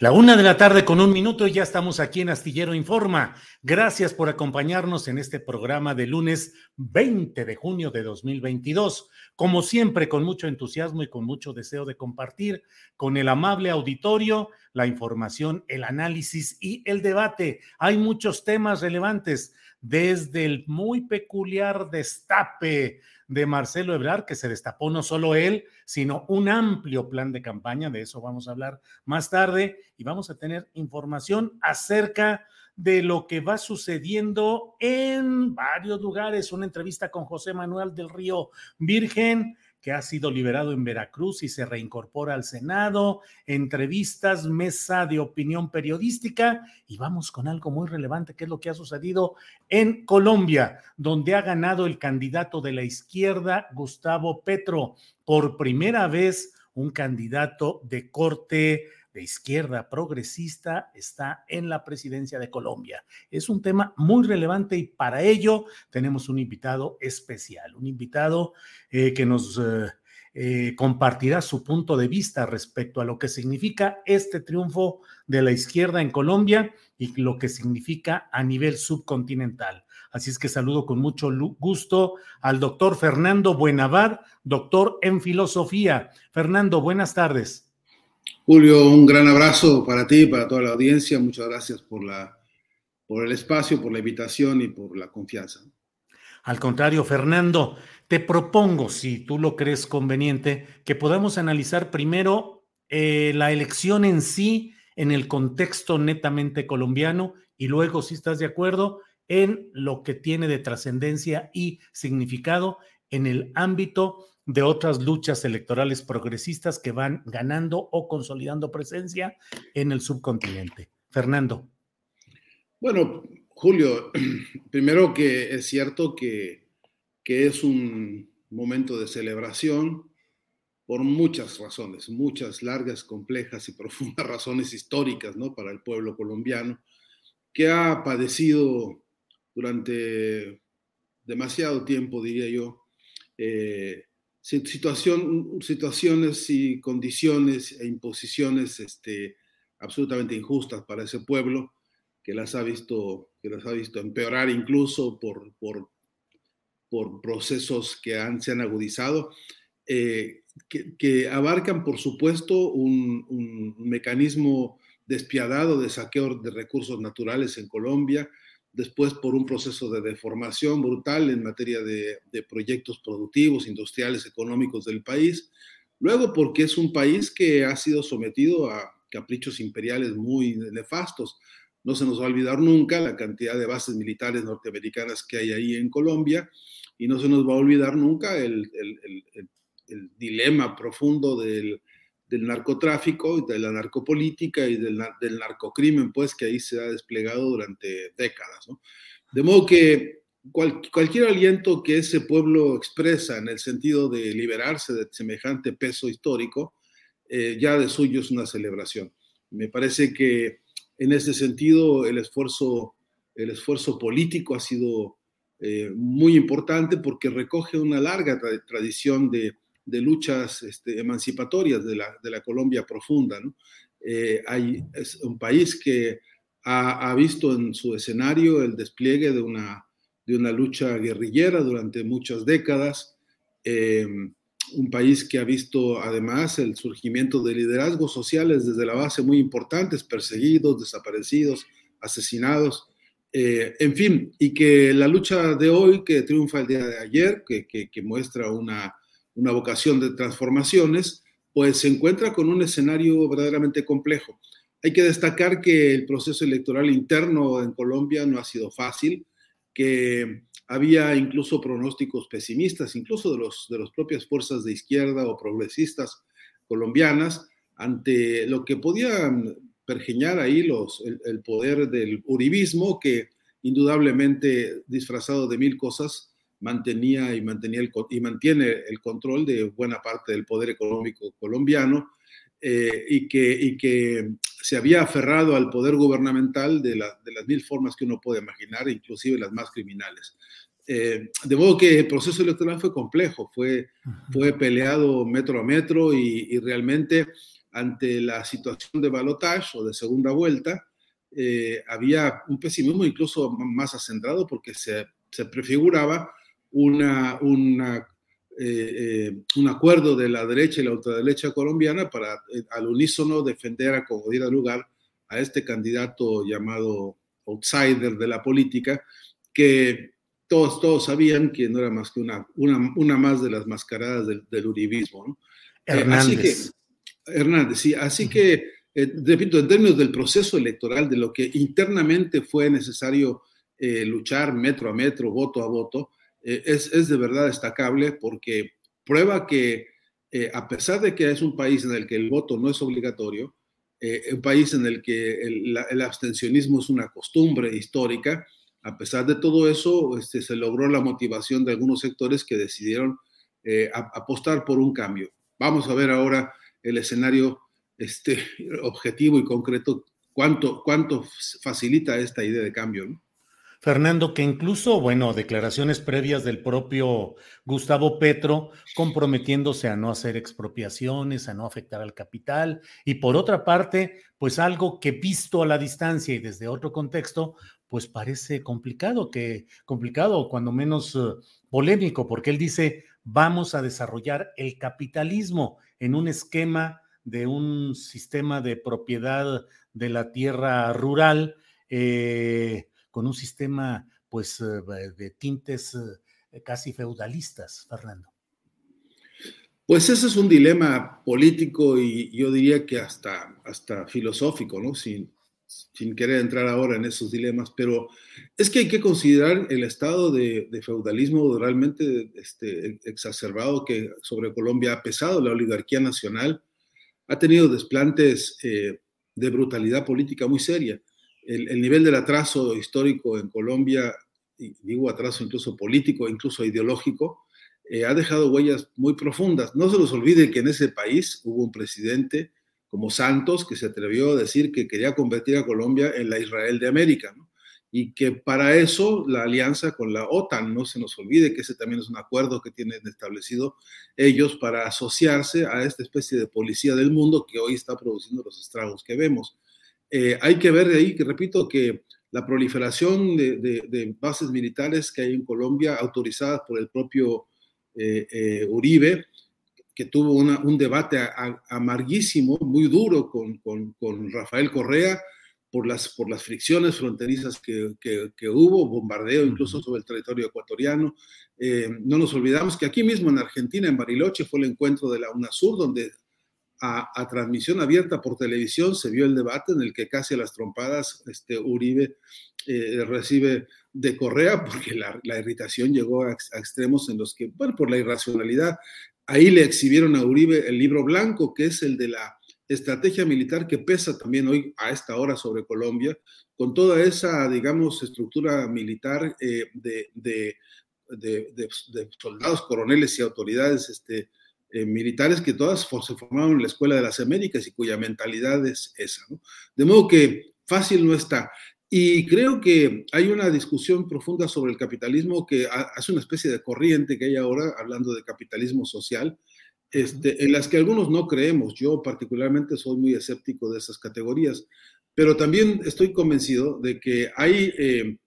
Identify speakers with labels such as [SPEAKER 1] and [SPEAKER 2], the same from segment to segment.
[SPEAKER 1] La una de la tarde con un minuto y ya estamos aquí en Astillero Informa. Gracias por acompañarnos en este programa de lunes 20 de junio de 2022. Como siempre, con mucho entusiasmo y con mucho deseo de compartir con el amable auditorio la información, el análisis y el debate. Hay muchos temas relevantes, desde el muy peculiar destape de Marcelo Ebrard, que se destapó no solo él, sino un amplio plan de campaña, de eso vamos a hablar más tarde, y vamos a tener información acerca de lo que va sucediendo en varios lugares, una entrevista con José Manuel del Río Virgen, que ha sido liberado en Veracruz y se reincorpora al Senado, entrevistas, mesa de opinión periodística y vamos con algo muy relevante que es lo que ha sucedido en Colombia, donde ha ganado el candidato de la izquierda, Gustavo Petro, por primera vez un candidato de corte de izquierda progresista está en la presidencia de Colombia. Es un tema muy relevante y para ello tenemos un invitado especial, un invitado eh, que nos eh, eh, compartirá su punto de vista respecto a lo que significa este triunfo de la izquierda en Colombia y lo que significa a nivel subcontinental. Así es que saludo con mucho gusto al doctor Fernando Buenavad, doctor en filosofía. Fernando, buenas tardes.
[SPEAKER 2] Julio, un gran abrazo para ti y para toda la audiencia. Muchas gracias por, el espacio, por la invitación y por la confianza.
[SPEAKER 1] Al contrario, Fernando, te propongo, si tú lo crees conveniente, que podamos analizar primero eh, la elección en sí en el contexto netamente colombiano y luego, si estás de acuerdo, en lo que tiene de trascendencia y significado en el ámbito de otras luchas electorales progresistas que van ganando o consolidando presencia en el subcontinente. Fernando.
[SPEAKER 2] Bueno, Julio, primero que es cierto que, es un momento de celebración por muchas razones, muchas largas, complejas y profundas razones históricas ¿no? para el pueblo colombiano, que ha padecido durante demasiado tiempo, diría yo, eh, situación, situaciones y condiciones e imposiciones este, absolutamente injustas para ese pueblo, que las ha visto, que las ha visto empeorar incluso por, por, procesos que han, se han agudizado, eh, que, abarcan, por supuesto, un mecanismo despiadado de saqueo de recursos naturales en Colombia, después por un proceso de deformación brutal en materia de, proyectos productivos, industriales, económicos del país, luego porque es un país que ha sido sometido a caprichos imperiales muy nefastos. No se nos va a olvidar nunca la cantidad de bases militares norteamericanas que hay ahí en Colombia y no se nos va a olvidar nunca el, dilema profundo del, del narcotráfico, de la narcopolítica y del, del, narcocrimen, pues que ahí se ha desplegado durante décadas. De modo que cualquier aliento que ese pueblo expresa en el sentido de liberarse de semejante peso histórico, eh, ya de suyo es una celebración. Me parece que en ese sentido el esfuerzo, el esfuerzo político ha sido eh, muy importante porque recoge una larga tradición de, de luchas este, emancipatorias de la, de la, Colombia profunda. Eh, hay, es un país que ha, ha, visto en su escenario el despliegue de una, de una lucha guerrillera durante muchas décadas. Eh, un país que ha visto además el surgimiento de liderazgos sociales desde la base muy importantes, perseguidos, desaparecidos, asesinados, eh, en fin, y que la lucha de hoy, que triunfa el día de ayer, que, que, muestra una, una, vocación de transformaciones, pues se encuentra con un escenario verdaderamente complejo. Hay que destacar que el proceso electoral interno en Colombia no ha sido fácil, que había incluso pronósticos pesimistas, incluso de, los, de las propias fuerzas de izquierda o progresistas colombianas, ante lo que podían pergeñar ahí los, el, poder del uribismo, que indudablemente disfrazado de mil cosas mantenía y, mantenía el, y mantiene el control de buena parte del poder económico colombiano eh, y, que, y que se había aferrado al poder gubernamental de, de, las mil formas que uno puede imaginar, inclusive las más criminales. Eh, de modo que el proceso electoral fue complejo, fue, fue peleado metro a metro y, realmente ante la situación de balotage o de segunda vuelta, eh, había un pesimismo incluso más acendrado porque se, se prefiguraba una, una, eh, un acuerdo de la derecha y la ultraderecha colombiana para al unísono defender a como diera lugar a este candidato llamado outsider de la política, que todos, todos sabían que no era más que una, una, una más de las mascaradas del, del uribismo. ¿no?
[SPEAKER 1] Eh, Hernández.
[SPEAKER 2] Hernández, sí. Así que, eh, repito, en términos del proceso electoral, de lo que internamente fue necesario eh, luchar metro a metro, voto a voto, es, es, de verdad destacable porque prueba que a pesar de que es un país en el que el voto no es obligatorio, un país en el que el, el abstencionismo es una costumbre histórica, a pesar de todo eso, este, se logró la motivación de algunos sectores que decidieron eh, apostar por un cambio. Vamos a ver ahora el escenario este, objetivo y concreto, cuánto, cuánto facilita esta idea de cambio.
[SPEAKER 1] Fernando, que incluso, bueno, declaraciones previas del propio Gustavo Petro comprometiéndose a no hacer expropiaciones, a no afectar al capital, y por otra parte, pues algo que visto a la distancia y desde otro contexto, pues parece complicado, que complicado, cuando menos eh, polémico, porque él dice, vamos a desarrollar el capitalismo en un esquema de un sistema de propiedad de la tierra rural, eh, con un sistema pues eh, de tintes casi feudalistas, Fernando.
[SPEAKER 2] Pues ese es un dilema político y yo diría que hasta, hasta filosófico, ¿no? Sin, sin querer entrar ahora en esos dilemas, pero es que hay que considerar el estado de, feudalismo realmente este, exacerbado que sobre Colombia ha pesado. La oligarquía nacional ha tenido desplantes eh, de brutalidad política muy seria. El, nivel del atraso histórico en Colombia, digo atraso incluso político, incluso ideológico, eh, ha dejado huellas muy profundas. No se nos olvide que en ese país hubo un presidente como Santos, que se atrevió a decir que quería convertir a Colombia en la Israel de América, y que para eso la alianza con la OTAN, no se nos olvide que ese también es un acuerdo que tienen establecido ellos para asociarse a esta especie de policía del mundo que hoy está produciendo los estragos que vemos. Eh, hay que ver de ahí, que repito, que la proliferación de, bases militares que hay en Colombia, autorizadas por el propio eh, eh, Uribe, que tuvo un debate amarguísimo, muy duro con, con, Rafael Correa por las, por las fricciones fronterizas que, que, hubo, bombardeo incluso sobre el territorio ecuatoriano. Eh, no nos olvidamos que aquí mismo en Argentina, en Bariloche, fue el encuentro de la UNASUR, donde a, transmisión abierta por televisión se vio el debate en el que casi a las trompadas este, Uribe eh, recibe de Correa porque la, irritación llegó a, extremos en los que, bueno, por la irracionalidad ahí le exhibieron a Uribe el libro blanco, que es el de la estrategia militar que pesa también hoy a esta hora sobre Colombia, con toda esa, digamos, estructura militar eh, de, de, de, soldados, coroneles y autoridades este, eh, militares que todas se formaron en la Escuela de las Américas y cuya mentalidad es esa. ¿no? De modo que fácil no está. Y creo que hay una discusión profunda sobre el capitalismo que hace una especie de corriente que hay ahora, hablando de capitalismo social, este, en las que algunos no creemos. Yo particularmente soy muy escéptico de esas categorías, pero también estoy convencido de que hay, eh,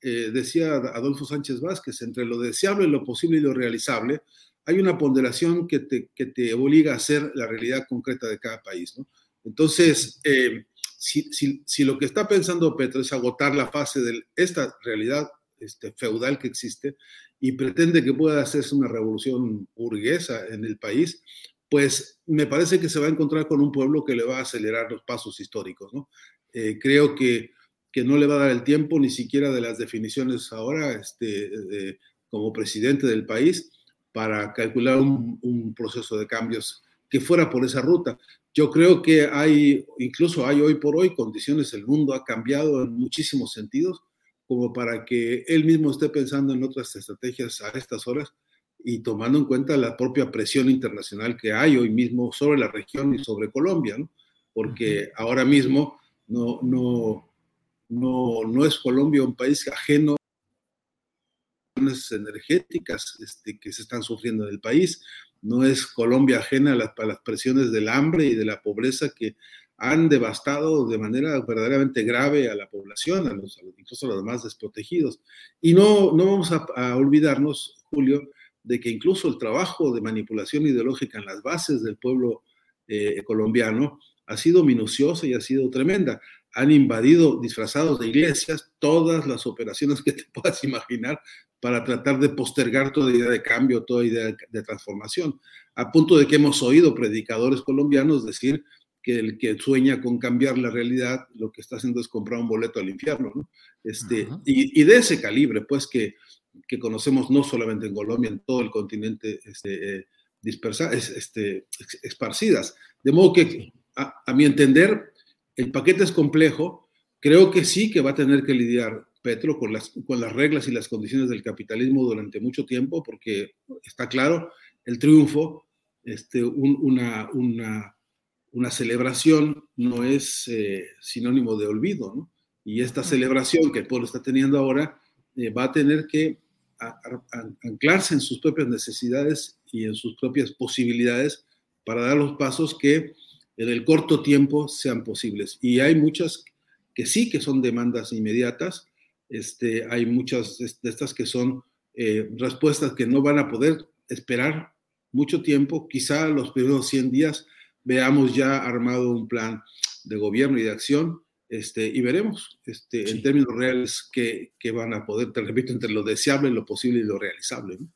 [SPEAKER 2] eh, decía Adolfo Sánchez Vázquez, entre lo deseable, lo posible y lo realizable, hay una ponderación que te, que te obliga a hacer la realidad concreta de cada país. ¿no? Entonces, eh, si, si, si, lo que está pensando Petro es agotar la fase de esta realidad este, feudal que existe y pretende que pueda hacerse una revolución burguesa en el país, pues me parece que se va a encontrar con un pueblo que le va a acelerar los pasos históricos. ¿no? Eh, creo que, que, no le va a dar el tiempo ni siquiera de las definiciones ahora este, como presidente del país para calcular un, un proceso de cambios que fuera por esa ruta. Yo creo que hay, incluso hay hoy por hoy condiciones, el mundo ha cambiado en muchísimos sentidos, como para que él mismo esté pensando en otras estrategias a estas horas y tomando en cuenta la propia presión internacional que hay hoy mismo sobre la región y sobre Colombia, ¿no? porque ahora mismo no, no, no, no es Colombia un país ajeno energéticas este, que se están sufriendo en el país. No es Colombia ajena a las, a las, presiones del hambre y de la pobreza que han devastado de manera verdaderamente grave a la población, a los, incluso a los más desprotegidos. Y no, no vamos a, a olvidarnos, Julio, de que incluso el trabajo de manipulación ideológica en las bases del pueblo eh, colombiano ha sido minuciosa y ha sido tremenda. Han invadido disfrazados de iglesias todas las operaciones que te puedas imaginar para tratar de postergar toda idea de cambio, toda idea de transformación, a punto de que hemos oído predicadores colombianos decir que el que sueña con cambiar la realidad lo que está haciendo es comprar un boleto al infierno, ¿no? Este, y, y, de ese calibre, pues que, que, conocemos no solamente en Colombia, en todo el continente este, eh, dispersa, este, esparcidas. De modo que, a, a mi entender, el paquete es complejo, creo que sí que va a tener que lidiar Petro con las, con las reglas y las condiciones del capitalismo durante mucho tiempo, porque está claro, el triunfo, este, un, una, una, una, celebración no es eh, sinónimo de olvido, ¿no? Y esta celebración que el pueblo está teniendo ahora eh, va a tener que anclarse en sus propias necesidades y en sus propias posibilidades para dar los pasos que en el corto tiempo sean posibles. Y hay muchas que sí que son demandas inmediatas, este, hay muchas de estas que son eh, respuestas que no van a poder esperar mucho tiempo. Quizá los primeros 100 días veamos ya armado un plan de gobierno y de acción este, y veremos este, sí. en términos reales qué, qué, van a poder, te repito, entre lo deseable, lo posible y lo realizable. ¿no?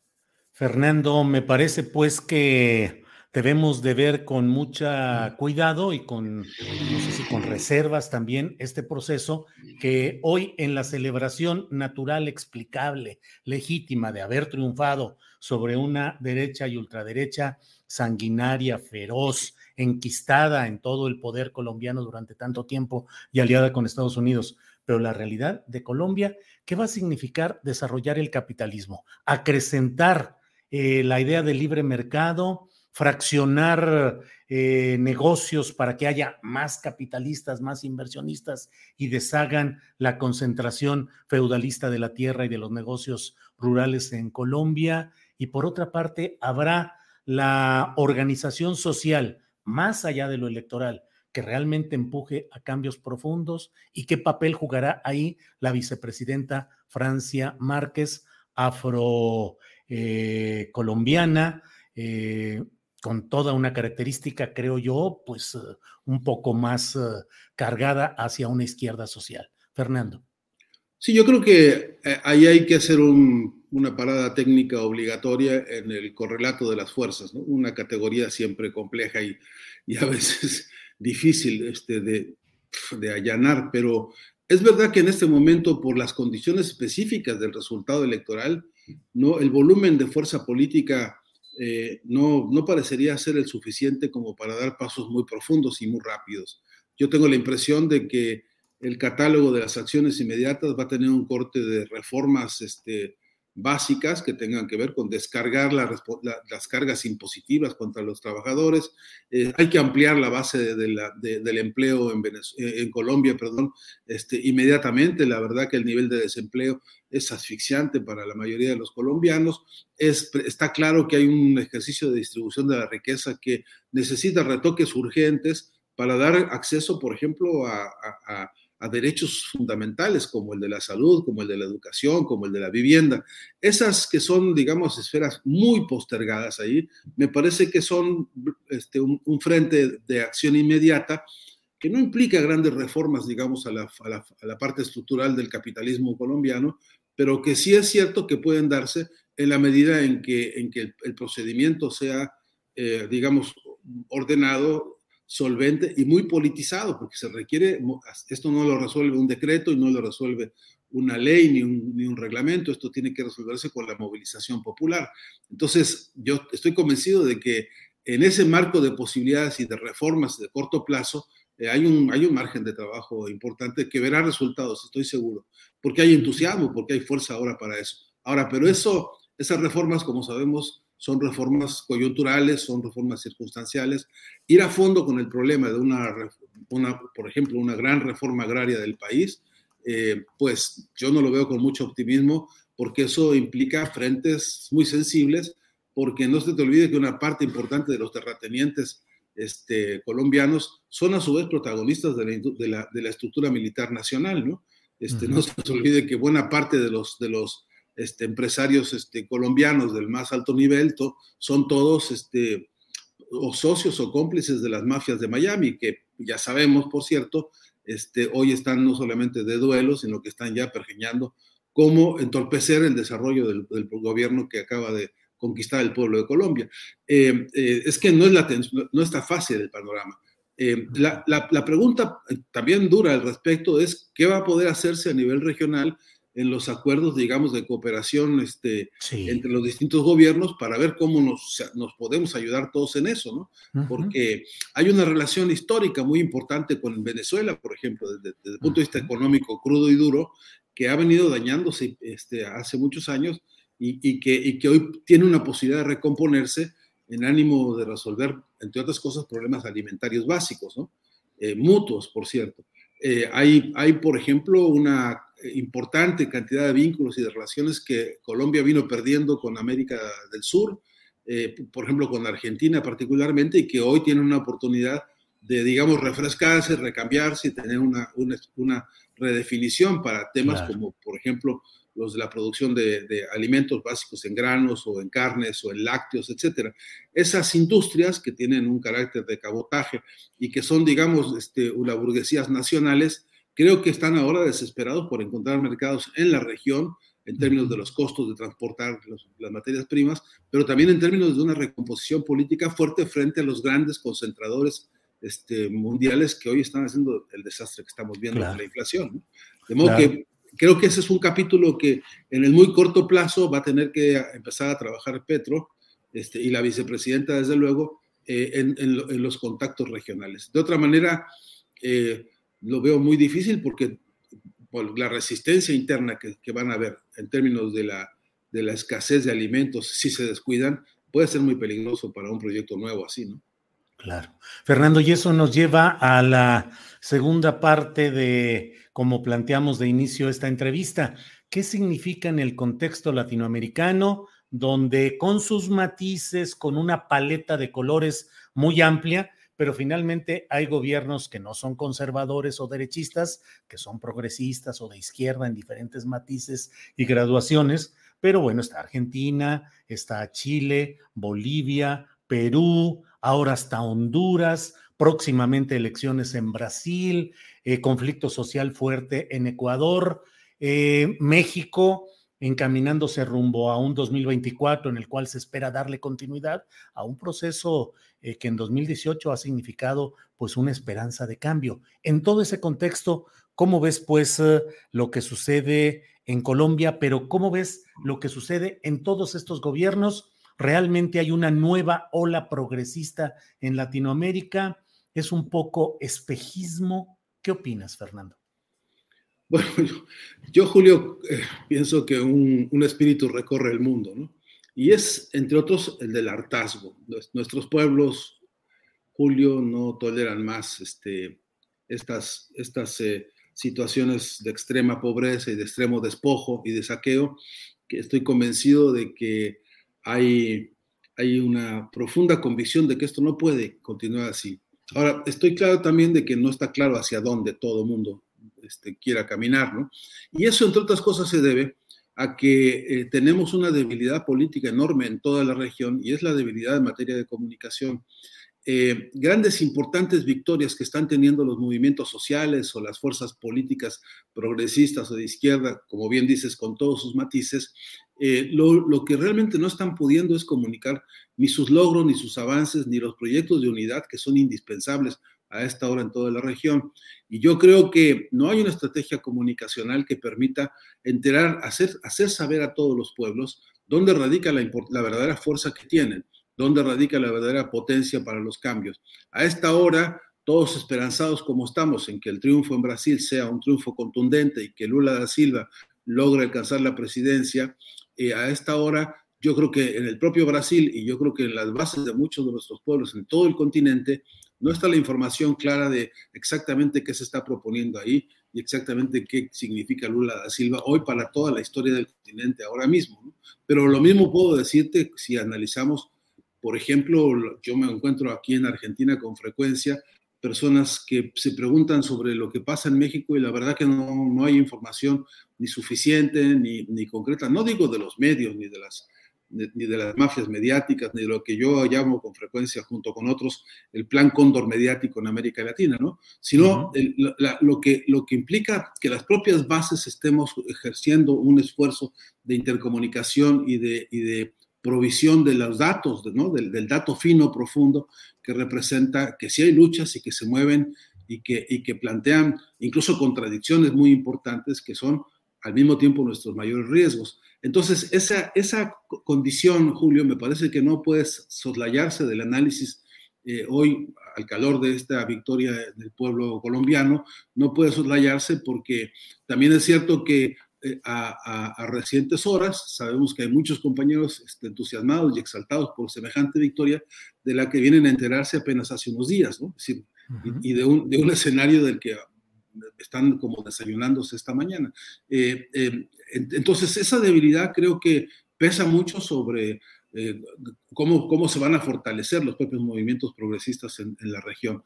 [SPEAKER 1] Fernando, me parece pues que debemos de ver con mucha cuidado y con, no sé si con reservas también este proceso que hoy en la celebración natural, explicable, legítima de haber triunfado sobre una derecha y ultraderecha sanguinaria, feroz, enquistada en todo el poder colombiano durante tanto tiempo y aliada con Estados Unidos. Pero la realidad de Colombia, ¿qué va a significar desarrollar el capitalismo? Acrecentar eh, la idea del libre mercado, fraccionar eh, negocios para que haya más capitalistas, más inversionistas y deshagan la concentración feudalista de la tierra y de los negocios rurales en Colombia. Y por otra parte, habrá la organización social, más allá de lo electoral, que realmente empuje a cambios profundos y qué papel jugará ahí la vicepresidenta Francia Márquez, afro eh, eh, con toda una característica, creo yo, pues uh, un poco más uh, cargada hacia una izquierda social. Fernando.
[SPEAKER 2] Sí, yo creo que eh, ahí hay que hacer un, una parada técnica obligatoria en el correlato de las fuerzas, una categoría siempre compleja y, y a veces difícil este, de, de allanar, pero es verdad que en este momento, por las condiciones específicas del resultado electoral, ¿no? el volumen de fuerza política eh, no, no parecería ser el suficiente como para dar pasos muy profundos y muy rápidos. Yo tengo la impresión de que el catálogo de las acciones inmediatas va a tener un corte de reformas este, básicas que tengan que ver con descargar las cargas impositivas contra los trabajadores. Eh, hay que ampliar la base del empleo en, eh, Colombia, perdón, este, inmediatamente. La verdad que el nivel de desempleo es asfixiante para la mayoría de los colombianos. Es, está claro que hay un ejercicio de distribución de la riqueza que necesita retoques urgentes para dar acceso, por ejemplo, a derechos fundamentales como el de la salud, como el de la educación, como el de la vivienda. Esas que son, digamos, esferas muy postergadas ahí, me parece que son este, un, frente de acción inmediata que no implica grandes reformas, digamos, a la, a la, parte estructural del capitalismo colombiano, pero que sí es cierto que pueden darse en la medida en que, en que el, procedimiento sea, eh, digamos, ordenado, solvente y muy politizado, porque se requiere, esto no lo resuelve un decreto y no lo resuelve una ley ni un, reglamento, esto tiene que resolverse con la movilización popular. Entonces, yo estoy convencido de que en ese marco de posibilidades y de reformas de corto plazo, eh, hay, un, hay un margen de trabajo importante que verá resultados, estoy seguro, porque hay entusiasmo, porque hay fuerza ahora para eso. Ahora, pero eso, esas reformas, como sabemos, son reformas coyunturales, son reformas circunstanciales. Ir a fondo con el problema de una, una por ejemplo, una gran reforma agraria del país, eh, pues yo no lo veo con mucho optimismo porque eso implica frentes muy sensibles, porque no se te olvide que una parte importante de los terratenientes este, colombianos son a su vez protagonistas de la, de la, estructura militar nacional, ¿no? Este, No se te olvide que buena parte de los, de los este, empresarios este, colombianos del más alto nivel, son todos este, o socios o cómplices de las mafias de Miami, que ya sabemos, por cierto, este, hoy están no solamente de duelo, sino que están ya pergeñando cómo entorpecer el desarrollo del, gobierno que acaba de conquistar el pueblo de Colombia. Eh, eh, es que no, es la, no está fácil el panorama. Eh, la, la, pregunta también dura al respecto es qué va a poder hacerse a nivel regional en los acuerdos, digamos, de cooperación este, entre los distintos gobiernos para ver cómo nos, nos podemos ayudar todos en eso, ¿no? Porque hay una relación histórica muy importante con Venezuela, por ejemplo, desde, el punto de vista económico crudo y duro, que ha venido dañándose este, hace muchos años y, y, que, y que hoy tiene una posibilidad de recomponerse en ánimo de resolver, entre otras cosas, problemas alimentarios básicos, ¿no? Eh, mutuos, por cierto. Eh, hay, hay, por ejemplo, una importante cantidad de vínculos y de relaciones que Colombia vino perdiendo con América del Sur, eh, por ejemplo con Argentina particularmente, y que hoy tiene una oportunidad de, digamos, refrescarse, recambiarse y tener una, una, redefinición para temas como, por ejemplo, los de la producción de, alimentos básicos en granos o en carnes o en lácteos, etcétera. Esas industrias que tienen un carácter de cabotaje y que son, digamos, este, una burguesías nacionales, Creo que están ahora desesperados por encontrar mercados en la región en términos de los costos de transportar las materias primas, pero también en términos de una recomposición política fuerte frente a los grandes concentradores este, mundiales que hoy están haciendo el desastre que estamos viendo con la inflación. De modo que creo que ese es un capítulo que en el muy corto plazo va a tener que empezar a trabajar Petro este, y la vicepresidenta, desde luego, eh, en, los contactos regionales. De otra manera, eh, lo veo muy difícil porque por la resistencia interna que, van a haber en términos de la, de la escasez de alimentos, si se descuidan, puede ser muy peligroso para un proyecto nuevo así, ¿no?
[SPEAKER 1] Claro. Fernando, y eso nos lleva a la segunda parte de, como planteamos de inicio esta entrevista, ¿qué significa en el contexto latinoamericano, donde con sus matices, con una paleta de colores muy amplia, pero finalmente hay gobiernos que no son conservadores o derechistas, que son progresistas o de izquierda en diferentes matices y graduaciones, pero bueno, está Argentina, está Chile, Bolivia, Perú, ahora hasta Honduras, próximamente elecciones en Brasil, eh, conflicto social fuerte en Ecuador, eh, México, encaminándose rumbo a un 2024 en el cual se espera darle continuidad a un proceso eh, que en 2018 ha significado pues una esperanza de cambio. En todo ese contexto, ¿cómo ves pues eh, lo que sucede en Colombia, pero cómo ves lo que sucede en todos estos gobiernos? ¿Realmente hay una nueva ola progresista en Latinoamérica? ¿Es un poco espejismo? ¿Qué opinas, Fernando?
[SPEAKER 2] Bueno, yo, Julio, eh, pienso que un, un, espíritu recorre el mundo, ¿no? Y es, entre otros, el del hartazgo. Nuestros pueblos, Julio, no toleran más este, estas, eh, situaciones de extrema pobreza y de extremo despojo y de saqueo, que estoy convencido de que hay, una profunda convicción de que esto no puede continuar así. Ahora, estoy claro también de que no está claro hacia dónde todo mundo este, quiera caminar, ¿no? Y eso, entre otras cosas, se debe a que eh, tenemos una debilidad política enorme en toda la región y es la debilidad en materia de comunicación. Eh, grandes, importantes victorias que están teniendo los movimientos sociales o las fuerzas políticas progresistas o de izquierda, como bien dices, con todos sus matices, eh, lo, lo, que realmente no están pudiendo es comunicar ni sus logros, ni sus avances, ni los proyectos de unidad que son indispensables a esta hora en toda la región. Y yo creo que no hay una estrategia comunicacional que permita enterar, hacer, saber a todos los pueblos dónde radica la, la verdadera fuerza que tienen, dónde radica la verdadera potencia para los cambios. A esta hora, todos esperanzados como estamos en que el triunfo en Brasil sea un triunfo contundente y que Lula da Silva logre alcanzar la presidencia, eh, a esta hora yo creo que en el propio Brasil y yo creo que en las bases de muchos de nuestros pueblos en todo el continente no está la información clara de exactamente qué se está proponiendo ahí y exactamente qué significa Lula da Silva hoy para toda la historia del continente ahora mismo. Pero lo mismo puedo decirte si analizamos, por ejemplo, yo me encuentro aquí en Argentina con frecuencia personas que se preguntan sobre lo que pasa en México y la verdad que no, no hay información ni suficiente ni, ni concreta, no digo de los medios ni de las ni de las mafias mediáticas, ni de lo que yo llamo con frecuencia junto con otros el plan cóndor mediático en América Latina, ¿no? Sino lo, que, lo que implica que las propias bases estemos ejerciendo un esfuerzo de intercomunicación y de, y de provisión de los datos, ¿no? Del, del, dato fino, profundo, que representa que sí hay luchas y que se mueven y que, y que plantean incluso contradicciones muy importantes que son al mismo tiempo nuestros mayores riesgos. Entonces, esa, esa condición, Julio, me parece que no puede soslayarse del análisis eh, hoy, al calor de esta victoria del pueblo colombiano, no puede soslayarse porque también es cierto que eh, a, recientes horas sabemos que hay muchos compañeros este, entusiasmados y exaltados por semejante victoria de la que vienen a enterarse apenas hace unos días, ¿no? y, de, un, de un escenario del que están como desayunándose esta mañana. Eh, eh, entonces, esa debilidad creo que pesa mucho sobre eh, cómo, cómo se van a fortalecer los propios movimientos progresistas en, la región.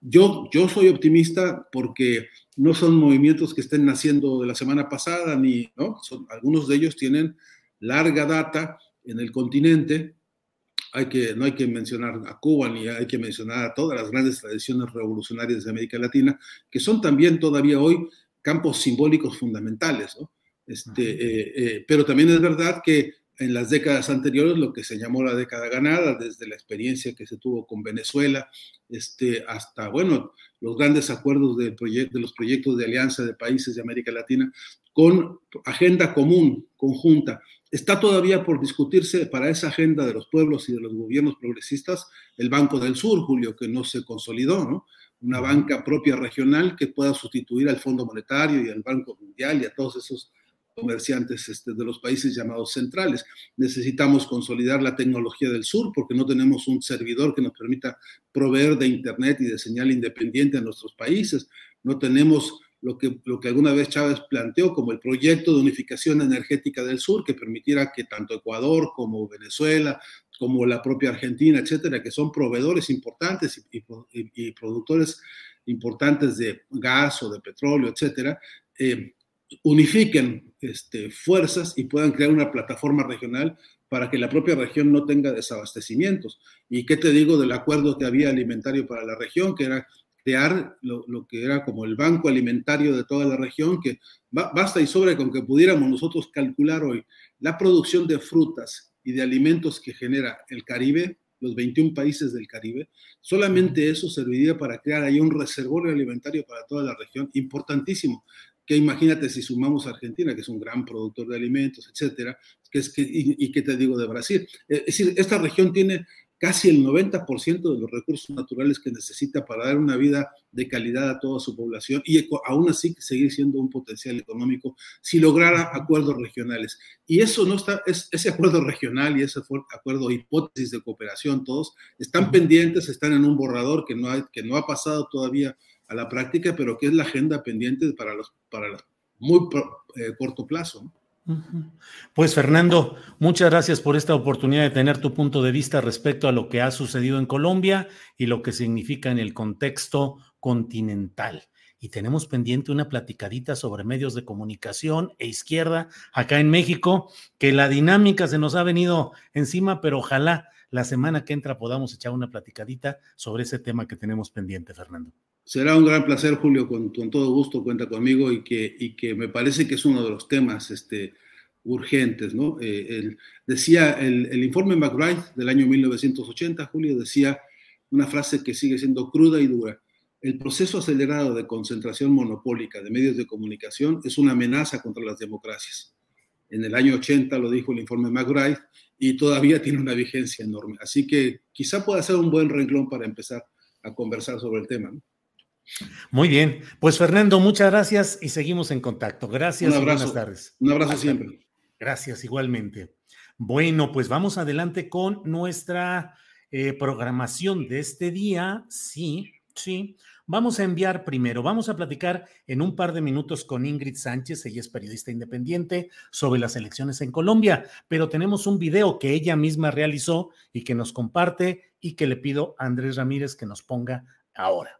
[SPEAKER 2] yo, yo soy optimista porque no son movimientos que estén naciendo de la semana pasada, ni. Son, algunos de ellos tienen larga data en el continente, hay que, no hay que mencionar a Cuba ni hay que mencionar a todas las grandes tradiciones revolucionarias de América Latina, que son también todavía hoy campos simbólicos fundamentales. ¿no? Este, eh, eh, pero también es verdad que en las décadas anteriores, lo que se llamó la década ganada, desde la experiencia que se tuvo con Venezuela, este, hasta, bueno, los grandes acuerdos de, de los proyectos de alianza de países de América Latina, con agenda común, conjunta, Está todavía por discutirse para esa agenda de los pueblos y de los gobiernos progresistas el Banco del Sur, Julio, que no se consolidó, ¿no? Una banca propia regional que pueda sustituir al Fondo Monetario y al Banco Mundial y a todos esos comerciantes este, de los países llamados centrales. Necesitamos consolidar la tecnología del sur porque no tenemos un servidor que nos permita proveer de Internet y de señal independiente a nuestros países. No tenemos lo que, lo que alguna vez Chávez planteó como el proyecto de unificación energética del sur, que permitiera que tanto Ecuador como Venezuela, como la propia Argentina, etcétera, que son proveedores importantes y, productores importantes de gas o de petróleo, etcétera, eh, unifiquen este, fuerzas y puedan crear una plataforma regional para que la propia región no tenga desabastecimientos. ¿Y qué te digo del acuerdo que había alimentario para la región, que era crear lo, que era como el banco alimentario de toda la región, que basta y sobra con que pudiéramos nosotros calcular hoy la producción de frutas y de alimentos que genera el Caribe, los 21 países del Caribe, solamente eso serviría para crear ahí un reservorio alimentario para toda la región importantísimo, que imagínate si sumamos a Argentina, que es un gran productor de alimentos, etcétera, que es que, y, y qué te digo de Brasil. Es decir, esta región tiene casi el 90% de los recursos naturales que necesita para dar una vida de calidad a toda su población y aún así seguir siendo un potencial económico si lograra acuerdos regionales. Y eso no está, es, ese acuerdo regional y ese acuerdo hipótesis de cooperación, todos están pendientes, están en un borrador que no, ha, que no ha pasado todavía a la práctica, pero que es la agenda pendiente para los para los muy eh, corto plazo.
[SPEAKER 1] Pues Fernando, muchas gracias por esta oportunidad de tener tu punto de vista respecto a lo que ha sucedido en Colombia y lo que significa en el contexto continental. Y tenemos pendiente una platicadita sobre medios de comunicación e izquierda acá en México, que la dinámica se nos ha venido encima, pero ojalá la semana que entra podamos echar una platicadita sobre ese tema que tenemos pendiente, Fernando.
[SPEAKER 2] Será un gran placer, Julio, con, todo gusto cuenta conmigo y que, y que me parece que es uno de los temas este, urgentes, ¿no? Eh, decía el, el, informe McBride del año 1980, Julio, decía una frase que sigue siendo cruda y dura. El proceso acelerado de concentración monopólica de medios de comunicación es una amenaza contra las democracias. En el año 80 lo dijo el informe McBride y todavía tiene una vigencia enorme. Así que quizá pueda ser un buen renglón para empezar a conversar sobre el tema. ¿no?
[SPEAKER 1] Muy bien, pues Fernando, muchas gracias y seguimos en contacto. Gracias.
[SPEAKER 2] Un abrazo.
[SPEAKER 1] buenas tardes.
[SPEAKER 2] Un abrazo siempre.
[SPEAKER 1] Gracias, igualmente. Bueno, pues vamos adelante con nuestra eh, programación de este día. Sí, sí. Vamos a enviar primero, vamos a platicar en un par de minutos con Ingrid Sánchez, ella es periodista independiente, sobre las elecciones en Colombia, pero tenemos un video que ella misma realizó y que nos comparte y que le pido a Andrés Ramírez que nos ponga ahora.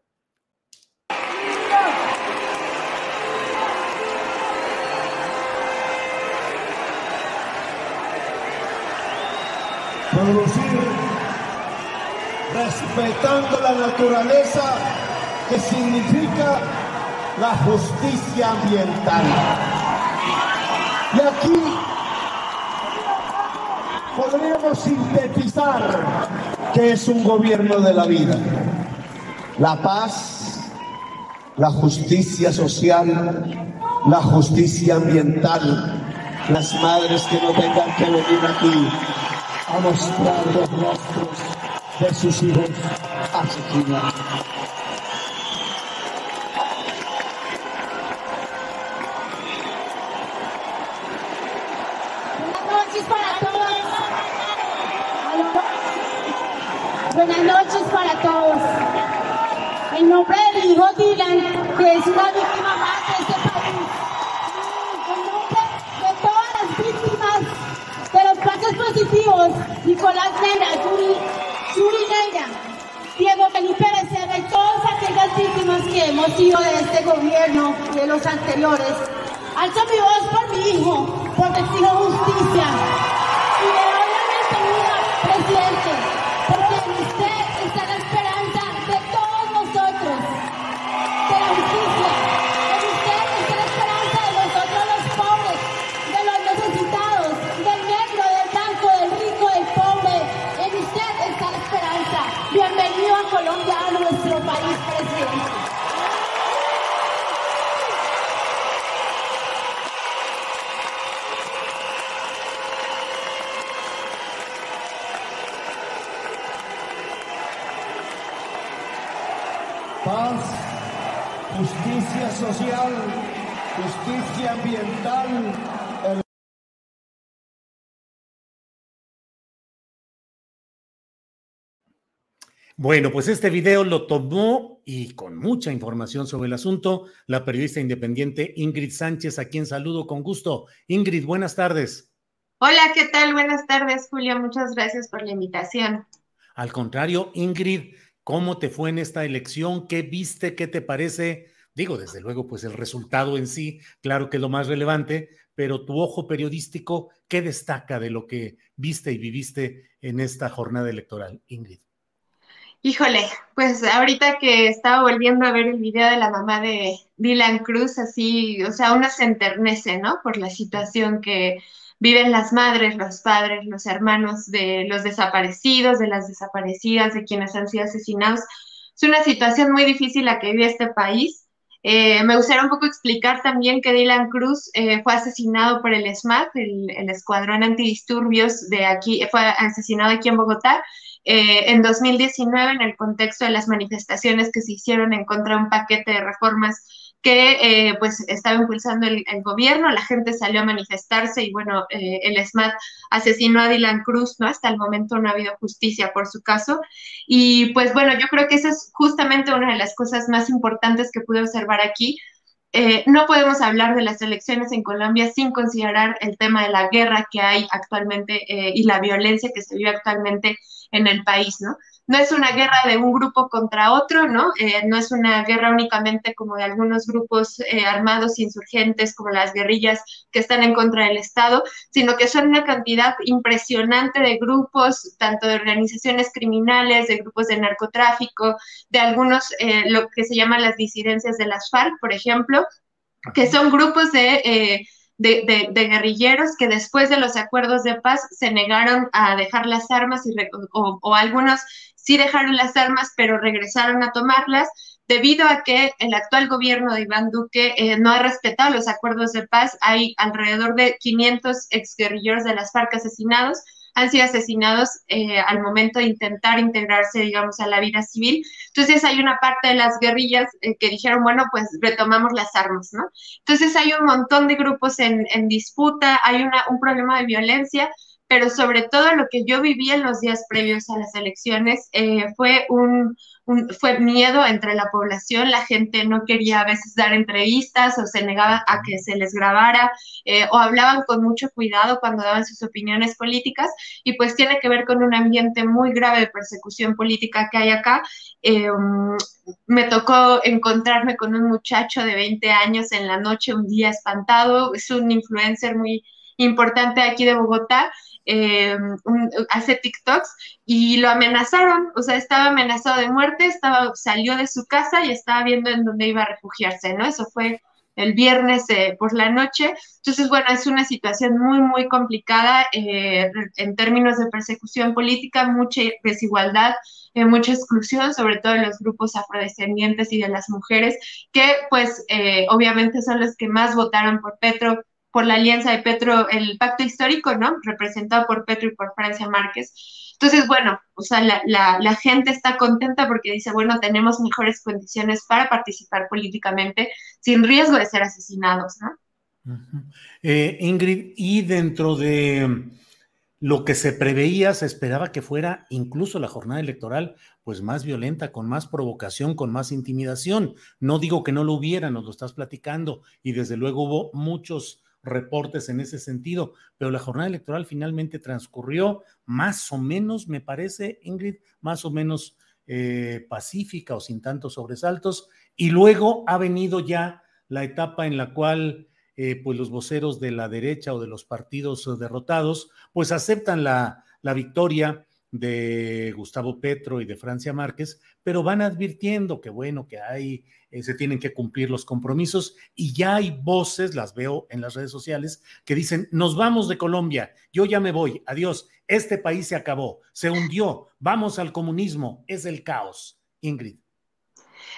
[SPEAKER 3] Respetando la naturaleza que significa la justicia ambiental. Y aquí podríamos sintetizar que es un gobierno de la vida. La paz, la justicia social, la justicia ambiental, las madres que no tengan que venir aquí a mostrar los rostros de sus hijos asesinados.
[SPEAKER 4] Buenas noches para todos. En nombre del hijo Dylan, que es una víctima más de este país. En nombre de todas las víctimas de los casos positivos, Nicolás Neira, Yuri, Yuri Neira, Diego Felipe Becerra y todas aquellas víctimas que hemos sido de este gobierno y de los anteriores. Alzo mi voz por mi hijo, porque exijo justicia. Y le doy la bienvenida, presidente, porque en usted está la esperanza de todos nosotros, de la justicia. En usted está la esperanza de nosotros los pobres, de los necesitados, del negro, del blanco, del rico, del pobre. En usted está la esperanza. Bienvenido a Colombia, a nuestro país, presidente.
[SPEAKER 3] Paz, justicia social, justicia ambiental. el-
[SPEAKER 1] Bueno, pues este video lo tomó y con mucha información sobre el asunto la periodista independiente Ingrid Sánchez, a quien saludo con gusto. Ingrid, buenas tardes.
[SPEAKER 5] Hola, ¿qué tal? Buenas tardes, Julio. Muchas gracias por la invitación.
[SPEAKER 1] Al contrario, Ingrid, ¿cómo te fue en esta elección? ¿Qué viste? ¿Qué te parece? Digo, desde luego, pues el resultado en sí, claro que es lo más relevante, pero tu ojo periodístico, ¿qué destaca de lo que viste y viviste en esta jornada electoral, Ingrid?
[SPEAKER 5] Híjole, pues ahorita que estaba volviendo a ver el video de la mamá de Dylan Cruz, así, o sea, uno se enternece, ¿no? Por la situación que viven las madres, los padres, los hermanos de los desaparecidos, de las desaparecidas, de quienes han sido asesinados. Es una situación muy difícil la que vive este país. Eh, me gustaría un poco explicar también que Dylan Cruz eh, fue asesinado por el SMAT, el, Escuadrón Antidisturbios de aquí, fue asesinado aquí en Bogotá eh, en 2019 en el contexto de las manifestaciones que se hicieron en contra de un paquete de reformas que eh, pues estaba impulsando el, gobierno, la gente salió a manifestarse y bueno, eh, el SMAT asesinó a Dylan Cruz, ¿no? Hasta el momento no ha habido justicia por su caso. Y pues bueno, yo creo que esa es justamente una de las cosas más importantes que pude observar aquí. Eh, no podemos hablar de las elecciones en Colombia sin considerar el tema de la guerra que hay actualmente y la violencia que se vive actualmente en el país, ¿no? No es una guerra de un grupo contra otro, ¿no? Eh, no es una guerra únicamente como de algunos grupos eh, armados insurgentes, como las guerrillas que están en contra del Estado, sino que son una cantidad impresionante de grupos, tanto de organizaciones criminales, de grupos de narcotráfico, de algunos, eh, lo que se llaman las disidencias de las FARC, por ejemplo, que son grupos de de, guerrilleros que después de los acuerdos de paz se negaron a dejar las armas y o, algunos sí dejaron las armas pero regresaron a tomarlas debido a que el actual gobierno de Iván Duque eh, no ha respetado los acuerdos de paz. Hay alrededor de 500 exguerrilleros de las FARC asesinados han sido asesinados eh, al momento de intentar integrarse, digamos, a la vida civil. Entonces hay una parte de las guerrillas eh, que dijeron, bueno, pues retomamos las armas, ¿no? Entonces hay un montón de grupos en, en disputa, hay una, un problema de violencia, pero sobre todo lo que yo viví en los días previos a las elecciones eh, fue un, fue miedo entre la población, la gente no quería a veces dar entrevistas o se negaba a que se les grabara eh, o hablaban con mucho cuidado cuando daban sus opiniones políticas y pues tiene que ver con un ambiente muy grave de persecución política que hay acá. Eh, me tocó encontrarme con un muchacho de 20 años en la noche, un día espantado, es un influencer muy importante aquí de Bogotá eh, hace TikToks y lo amenazaron, o sea, estaba amenazado de muerte, estaba, salió de su casa y estaba viendo en dónde iba a refugiarse, ¿no? Eso fue el viernes eh, por la noche. Entonces, bueno, es una situación muy, muy complicada eh, en términos de persecución política, mucha desigualdad, mucha exclusión, sobre todo de los grupos afrodescendientes y de las mujeres, que pues obviamente son los que más votaron por Petro por la alianza de Petro, el pacto histórico, ¿no? Representado por Petro y por Francia Márquez. Entonces, bueno, o sea, la, la, gente está contenta porque dice, bueno, tenemos mejores condiciones para participar políticamente sin riesgo de ser asesinados, ¿no?
[SPEAKER 1] Eh, Ingrid, y dentro de lo que se preveía, se esperaba que fuera incluso la jornada electoral, pues más violenta, con más provocación, con más intimidación. No digo que no lo hubiera, nos lo estás platicando, y desde luego hubo muchos reportes en ese sentido, pero la jornada electoral finalmente transcurrió más o menos, me parece, Ingrid, más o menos eh, pacífica o sin tantos sobresaltos, y luego ha venido ya la etapa en la cual eh, pues los voceros de la derecha o de los partidos derrotados, pues aceptan la, la victoria de Gustavo Petro y de Francia Márquez, pero van advirtiendo que bueno, que hay, eh, se tienen que cumplir los compromisos y ya hay voces, las veo en las redes sociales, que dicen, nos vamos de Colombia, yo ya me voy, adiós, este país se acabó, se hundió, vamos al comunismo, es el caos. Ingrid.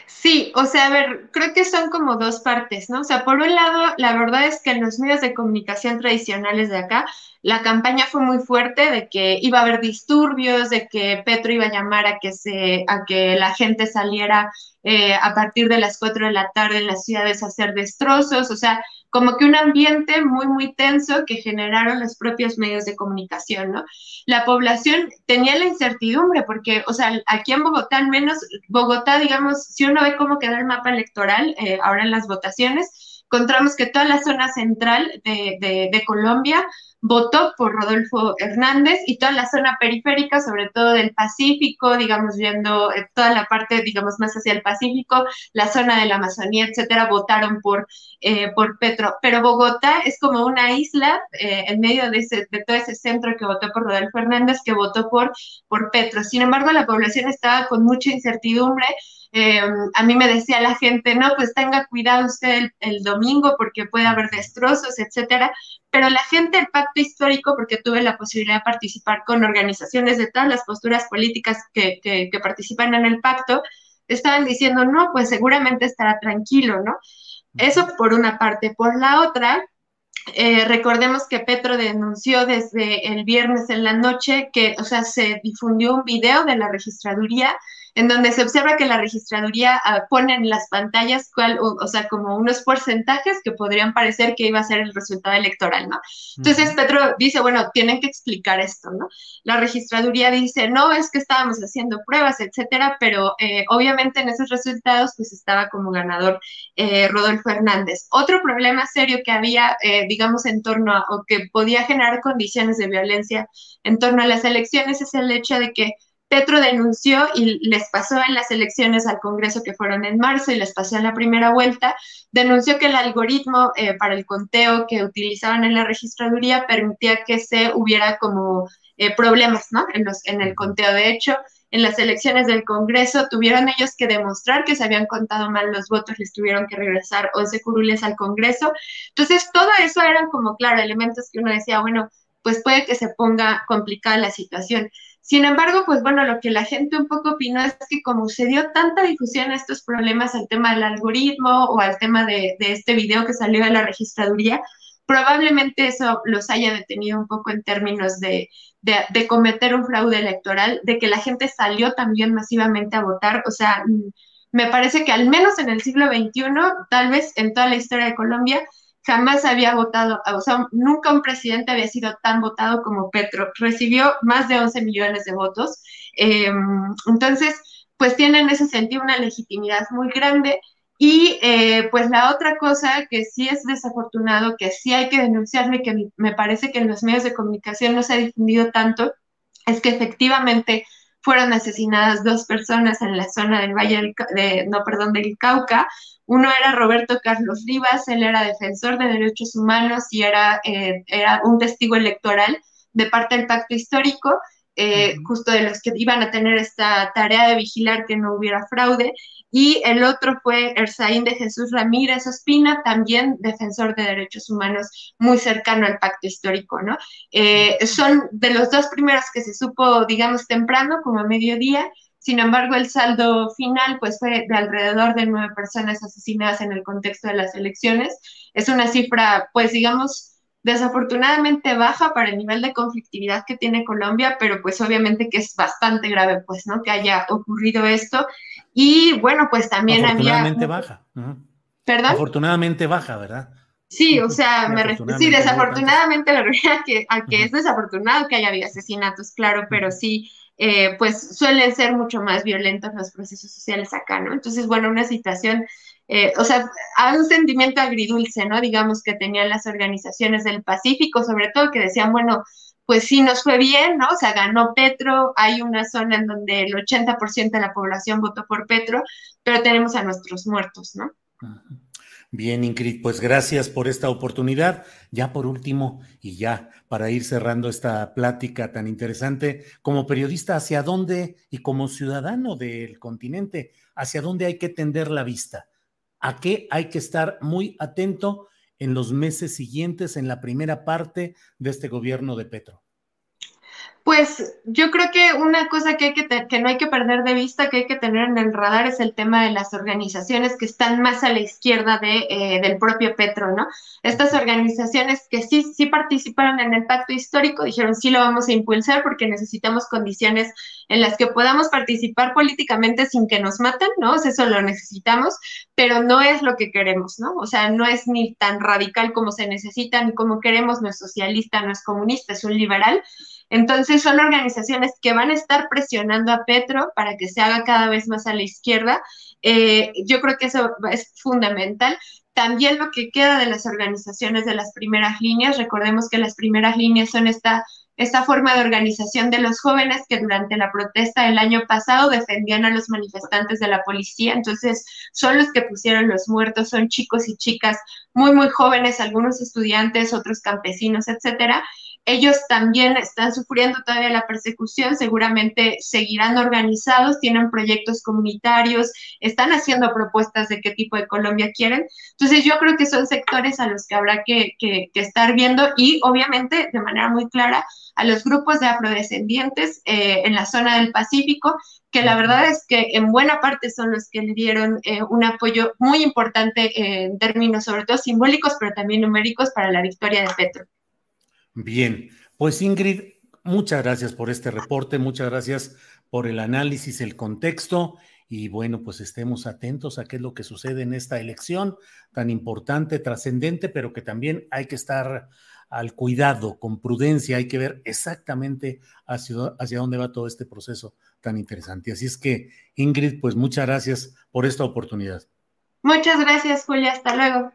[SPEAKER 5] Sí, o sea, a ver, creo que son como dos partes, ¿no? O sea, por un lado, la verdad es que en los medios de comunicación tradicionales de acá, la campaña fue muy fuerte de que iba a haber disturbios, de que Petro iba a llamar a que, se, a que la gente saliera eh, a partir de las 4 de la tarde en las ciudades a hacer destrozos, o sea, como que un ambiente muy, muy tenso que generaron los propios medios de comunicación, ¿no? La población tenía la incertidumbre porque, o sea, aquí en Bogotá, al menos, Bogotá, digamos, si uno ve cómo quedó el mapa electoral eh, ahora en las votaciones, encontramos que toda la zona central de, de Colombia votó por Rodolfo Hernández y toda la zona periférica, sobre todo del Pacífico, digamos, viendo eh, toda la parte, digamos, más hacia el Pacífico, la zona de la Amazonía, etcétera, votaron por, eh, por Petro. Pero Bogotá es como una isla eh, en medio de, ese, de todo ese centro que votó por Rodolfo Hernández, que votó por, por Petro. Sin embargo, la población estaba con mucha incertidumbre a mí me decía la gente, no, pues tenga cuidado usted el, domingo porque puede haber destrozos, etcétera. Pero la gente del pacto histórico, porque tuve la posibilidad de participar con organizaciones de todas las posturas políticas que, que, participan en el pacto, estaban diciendo, no, pues seguramente estará tranquilo, ¿no? Eso por una parte. Por la otra, eh, recordemos que Petro denunció desde el viernes en la noche que, o sea, se difundió un video de la registraduría en donde se observa que la registraduría ah, pone en las pantallas, cuál, o, sea, como unos porcentajes que podrían parecer que iba a ser el resultado electoral, ¿no? Entonces Petro dice, bueno, tienen que explicar esto, ¿no? La registraduría dice, no, es que estábamos haciendo pruebas, etcétera, pero eh, obviamente en esos resultados pues estaba como ganador eh, Rodolfo Hernández. Otro problema serio que había, eh, digamos, en torno a, o que podía generar condiciones de violencia en torno a las elecciones es el hecho de que Petro denunció y les pasó en las elecciones al Congreso que fueron en marzo y les pasó en la primera vuelta, denunció que el algoritmo eh, para el conteo que utilizaban en la registraduría permitía que se hubiera como eh, problemas ¿no? en, los, en el conteo. De hecho, en las elecciones del Congreso tuvieron ellos que demostrar que se habían contado mal los votos, les tuvieron que regresar 11 curules al Congreso. Entonces, todo eso eran como, claro, elementos que uno decía, bueno, pues puede que se ponga complicada la situación. Sin embargo, pues bueno, lo que la gente un poco opinó es que como se dio tanta difusión a estos problemas al tema del algoritmo o al tema de, este video que salió de la registraduría, probablemente eso los haya detenido un poco en términos de, de, cometer un fraude electoral, de que la gente salió también masivamente a votar. O sea, mm, me parece que al menos en el siglo XXI, tal vez en toda la historia de Colombia, jamás había votado, o sea, nunca un presidente había sido tan votado como Petro. Recibió más de 11 millones de votos. Em, entonces, pues tiene en ese sentido una legitimidad muy grande. Y eh, pues la otra cosa que sí es desafortunado, que sí hay que denunciarme, que me parece que en los medios de comunicación no se ha difundido tanto, es que efectivamente fueron asesinadas dos personas en la zona del Valle de, no, perdón, del Cauca, uno era Roberto Carlos Rivas, él era defensor de derechos humanos y era, eh, era un testigo electoral de parte del pacto histórico, eh, justo de los que iban a tener esta tarea de vigilar que no hubiera fraude. Y el otro fue Erzaín de Jesús Ramírez Ospina, también defensor de derechos humanos, muy cercano al pacto histórico, ¿no? Eh, son de los dos primeros que se supo, digamos, temprano, como a mediodía, sin embargo, el saldo final pues fue de alrededor de nueve personas asesinadas en el contexto de las elecciones. Es una cifra, pues digamos, desafortunadamente baja para el nivel de conflictividad que tiene Colombia, pero pues obviamente que es bastante grave, pues, ¿no? Que haya ocurrido esto. Y bueno, pues también
[SPEAKER 1] afortunadamente baja.
[SPEAKER 5] ¿Perdón?
[SPEAKER 1] Afortunadamente baja, ¿verdad?
[SPEAKER 5] Sí, o sea, me sí, desafortunadamente la realidad que, a que es desafortunado que haya habido asesinatos, claro, pero sí, eh, pues suelen ser mucho más violentos los procesos sociales acá, ¿no? Entonces, bueno, una situación, eh, o sea, hay un sentimiento agridulce, ¿no? Digamos que tenían las organizaciones del Pacífico, sobre todo que decían, bueno, pues sí nos fue bien, ¿no? O sea, ganó Petro, hay una zona en donde el 80% de la población votó por Petro, pero tenemos a nuestros muertos, ¿no?
[SPEAKER 1] Bien, Ingrid, pues gracias por esta oportunidad. Ya por último, y ya para ir cerrando esta plática tan interesante, como periodista, ¿hacia dónde y como ciudadano del continente, hacia dónde hay que tender la vista? ¿A qué hay que estar muy atento en los meses siguientes, en la primera parte de este gobierno de Petro?
[SPEAKER 5] Pues yo creo que una cosa que, hay que, que no hay que perder de vista, que hay que tener en el radar, es el tema de las organizaciones que están más a la izquierda de, eh, del propio Petro, ¿no? Estas organizaciones que sí, sí participaron en el pacto histórico dijeron sí lo vamos a impulsar porque necesitamos condiciones en las que podamos participar políticamente sin que nos maten, ¿no? eso lo necesitamos, pero no es lo que queremos, ¿no? O sea, no es ni tan radical como se necesita ni como queremos, no es socialista, no es comunista, es un liberal. Entonces son organizaciones que van a estar presionando a Petro para que se haga cada vez más a la izquierda. Eh, yo creo que eso es fundamental. También lo que queda de las organizaciones de las primeras líneas, recordemos que las primeras líneas son esta, esta forma de organización de los jóvenes que durante la protesta del año pasado defendían a los manifestantes de la policía. Entonces, son los que pusieron los muertos, son chicos y chicas muy, muy jóvenes, algunos estudiantes, otros campesinos, etcétera ellos también están sufriendo todavía la persecución, seguramente seguirán organizados, tienen proyectos comunitarios, están haciendo propuestas de qué tipo de Colombia quieren. Entonces yo creo que son sectores a los que habrá que, estar viendo y obviamente de manera muy clara a los grupos de afrodescendientes eh, en la zona del Pacífico, que la verdad es que en buena parte son los que le dieron eh, un apoyo muy importante en términos sobre todo simbólicos, pero también numéricos para la victoria de Petro.
[SPEAKER 1] Bien, pues Ingrid, muchas gracias por este reporte, muchas gracias por el análisis, el contexto y bueno, pues estemos atentos a qué es lo que sucede en esta elección tan importante, trascendente, pero que también hay que estar al cuidado, con prudencia, hay que ver exactamente hacia, hacia dónde va todo este proceso tan interesante. Así es que, Ingrid, pues muchas gracias por esta oportunidad.
[SPEAKER 5] Muchas gracias, Julia. Hasta luego.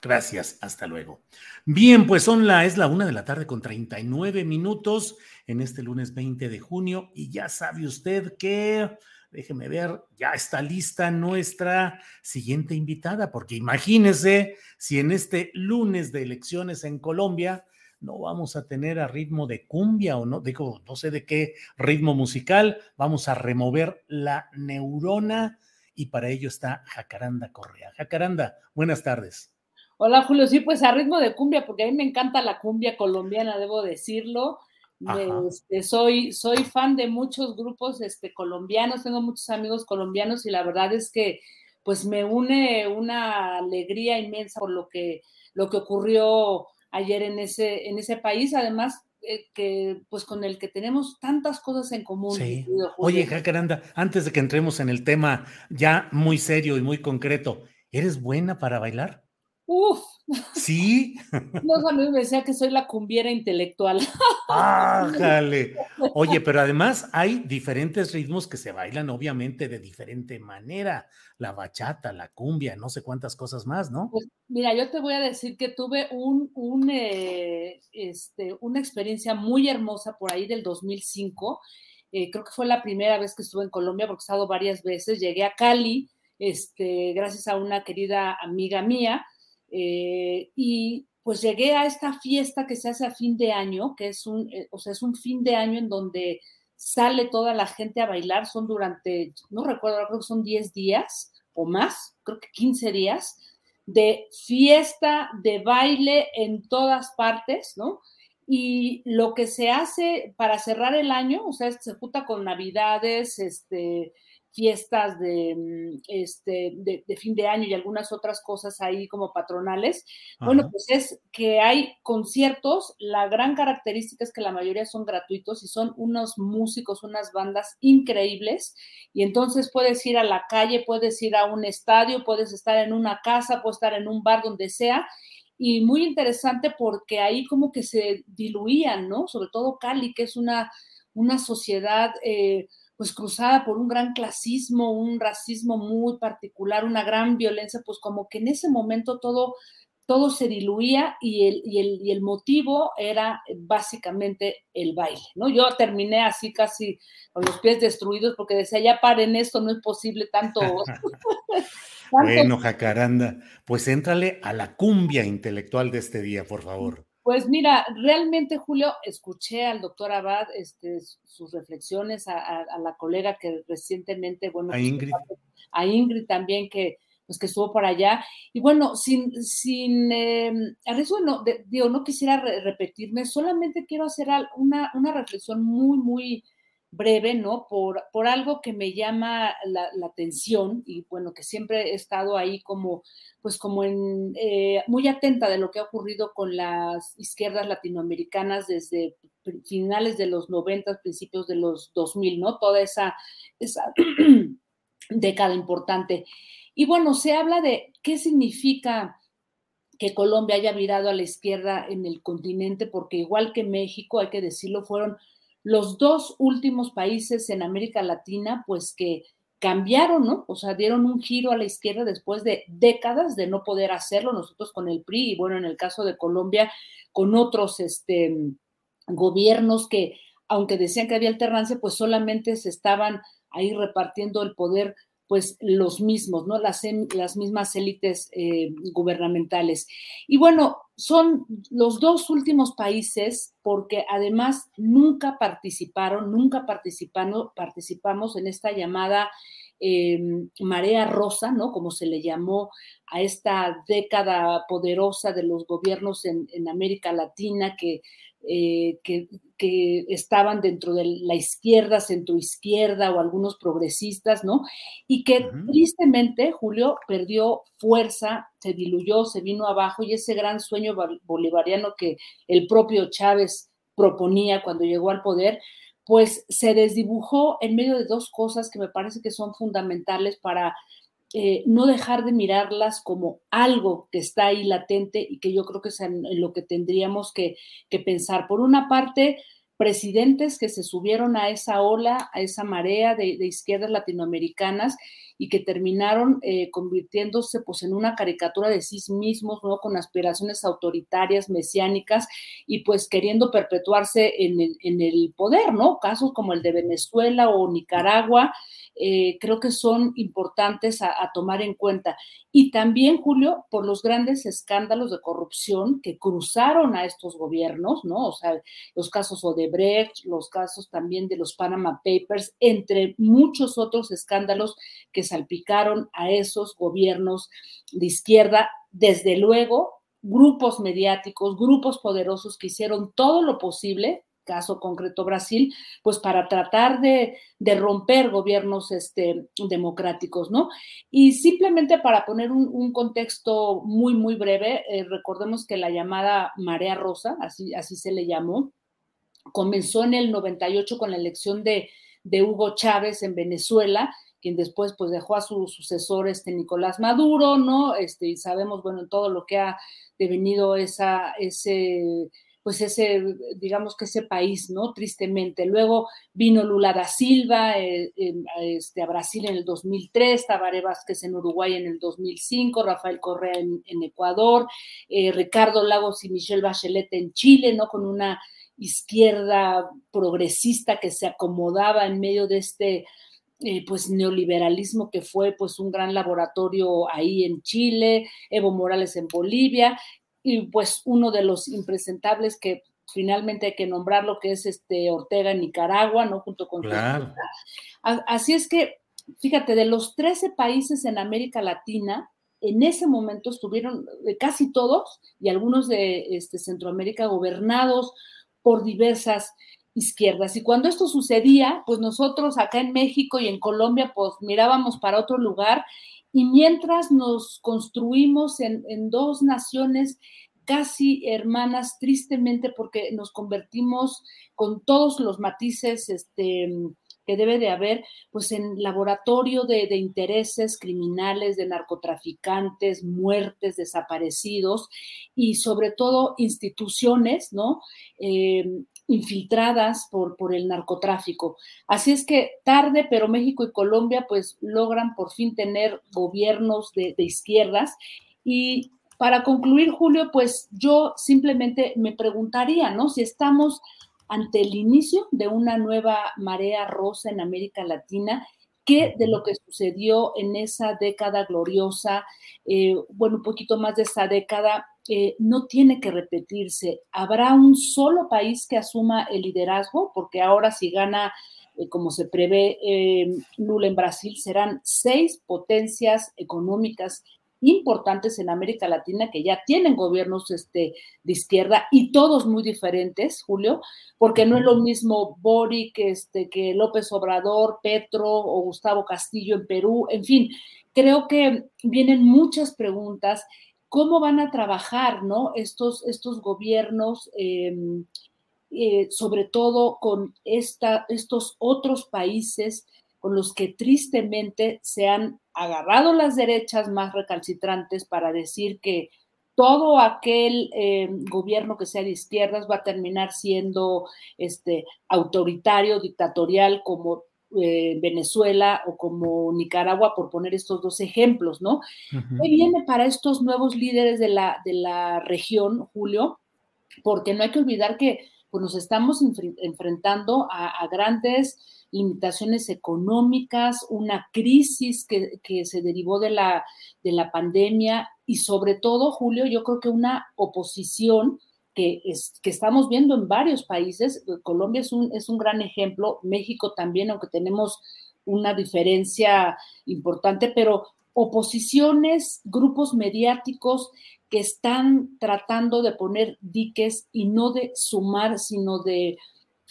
[SPEAKER 1] Gracias, hasta luego. Bien, pues son la, es la una de la tarde con 39 minutos en este lunes 20 de junio y ya sabe usted que déjeme ver, ya está lista nuestra siguiente invitada, porque imagínese si en este lunes de elecciones en Colombia no vamos a tener a ritmo de cumbia o no, digo, no sé de qué ritmo musical, vamos a remover la neurona y para ello está Jacaranda Correa. Jacaranda, buenas tardes.
[SPEAKER 6] Hola Julio, sí, pues a ritmo de cumbia, porque a mí me encanta la cumbia colombiana, debo decirlo. Este, soy, soy fan de muchos grupos este, colombianos, tengo muchos amigos colombianos y la verdad es que pues me une una alegría inmensa por lo que, lo que ocurrió ayer en ese, en ese país, además eh, que pues con el que tenemos tantas cosas en común.
[SPEAKER 1] Sí. Oye, Jacaranda, antes de que entremos en el tema ya muy serio y muy concreto, ¿eres buena para bailar?
[SPEAKER 6] Uf.
[SPEAKER 1] Sí.
[SPEAKER 6] Los amigos me decían que soy la cumbiera intelectual.
[SPEAKER 1] Ájale. Oye, pero además hay diferentes ritmos que se bailan, obviamente, de diferente manera. La bachata, la cumbia, no sé cuántas cosas más, ¿no?
[SPEAKER 6] Pues mira, yo te voy a decir que tuve un, un eh, este, una experiencia muy hermosa por ahí del 2005. Eh, creo que fue la primera vez que estuve en Colombia, porque he estado varias veces. Llegué a Cali, este, gracias a una querida amiga mía eh, y pues llegué a esta fiesta que se hace a fin de año, que es un, eh, o sea, es un fin de año en donde sale toda la gente a bailar, son durante, no recuerdo, creo que son 10 días o más, creo que 15 días, de fiesta, de baile en todas partes, ¿no? Y lo que se hace para cerrar el año, o sea, se junta con navidades, este, fiestas de, mm, este, de, fin de año y algunas otras cosas ahí como patronales. Bueno, pues es que hay conciertos, la gran característica es que la mayoría son gratuitos y son unos músicos, unas bandas increíbles y entonces puedes ir a la calle, puedes ir a un estadio, puedes estar en una casa, puedes estar en un bar, donde sea. Y muy interesante porque ahí como que se diluían, ¿no? Sobre todo Cali, que es una, una sociedad... Eh, pues cruzada por un gran clasismo, un racismo muy particular, una gran violencia, pues como que en ese momento todo, todo se diluía y el, y el, y el motivo era básicamente el baile, ¿no? Yo terminé así casi con los pies destruidos porque decía, ya paren esto, no es posible tanto...
[SPEAKER 1] bueno, Jacaranda, pues éntrale a la cumbia intelectual de este día, por favor.
[SPEAKER 6] Pues mira, realmente, Julio, escuché al doctor Abad este, sus reflexiones, a, la colega que recientemente, bueno,
[SPEAKER 1] a
[SPEAKER 6] pues,
[SPEAKER 1] Ingrid,
[SPEAKER 6] a Ingrid también, que pues que estuvo por allá. Y bueno, sin, sin eh, no, digo, no quisiera repetirme, solamente quiero hacer una, una reflexión muy, muy breve, ¿no? Por, por algo que me llama la, atención y bueno, que siempre he estado ahí como, pues como en, eh, muy atenta de lo que ha ocurrido con las izquierdas latinoamericanas desde finales de los 90, principios de los 2000, ¿no? Toda esa, esa década importante. Y bueno, se habla de qué significa que Colombia haya virado a la izquierda en el continente, porque igual que México, hay que decirlo, fueron los dos últimos países en América Latina, pues que cambiaron, ¿no? O sea, dieron un giro a la izquierda después de décadas de no poder hacerlo, nosotros con el PRI y bueno, en el caso de Colombia, con otros este, gobiernos que, aunque decían que había alternancia, pues solamente se estaban ahí repartiendo el poder pues los mismos, ¿no? Las, las mismas élites eh, gubernamentales. Y bueno, son los dos últimos países porque además nunca participaron, nunca participamos en esta llamada em, marea rosa, ¿no? Como se le llamó a esta década poderosa de los gobiernos en, América Latina que, eh, que, que, estaban dentro de la izquierda, centroizquierda o algunos progresistas, ¿no? Y que tristemente Julio perdió fuerza, se diluyó, se vino abajo y ese gran sueño bolivariano que el propio Chávez proponía cuando llegó al poder, pues se desdibujó en medio de dos cosas que me parece que son fundamentales para eh, no dejar de mirarlas como algo que está ahí latente y que yo creo que es en, lo que tendríamos que, pensar. Por una parte, presidentes que se subieron a esa ola, a esa marea de, izquierdas latinoamericanas y que terminaron eh, convirtiéndose pues en una caricatura de sí mismos, ¿no? Con aspiraciones autoritarias, mesiánicas y pues queriendo perpetuarse en el, en el poder, ¿no? Casos como el de Venezuela o Nicaragua, eh, creo que son importantes a, tomar en cuenta. Y también, Julio, por los grandes escándalos de corrupción que cruzaron a estos gobiernos, ¿no? O sea, los casos Odebrecht, los casos también de los Panama Papers, entre muchos otros escándalos que salpicaron a esos gobiernos de izquierda. Desde luego, grupos mediáticos, grupos poderosos que hicieron todo lo posible caso concreto Brasil, pues para tratar de, romper gobiernos este, democráticos, ¿no? Y simplemente para poner un, contexto muy, muy breve, eh, recordemos que la llamada Marea Rosa, así, así se le llamó, comenzó en el 98 con la elección de, Hugo Chávez en Venezuela, quien después pues dejó a su sucesor este Nicolás Maduro, ¿no? Este, y sabemos, bueno, todo lo que ha devenido esa, ese pues ese, digamos que ese país, ¿no? Tristemente. Luego vino Lula da Silva eh, este, a Brasil en el 2003, Tabaré Vázquez en Uruguay en el 2005, Rafael Correa en, Ecuador, eh, Ricardo Lagos y Michelle Bachelet en Chile, ¿no? Con una izquierda progresista que se acomodaba en medio de este eh, pues neoliberalismo que fue pues un gran laboratorio ahí en Chile, Evo Morales en Bolivia y pues uno de los impresentables que finalmente hay que nombrarlo, que es este Ortega en Nicaragua, ¿no? Junto con...
[SPEAKER 1] Claro.
[SPEAKER 6] Así es que, fíjate, de los 13 países en América Latina, en ese momento estuvieron eh, casi todos y algunos de este, Centroamérica gobernados por diversas izquierdas. Y cuando esto sucedía, pues nosotros acá en México y en Colombia, pues mirábamos para otro lugar y mientras nos construimos en, dos naciones casi hermanas, tristemente, porque nos convertimos con todos los matices este, que debe de haber, pues en laboratorio de, intereses criminales, de narcotraficantes, muertes, desaparecidos y sobre todo instituciones, ¿no? Eh, infiltradas por, por el narcotráfico. Así es que tarde, pero México y Colombia pues logran por fin tener gobiernos de, izquierdas. Y para concluir, Julio, pues yo simplemente me preguntaría, ¿no? Si estamos ante el inicio de una nueva marea rosa en América Latina, ¿qué de lo que sucedió en esa década gloriosa, eh, bueno, un poquito más de esa década, no tiene que repetirse. Habrá un solo país que asuma el liderazgo, porque ahora si gana, eh, como se prevé eh, Lula en Brasil, serán seis potencias económicas importantes en América Latina que ya tienen gobiernos este, de izquierda y todos muy diferentes, Julio, porque no es lo mismo Boric este, que López Obrador, Petro o Gustavo Castillo en Perú, en fin, creo que vienen muchas preguntas cómo van a trabajar ¿no? estos, estos gobiernos, em, eh, sobre todo con esta, estos otros países con los que tristemente se han agarrado las derechas más recalcitrantes para decir que todo aquel em, gobierno que sea de izquierdas va a terminar siendo este, autoritario, dictatorial, como eh, Venezuela o como Nicaragua, por poner estos dos ejemplos, ¿no? ¿Qué viene para estos nuevos líderes de la, de la región, Julio? Porque no hay que olvidar que pues, nos estamos enfrentando a, grandes limitaciones económicas, una crisis que, que, se derivó de la, de la pandemia y sobre todo, Julio, yo creo que una oposición que, es, que estamos viendo en varios países. Colombia es un, es un gran ejemplo, México también, aunque tenemos una diferencia importante, pero oposiciones, grupos mediáticos que están tratando de poner diques y no de sumar, sino de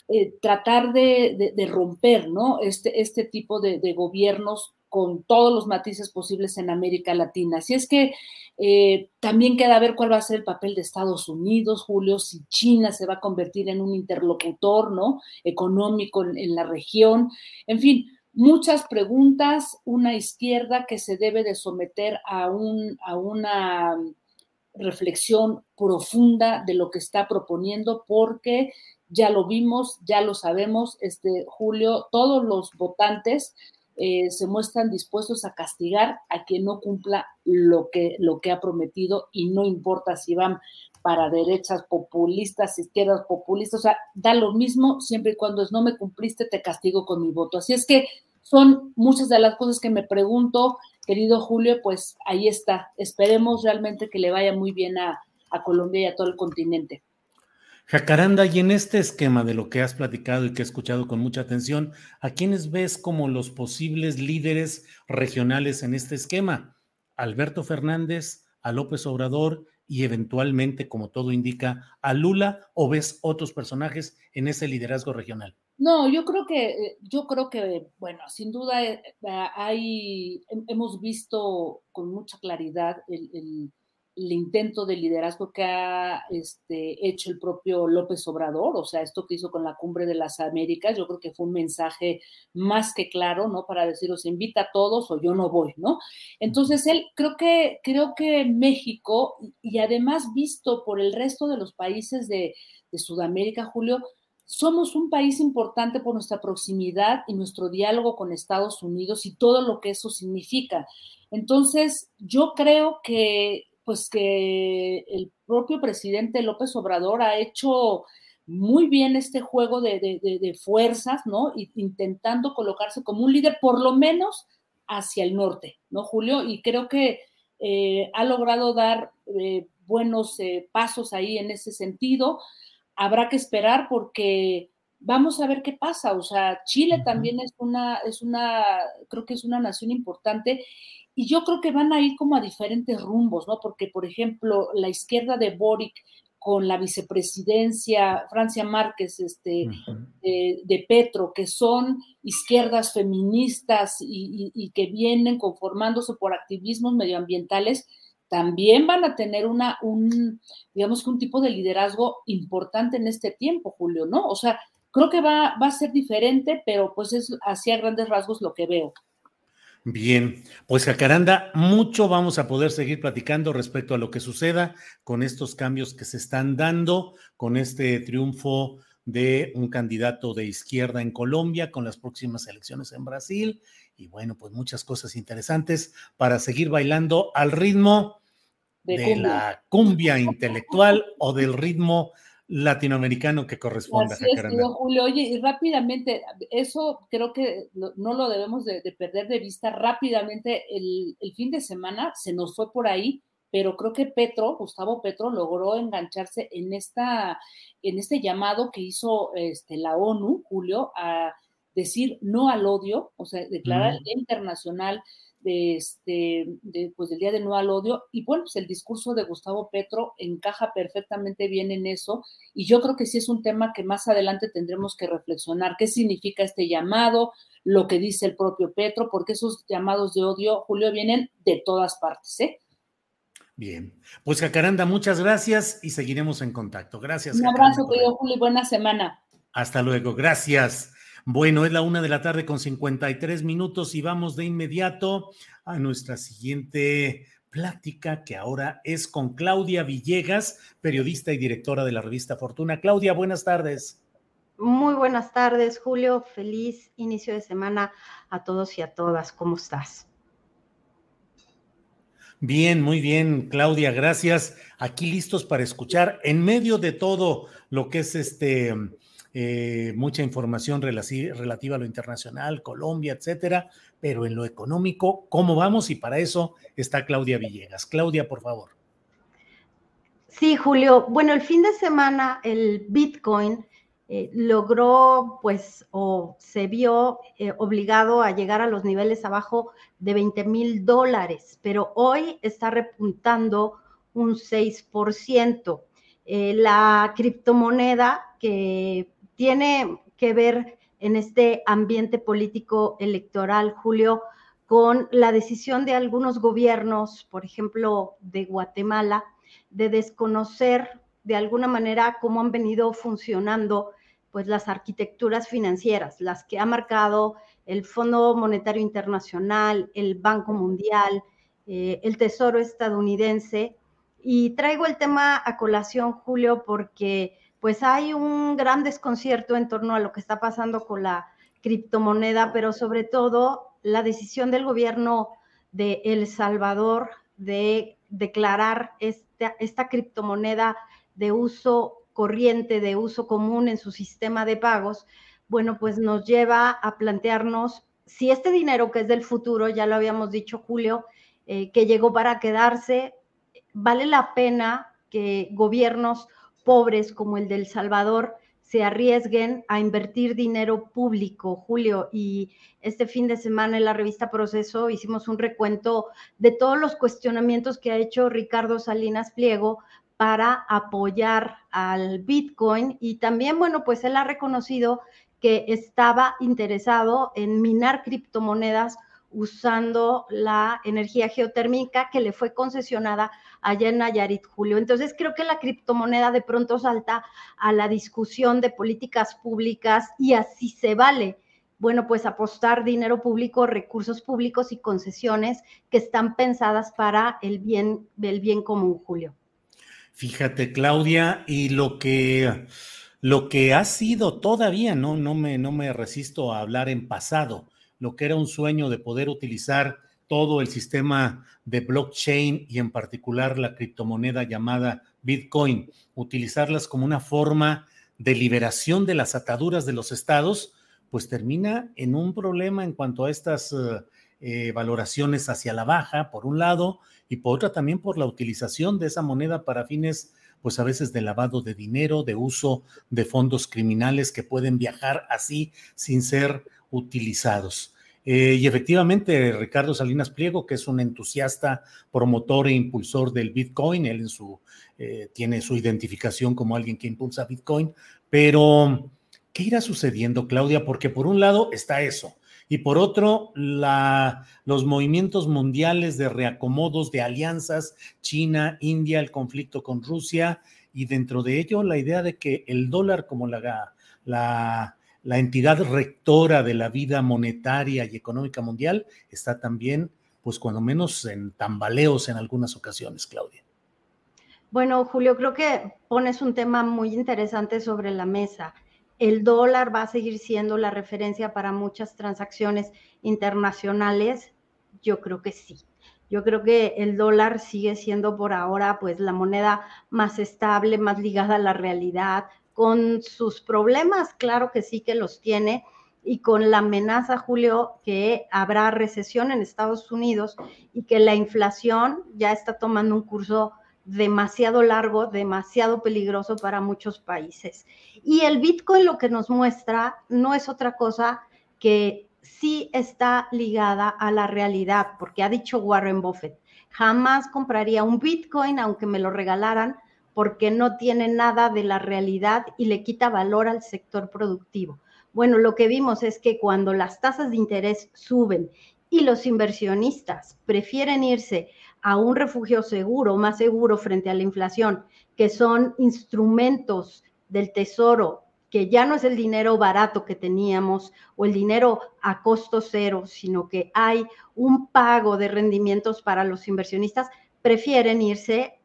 [SPEAKER 6] eh, tratar de, romper ¿no? este, este tipo de, gobiernos con todos los matices posibles en América Latina. Así es que eh, también queda ver cuál va a ser el papel de Estados Unidos, Julio, si China se va a convertir en un interlocutor ¿no? económico en, la región. En fin, muchas preguntas, una izquierda que se debe de someter a, un, a una reflexión profunda de lo que está proponiendo, porque ya lo vimos, ya lo sabemos, este Julio, todos los votantes eh, se muestran dispuestos a castigar a quien no cumpla lo que, lo que ha prometido y no importa si van para derechas populistas, izquierdas populistas, o sea, da lo mismo siempre y cuando es no me cumpliste, te castigo con mi voto. Así es que son muchas de las cosas que me pregunto, querido Julio, pues ahí está. Esperemos realmente que le vaya muy bien a, a Colombia y a todo el continente.
[SPEAKER 1] Jacaranda, y en este esquema de lo que has platicado y que he escuchado con mucha atención, ¿a quiénes ves como los posibles líderes regionales en este esquema? ¿Alberto Fernández, a López Obrador y eventualmente, como todo indica, a Lula o ves otros personajes en ese liderazgo regional?
[SPEAKER 6] No, yo creo que, eh, yo creo que, bueno, sin duda eh, hay, hemos visto con mucha claridad el el intento de liderazgo que ha este, hecho el propio López Obrador, o sea, esto que hizo con la cumbre de las Américas, yo creo que fue un mensaje más que claro, ¿no? Para decir, os invita a todos o yo no voy, ¿no? Entonces, él, creo que, creo que México, y además visto por el resto de los países de Sudamérica, Julio, somos un país importante por nuestra proximidad y nuestro diálogo con Estados Unidos y todo lo que eso significa. Entonces, yo creo que pues que el propio presidente López Obrador ha hecho muy bien este juego de, fuerzas, ¿no? intentando colocarse como un líder, por lo menos hacia el norte, ¿no, Julio? Y creo que eh, ha logrado dar eh, buenos eh, pasos ahí en ese sentido. Habrá que esperar porque vamos a ver qué pasa. O sea, Chile también es una, es una, creo que es una nación importante y yo creo que van a ir como a diferentes rumbos, ¿no? Porque, por ejemplo, la izquierda de Boric con la vicepresidencia Francia Márquez este, de, Petro, que son izquierdas feministas y, que vienen conformándose por activismos medioambientales, también van a tener una, un, digamos que un tipo de liderazgo importante en este tiempo, Julio, ¿no? O sea, creo que va, va a ser diferente, pero pues es hacia grandes rasgos lo que veo.
[SPEAKER 1] Bien, pues Jacaranda, mucho vamos a poder seguir platicando respecto a lo que suceda con estos cambios que se están dando, con este triunfo de un candidato de izquierda en Colombia, con las próximas elecciones en Brasil, y bueno, pues muchas cosas interesantes para seguir bailando al ritmo de, la cumbia intelectual o del ritmo latinoamericano que corresponde
[SPEAKER 6] Así a Julio. Oye, y rápidamente, eso creo que no lo debemos de, perder de vista. Rápidamente, el, fin de semana se nos fue por ahí, pero creo que Petro, Gustavo Petro, logró engancharse en, esta, en este llamado que hizo este, la ONU, Julio, a decir no al odio, o sea, declarar el Día Internacional de este, pues del Día del No al Odio. Y bueno, pues el discurso de Gustavo Petro encaja perfectamente bien en eso. Y yo creo que sí es un tema que más adelante tendremos que reflexionar. ¿Qué significa este llamado? Lo que dice el propio Petro, porque esos llamados de odio, Julio, vienen de todas partes, ¿eh?
[SPEAKER 1] Bien, pues Jacaranda, muchas gracias y seguiremos en contacto. Gracias.
[SPEAKER 6] Un abrazo, querido Julio, y buena semana.
[SPEAKER 1] Hasta luego, gracias. Bueno, es la una de la tarde con 53 minutos y vamos de inmediato a nuestra siguiente plática que ahora es con Claudia Villegas, periodista y directora de la revista Fortuna. Claudia, buenas tardes.
[SPEAKER 7] Muy buenas tardes, Julio. Feliz inicio de semana a todos y a todas. ¿Cómo estás?
[SPEAKER 1] Bien, muy bien, Claudia, gracias. Aquí listos para escuchar en medio de todo lo que es este eh, mucha información relativa a lo internacional, Colombia, etcétera, pero en lo económico, ¿cómo vamos? Y para eso está Claudia Villegas. Claudia, por favor.
[SPEAKER 7] Sí, Julio. Bueno, el fin de semana el Bitcoin eh, logró, pues, o se vio eh, obligado a llegar a los niveles abajo de 20 mil dólares, pero hoy está repuntando un 6%. Eh, la criptomoneda que tiene que ver en este ambiente político electoral, Julio, con la decisión de algunos gobiernos, por ejemplo, de Guatemala, de desconocer de alguna manera cómo han venido funcionando pues las arquitecturas financieras, las que ha marcado el Fondo Monetario Internacional, el Banco Mundial, eh, el Tesoro estadounidense. Y traigo el tema a colación, Julio, porque pues hay un gran desconcierto en torno a lo que está pasando con la criptomoneda, pero sobre todo la decisión del gobierno de El Salvador de declarar esta, criptomoneda de uso corriente, de uso común en su sistema de pagos, bueno, pues nos lleva a plantearnos si este dinero que es del futuro, ya lo habíamos dicho Julio, eh, que llegó para quedarse, vale la pena que gobiernos pobres como el del Salvador se arriesguen a invertir dinero público, Julio. Y este fin de semana en la revista Proceso hicimos un recuento de todos los cuestionamientos que ha hecho Ricardo Salinas Pliego para apoyar al Bitcoin y también, bueno, pues él ha reconocido que estaba interesado en minar criptomonedas usando la energía geotérmica que le fue concesionada allá en Nayarit, Julio. Entonces creo que la criptomoneda de pronto salta a la discusión de políticas públicas y así se vale. Bueno, pues apostar dinero público, recursos públicos y concesiones que están pensadas para el bien, el bien común, Julio.
[SPEAKER 1] Fíjate, Claudia, y lo que, lo que ha sido todavía, no, no, me, no me resisto a hablar en pasado, lo que era un sueño de poder utilizar todo el sistema de blockchain y en particular la criptomoneda llamada Bitcoin, utilizarlas como una forma de liberación de las ataduras de los estados, pues termina en un problema en cuanto a estas eh, eh, valoraciones hacia la baja, por un lado, y por otra también por la utilización de esa moneda para fines, pues a veces de lavado de dinero, de uso de fondos criminales que pueden viajar así sin ser utilizados. Eh, y efectivamente, Ricardo Salinas Pliego, que es un entusiasta, promotor e impulsor del Bitcoin, él en su, eh, tiene su identificación como alguien que impulsa Bitcoin, pero ¿qué irá sucediendo, Claudia? Porque por un lado está eso, y por otro, los movimientos mundiales de reacomodos de alianzas, China, India, el conflicto con Rusia, y dentro de ello la idea de que el dólar como la, la, la entidad rectora de la vida monetaria y económica mundial está también, pues cuando menos en tambaleos en algunas ocasiones, Claudia.
[SPEAKER 7] Bueno, Julio, creo que pones un tema muy interesante sobre la mesa el dólar va a seguir siendo la referencia para muchas transacciones internacionales? Yo creo que sí. Yo creo que el dólar sigue siendo por ahora pues la moneda más estable, más ligada a la realidad, con sus problemas, claro que sí que los tiene, y con la amenaza, Julio, que habrá recesión en Estados Unidos y que la inflación ya está tomando un curso demasiado largo, demasiado peligroso para muchos países. Y el Bitcoin lo que nos muestra no es otra cosa que sí está ligada a la realidad, porque ha dicho Warren Buffett, jamás compraría un Bitcoin aunque me lo regalaran, porque no tiene nada de la realidad y le quita valor al sector productivo. Bueno, lo que vimos es que cuando las tasas de interés suben y los inversionistas prefieren irse a un refugio seguro, más seguro frente a la inflación, que son instrumentos del tesoro, que ya no es el dinero barato que teníamos o el dinero a costo cero, sino que hay un pago de rendimientos para los inversionistas, prefieren irse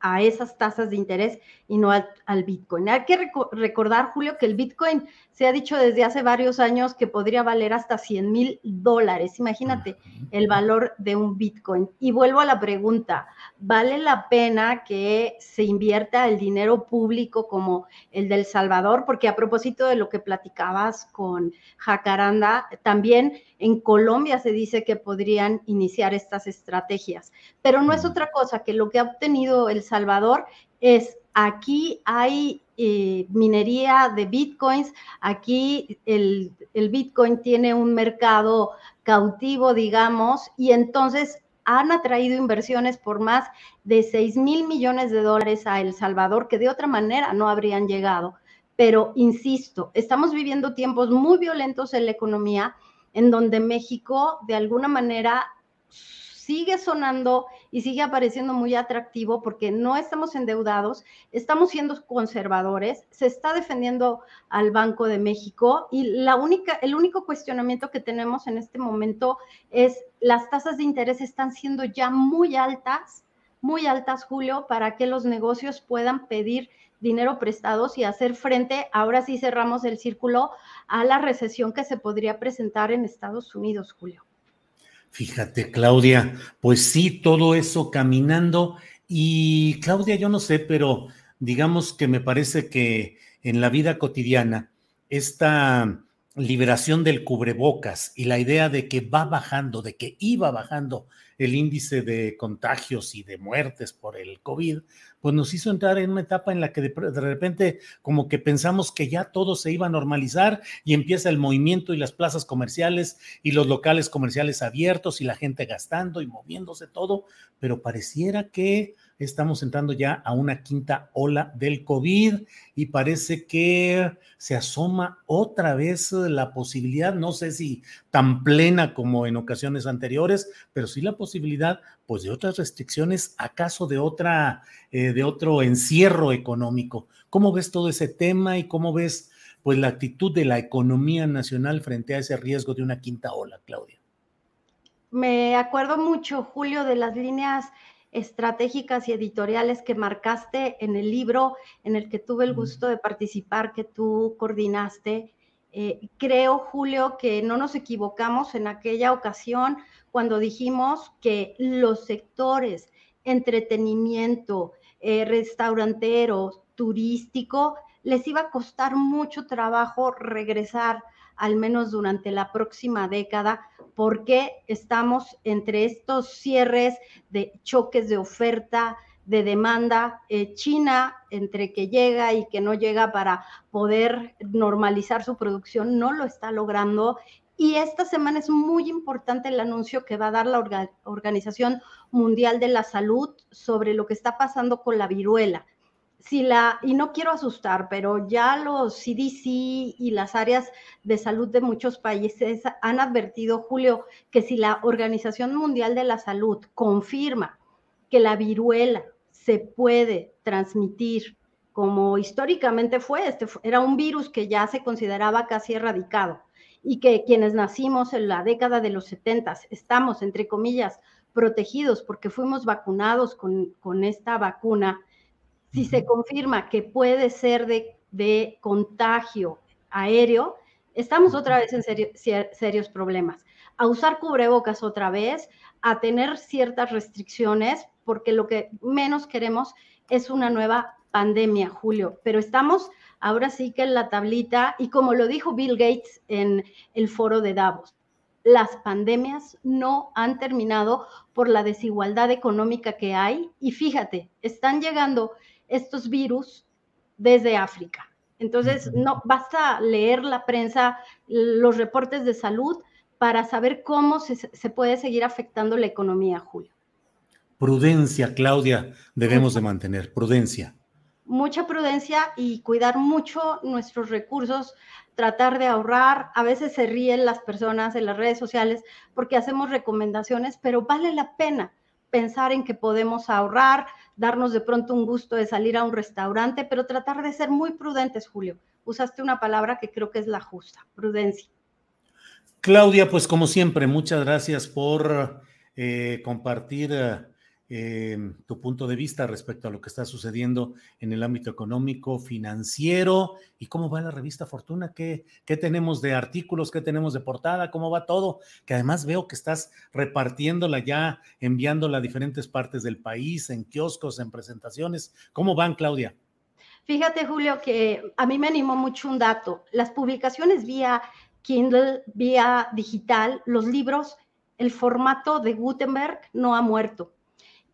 [SPEAKER 7] a esas tasas de interés y no al, Bitcoin. Hay que recordar, Julio, que el Bitcoin se ha dicho desde hace varios años que podría valer hasta 100 mil dólares. Imagínate el valor de un Bitcoin. Y vuelvo a la pregunta, ¿vale la pena que se invierta el dinero público como el del Salvador? Porque a propósito de lo que platicabas con Jacaranda, también en Colombia se dice que podrían iniciar estas estrategias, pero no es otra cosa que lo que ha obtenido El Salvador es aquí hay eh, minería de bitcoins, aquí el, el bitcoin tiene un mercado cautivo, digamos, y entonces han atraído inversiones por más de 6 mil millones de dólares a El Salvador, que de otra manera no habrían llegado. Pero, insisto, estamos viviendo tiempos muy violentos en la economía, en donde México, de alguna manera, sigue sonando y sigue apareciendo muy atractivo porque no estamos endeudados, estamos siendo conservadores, se está defendiendo al Banco de México y la única, el único cuestionamiento que tenemos en este momento es las tasas de interés están siendo ya muy altas, muy altas, Julio, para que los negocios puedan pedir dinero prestados y hacer frente, ahora sí cerramos el círculo, a la recesión que se podría presentar en Estados Unidos, Julio.
[SPEAKER 1] Fíjate, Claudia, pues sí, todo eso caminando. Y Claudia, yo no sé, pero digamos que me parece que en la vida cotidiana, esta liberación del cubrebocas y la idea de que va bajando, de que iba bajando el índice de contagios y de muertes por el COVID, pues nos hizo entrar en una etapa en la que de, repente como que pensamos que ya todo se iba a normalizar y empieza el movimiento y las plazas comerciales y los locales comerciales abiertos y la gente gastando y moviéndose todo, pero pareciera que estamos entrando ya a una quinta ola del COVID y parece que se asoma otra vez la posibilidad, no sé si tan plena como en ocasiones anteriores, pero sí la posibilidad pues de otras restricciones, acaso de otra, eh, de otro encierro económico. ¿Cómo ves todo ese tema y cómo ves pues la actitud de la economía nacional frente a ese riesgo de una quinta ola, Claudia?
[SPEAKER 7] Me acuerdo mucho, Julio, de las líneas estratégicas y editoriales que marcaste en el libro en el que tuve el gusto de participar, que tú coordinaste. Eh, creo, Julio, que no nos equivocamos en aquella ocasión cuando dijimos que los sectores entretenimiento, eh, restaurantero, turístico, les iba a costar mucho trabajo regresar, al menos durante la próxima década, porque estamos entre estos cierres de choques de oferta, de demanda. Eh, China, entre que llega y que no llega para poder normalizar su producción, no lo está logrando. Y esta semana es muy importante el anuncio que va a dar la Organización Mundial de la Salud sobre lo que está pasando con la viruela si la, y no quiero asustar, pero ya los CDC y las áreas de salud de muchos países han advertido, Julio, que si la Organización Mundial de la Salud confirma que la viruela se puede transmitir como históricamente fue, este era un virus que ya se consideraba casi erradicado y que quienes nacimos en la década de los 70 estamos, entre comillas, protegidos porque fuimos vacunados con, con esta vacuna si se confirma que puede ser de, contagio aéreo, estamos otra vez en serios problemas. A usar cubrebocas otra vez, a tener ciertas restricciones, porque lo que menos queremos es una nueva pandemia, Julio. Pero estamos ahora sí que en la tablita, y como lo dijo Bill Gates en el foro de Davos, las pandemias no han terminado por la desigualdad económica que hay. Y fíjate, están llegando estos virus desde África. Entonces, no basta leer la prensa, los reportes de salud para saber cómo se, puede seguir afectando la economía, Julio.
[SPEAKER 1] Prudencia, Claudia, debemos de mantener, prudencia.
[SPEAKER 7] Mucha prudencia y cuidar mucho nuestros recursos, tratar de ahorrar. A veces se ríen las personas en las redes sociales porque hacemos recomendaciones, pero vale la pena pensar en que podemos ahorrar, darnos de pronto un gusto de salir a un restaurante, pero tratar de ser muy prudentes, Julio. Usaste una palabra que creo que es la justa, prudencia.
[SPEAKER 1] Claudia, pues como siempre, muchas gracias por eh, compartir eh, tu punto de vista respecto a lo que está sucediendo en el ámbito económico, financiero y cómo va la revista Fortuna, qué, qué tenemos de artículos, qué tenemos de portada, cómo va todo, que además veo que estás repartiéndola ya, enviándola a diferentes partes del país, en kioscos, en presentaciones. ¿Cómo van, Claudia?
[SPEAKER 7] Fíjate, Julio, que a mí me animó mucho un dato. Las publicaciones vía Kindle, vía digital, los libros, el formato de Gutenberg no ha muerto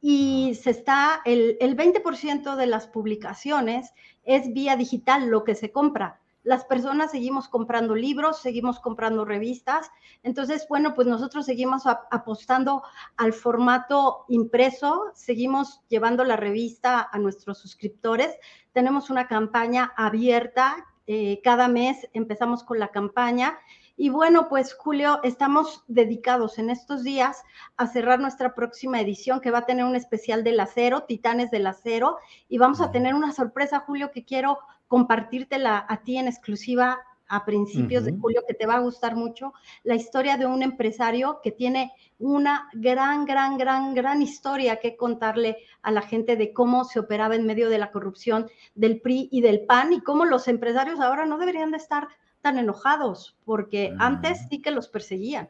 [SPEAKER 7] y se está, el, el 20% de las publicaciones es vía digital lo que se compra las personas seguimos comprando libros, seguimos comprando revistas. Entonces, bueno, pues nosotros seguimos apostando al formato impreso, seguimos llevando la revista a nuestros suscriptores. Tenemos una campaña abierta, eh, cada mes empezamos con la campaña. Y bueno, pues Julio, estamos dedicados en estos días a cerrar nuestra próxima edición que va a tener un especial del acero, Titanes del Acero, y vamos a tener una sorpresa, Julio, que quiero compartírtela a ti en exclusiva a principios de julio, que te va a gustar mucho, la historia de un empresario que tiene una gran, gran, gran, gran historia que contarle a la gente de cómo se operaba en medio de la corrupción del PRI y del PAN y cómo los empresarios ahora no deberían de estar tan enojados, porque antes sí que los perseguían.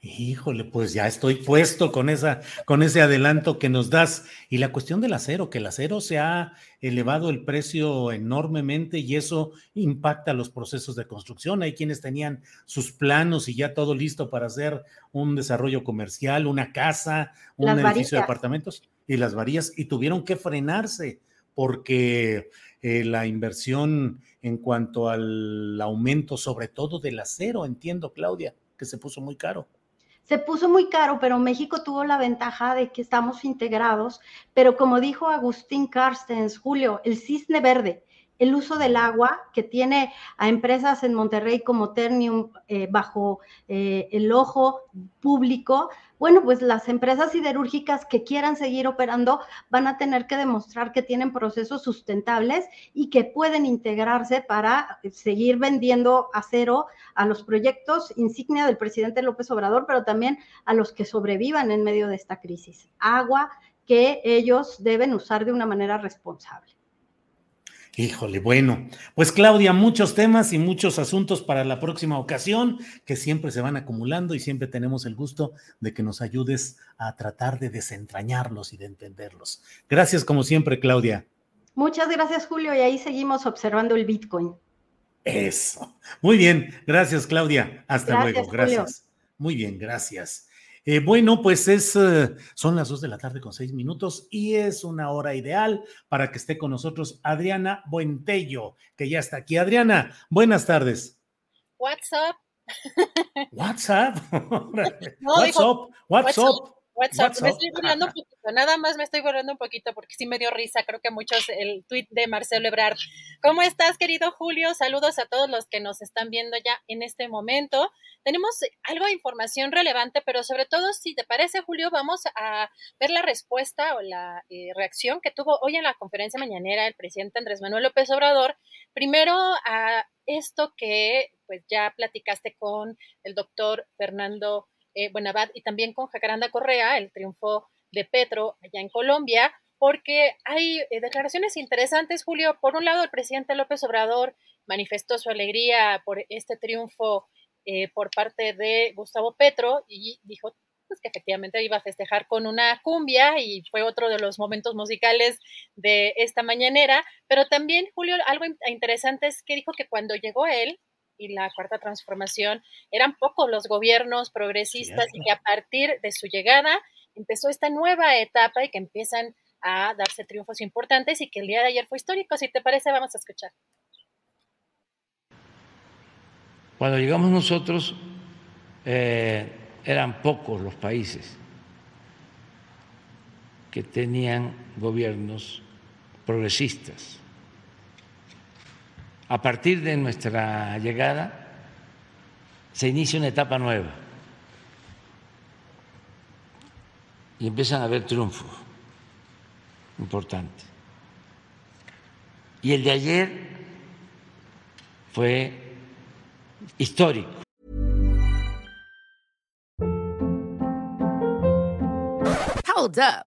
[SPEAKER 1] Híjole, pues ya estoy puesto con esa, con ese adelanto que nos das. Y la cuestión del acero, que el acero se ha elevado el precio enormemente y eso impacta los procesos de construcción. Hay quienes tenían sus planos y ya todo listo para hacer un desarrollo comercial, una casa, un edificio de apartamentos y las varías, y tuvieron que frenarse porque eh, la inversión en cuanto al aumento, sobre todo del acero, entiendo, Claudia, que se puso muy caro.
[SPEAKER 7] Se puso muy caro, pero México tuvo la ventaja de que estamos integrados, pero como dijo Agustín Carstens, Julio, el cisne verde, el uso del agua que tiene a empresas en Monterrey como Ternium eh, bajo eh, el ojo público, bueno, pues las empresas siderúrgicas que quieran seguir operando van a tener que demostrar que tienen procesos sustentables y que pueden integrarse para seguir vendiendo acero a los proyectos insignia del presidente López Obrador, pero también a los que sobrevivan en medio de esta crisis. Agua que ellos deben usar de una manera responsable.
[SPEAKER 1] Híjole, bueno, pues Claudia, muchos temas y muchos asuntos para la próxima ocasión que siempre se van acumulando y siempre tenemos el gusto de que nos ayudes a tratar de desentrañarlos y de entenderlos. Gracias como siempre, Claudia.
[SPEAKER 7] Muchas gracias, Julio, y ahí seguimos observando el Bitcoin.
[SPEAKER 1] Eso. Muy bien, gracias, Claudia. Hasta luego, gracias. Muy bien, gracias. Eh, bueno, pues es, eh, son las dos de la tarde con seis minutos y es una hora ideal para que esté con nosotros Adriana Buentello, que ya está aquí. Adriana, buenas tardes.
[SPEAKER 8] What's up?
[SPEAKER 1] What's up? what's, up? what's up?
[SPEAKER 8] WhatsApp. me estoy burlando un poquito, nada más me estoy burlando un poquito porque sí me dio risa, creo que muchos, el tweet de Marcelo Ebrard. ¿Cómo estás, querido Julio? Saludos a todos los que nos están viendo ya en este momento. Tenemos algo de información relevante, pero sobre todo, si te parece, Julio, vamos a ver la respuesta o la eh, reacción que tuvo hoy en la conferencia mañanera el presidente Andrés Manuel López Obrador. Primero a esto que pues ya platicaste con el doctor Fernando eh, Buenabad y también con Jacaranda Correa, el triunfo de Petro allá en Colombia, porque hay eh, declaraciones interesantes, Julio. Por un lado, el presidente López Obrador manifestó su alegría por este triunfo eh, por parte de Gustavo Petro y dijo pues, que efectivamente iba a festejar con una cumbia y fue otro de los momentos musicales de esta mañanera. Pero también, Julio, algo interesante es que dijo que cuando llegó él, y la cuarta transformación eran pocos los gobiernos progresistas y que a partir de su llegada empezó esta nueva etapa y que empiezan a darse triunfos importantes y que el día de ayer fue histórico. Si te parece, vamos a escuchar.
[SPEAKER 9] Cuando llegamos nosotros, eh, eran pocos los países que tenían gobiernos progresistas a partir de nuestra llegada se inicia una etapa nueva y empiezan a haber triunfos importantes. Y el de ayer fue histórico.
[SPEAKER 10] Hold up.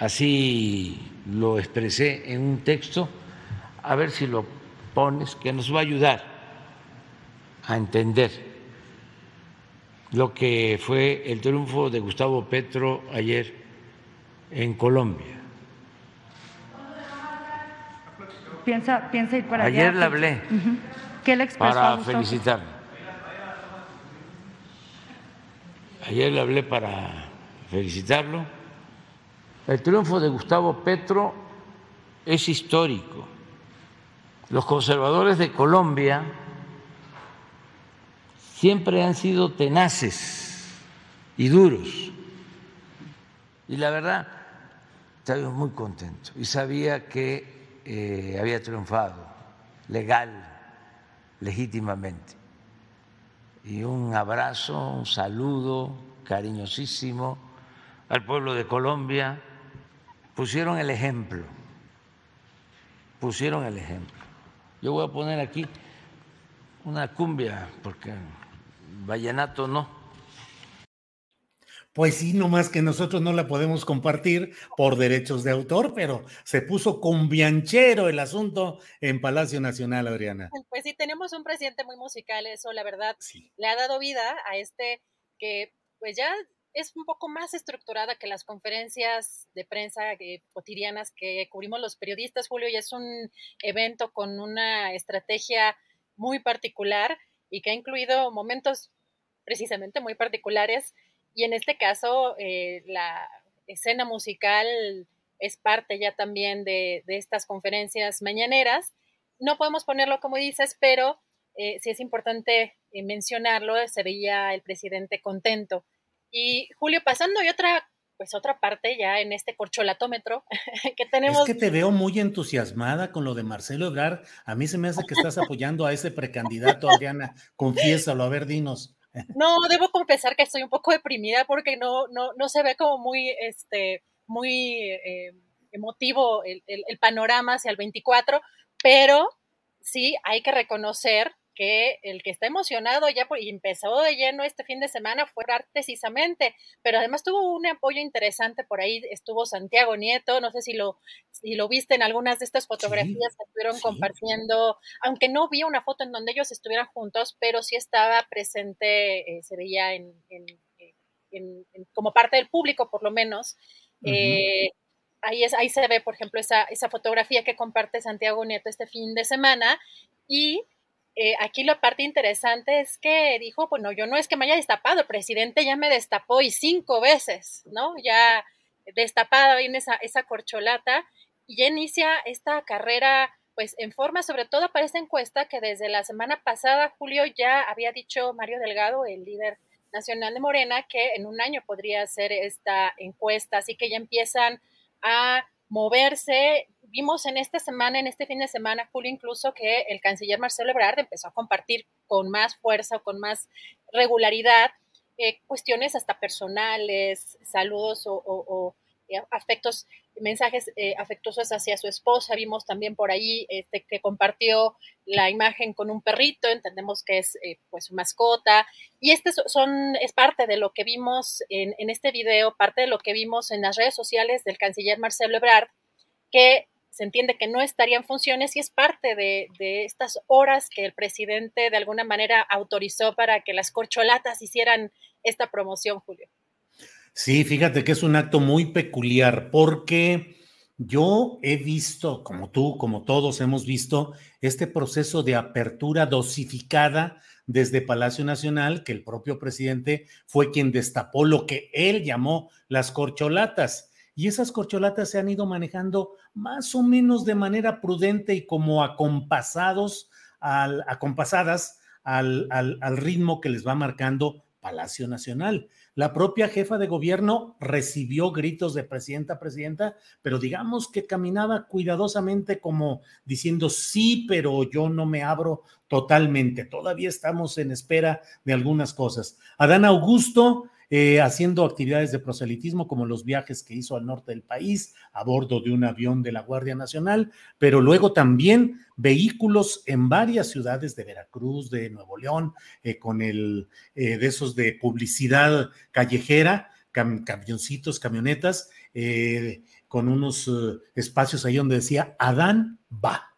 [SPEAKER 9] Así lo expresé en un texto, a ver si lo pones, que nos va a ayudar a entender lo que fue el triunfo de Gustavo Petro ayer en Colombia.
[SPEAKER 11] Piensa, piensa ir para
[SPEAKER 9] Ayer
[SPEAKER 11] allá.
[SPEAKER 9] le hablé.
[SPEAKER 11] ¿Qué le expresó
[SPEAKER 9] para
[SPEAKER 11] Gustavo?
[SPEAKER 9] felicitarlo. Ayer le hablé para felicitarlo. El triunfo de Gustavo Petro es histórico. Los conservadores de Colombia siempre han sido tenaces y duros. Y la verdad, estaba muy contento y sabía que eh, había triunfado legal, legítimamente. Y un abrazo, un saludo cariñosísimo al pueblo de Colombia. Pusieron el ejemplo, pusieron el ejemplo. Yo voy a poner aquí una cumbia, porque vallenato no.
[SPEAKER 1] Pues sí, nomás que nosotros no la podemos compartir por derechos de autor, pero se puso cumbianchero el asunto en Palacio Nacional, Adriana.
[SPEAKER 8] Pues sí, tenemos un presidente muy musical, eso la verdad le ha dado vida a este que pues ya es un poco más estructurada que las conferencias de prensa eh, cotidianas que cubrimos los periodistas, Julio, y es un evento con una estrategia muy particular y que ha incluido momentos precisamente muy particulares y en este caso eh, la escena musical es parte ya también de, estas conferencias mañaneras. No podemos ponerlo como dices, pero eh, sí es importante eh, mencionarlo, se veía el presidente contento. Y Julio, pasando y otra, pues otra parte ya en este corcholatómetro que tenemos.
[SPEAKER 1] Es que te veo muy entusiasmada con lo de Marcelo Ebrard. A mí se me hace que estás apoyando a ese precandidato, Adriana. Confiésalo, a ver, dinos.
[SPEAKER 8] No, debo confesar que estoy un poco deprimida porque no, no, no se ve como muy, este, muy eh, emotivo el, el, el, panorama hacia el 24, pero sí hay que reconocer que el que está emocionado ya por, y empezó de lleno este fin de semana fue Art precisamente, pero además tuvo un apoyo interesante por ahí, estuvo Santiago Nieto, no sé si lo, si lo viste en algunas de estas fotografías sí, que estuvieron sí. compartiendo, aunque no vi una foto en donde ellos estuvieran juntos, pero sí estaba presente, eh, se veía en, en, en, como parte del público por lo menos. Uh -huh. eh, ahí, es, ahí se ve, por ejemplo, esa, esa fotografía que comparte Santiago Nieto este fin de semana y eh, aquí la parte interesante es que dijo, bueno, yo no es que me haya destapado, el presidente ya me destapó y cinco veces, ¿no? Ya destapada viene esa, esa corcholata y ya inicia esta carrera, pues en forma, sobre todo para esta encuesta que desde la semana pasada, Julio, ya había dicho Mario Delgado, el líder nacional de Morena, que en un año podría hacer esta encuesta, así que ya empiezan a moverse. Vimos en esta semana, en este fin de semana, Julio, incluso que el canciller Marcelo Ebrard empezó a compartir con más fuerza o con más regularidad eh, cuestiones hasta personales, saludos o, o, o afectos, mensajes eh, afectuosos hacia su esposa. Vimos también por ahí este, que compartió la imagen con un perrito, entendemos que es eh, pues su mascota. Y este son, es parte de lo que vimos en, en, este video, parte de lo que vimos en las redes sociales del canciller Marcelo Ebrard, que se entiende que no estaría en funciones y es parte de, de estas horas que el presidente de alguna manera autorizó para que las corcholatas hicieran esta promoción, Julio.
[SPEAKER 1] Sí, fíjate que es un acto muy peculiar porque yo he visto, como tú, como todos hemos visto, este proceso de apertura dosificada desde Palacio Nacional, que el propio presidente fue quien destapó lo que él llamó las corcholatas. Y esas corcholatas se han ido manejando más o menos de manera prudente y como acompasados, al, acompasadas al, ritmo que les va marcando Palacio Nacional. La propia jefa de gobierno recibió gritos de presidenta, presidenta, pero digamos que caminaba cuidadosamente como diciendo sí, pero yo no me abro totalmente. Todavía estamos en espera de algunas cosas. Adán Augusto eh, haciendo actividades de proselitismo como los viajes que hizo al norte del país a bordo de un avión de la Guardia Nacional, pero luego también vehículos en varias ciudades de Veracruz, de Nuevo León, eh, con el eh, de esos de publicidad callejera, cam camioncitos, camionetas, con unos espacios ahí donde decía Adán va.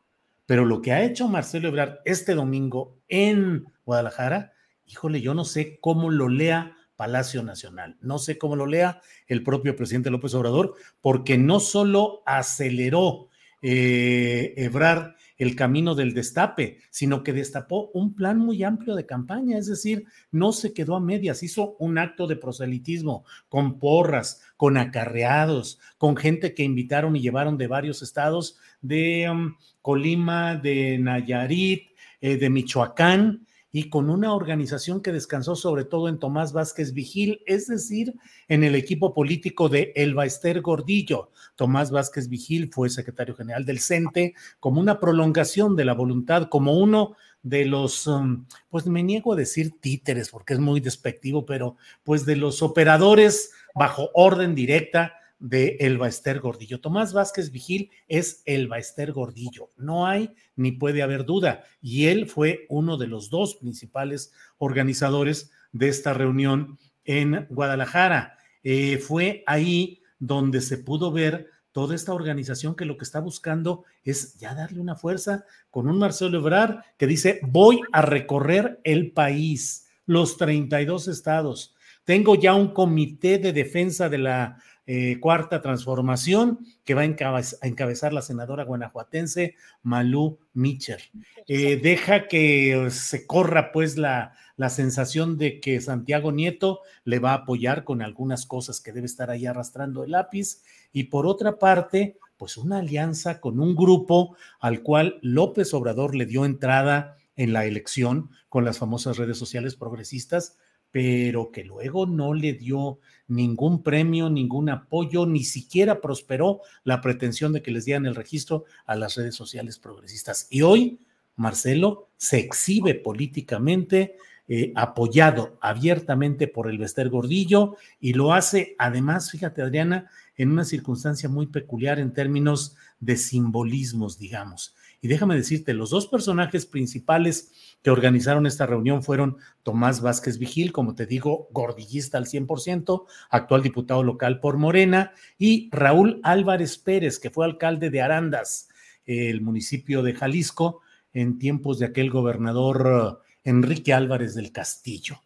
[SPEAKER 1] Pero lo que ha hecho Marcelo Ebrard este domingo en Guadalajara, híjole, yo no sé cómo lo lea Palacio Nacional. No sé cómo lo lea el propio presidente López Obrador, porque no solo aceleró eh, Ebrar el camino del destape, sino que destapó un plan muy amplio de campaña, es decir, no se quedó a medias, hizo un acto de proselitismo con porras, con acarreados, con gente que invitaron y llevaron de varios estados, de um, Colima, de Nayarit, eh, de Michoacán, y con una organización que descansó sobre todo en Tomás Vázquez Vigil, es decir, en el equipo político de Elba Ester Gordillo. Tomás Vázquez Vigil fue secretario general del CENTE como una prolongación de la voluntad, como uno de los, um, pues me niego a decir títeres porque es muy despectivo, pero pues de los operadores bajo orden directa de Elba Ester Gordillo. Tomás Vázquez Vigil es Elba Ester Gordillo, no hay ni puede haber duda. Y él fue uno de los dos principales organizadores de esta reunión en Guadalajara. Eh, fue ahí donde se pudo ver toda esta organización que lo que está buscando es ya darle una fuerza con un Marcelo Ebrard que dice, voy a recorrer el país, los 32 estados. Tengo ya un comité de defensa de la eh, cuarta transformación que va a, encabezar la senadora guanajuatense Malú Mitcher. Eh, deja que se corra pues la, la sensación de que Santiago Nieto le va a apoyar con algunas cosas que debe estar ahí arrastrando el lápiz. Y por otra parte, pues una alianza con un grupo al cual López Obrador le dio entrada en la elección con las famosas redes sociales progresistas, pero que luego no le dio ningún premio, ningún apoyo, ni siquiera prosperó la pretensión de que les dieran el registro a las redes sociales progresistas. Y hoy Marcelo se exhibe políticamente, eh, apoyado abiertamente por el Bester Gordillo, y lo hace además, fíjate Adriana, en una circunstancia muy peculiar en términos de simbolismos, digamos. Y déjame decirte, los dos personajes principales que organizaron esta reunión fueron Tomás Vázquez Vigil, como te digo, gordillista al 100%, actual diputado local por Morena, y Raúl Álvarez Pérez, que fue alcalde de Arandas, el municipio de Jalisco, en tiempos de aquel gobernador eh, Enrique Álvarez del Castillo.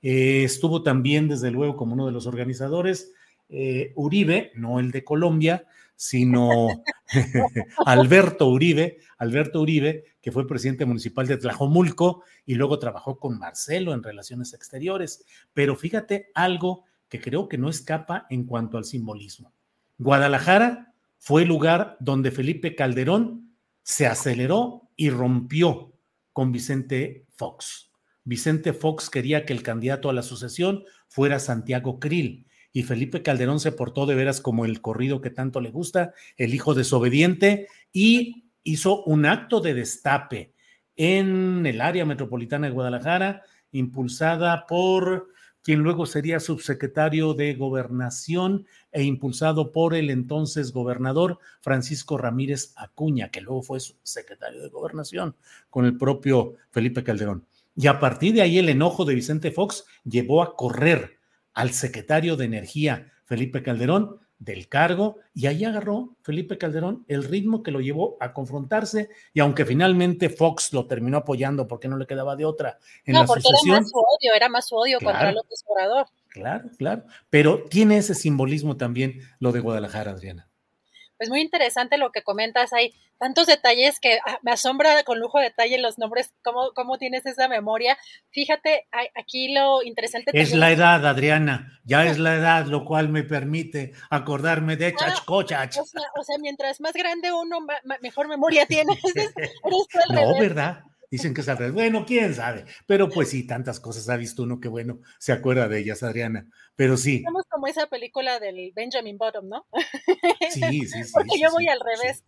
[SPEAKER 1] Eh, estuvo también, desde luego, como uno de los organizadores, eh, Uribe, no el de Colombia, sino Alberto Uribe, Alberto Uribe, que fue presidente municipal de Tlajomulco y luego trabajó con Marcelo en relaciones exteriores. Pero fíjate algo que creo que no escapa en cuanto al simbolismo. Guadalajara fue el lugar donde Felipe Calderón se aceleró y rompió con Vicente Fox. Vicente Fox quería que el candidato a la sucesión fuera Santiago Krill y Felipe Calderón se portó de veras como el corrido que tanto le gusta, el hijo desobediente, y hizo un acto de destape en el área metropolitana de Guadalajara, impulsada por quien luego sería subsecretario de gobernación e impulsado por el entonces gobernador Francisco Ramírez Acuña, que luego fue secretario de gobernación con el propio Felipe Calderón. Y a partir de ahí el enojo de Vicente Fox llevó a correr al secretario de Energía, Felipe Calderón, del cargo y ahí agarró Felipe Calderón el ritmo que lo llevó a confrontarse y aunque finalmente Fox lo terminó apoyando porque no le quedaba de otra en no, porque
[SPEAKER 8] era más su odio, era más su odio contra López Obrador.
[SPEAKER 1] Claro, claro, pero tiene ese simbolismo también lo de Guadalajara, Adriana
[SPEAKER 8] pues muy interesante lo que comentas. Hay tantos detalles que ah, me asombra con lujo de detalle los nombres, cómo, cómo tienes esa memoria. Fíjate, aquí lo interesante.
[SPEAKER 1] Es la edad, Adriana, ya es la edad, lo cual me permite acordarme de chachcochach.
[SPEAKER 8] O sea, o sea, mientras más grande uno, mejor memoria tiene.
[SPEAKER 1] no, ¿verdad? Dicen que es al revés. Bueno, quién sabe. Pero pues sí, tantas cosas ha visto uno que bueno, se acuerda de ellas, Adriana. Pero sí.
[SPEAKER 8] Somos como esa película del Benjamin Bottom, ¿no?
[SPEAKER 1] Sí, sí, sí.
[SPEAKER 8] Porque
[SPEAKER 1] sí,
[SPEAKER 8] yo
[SPEAKER 1] sí,
[SPEAKER 8] voy al revés.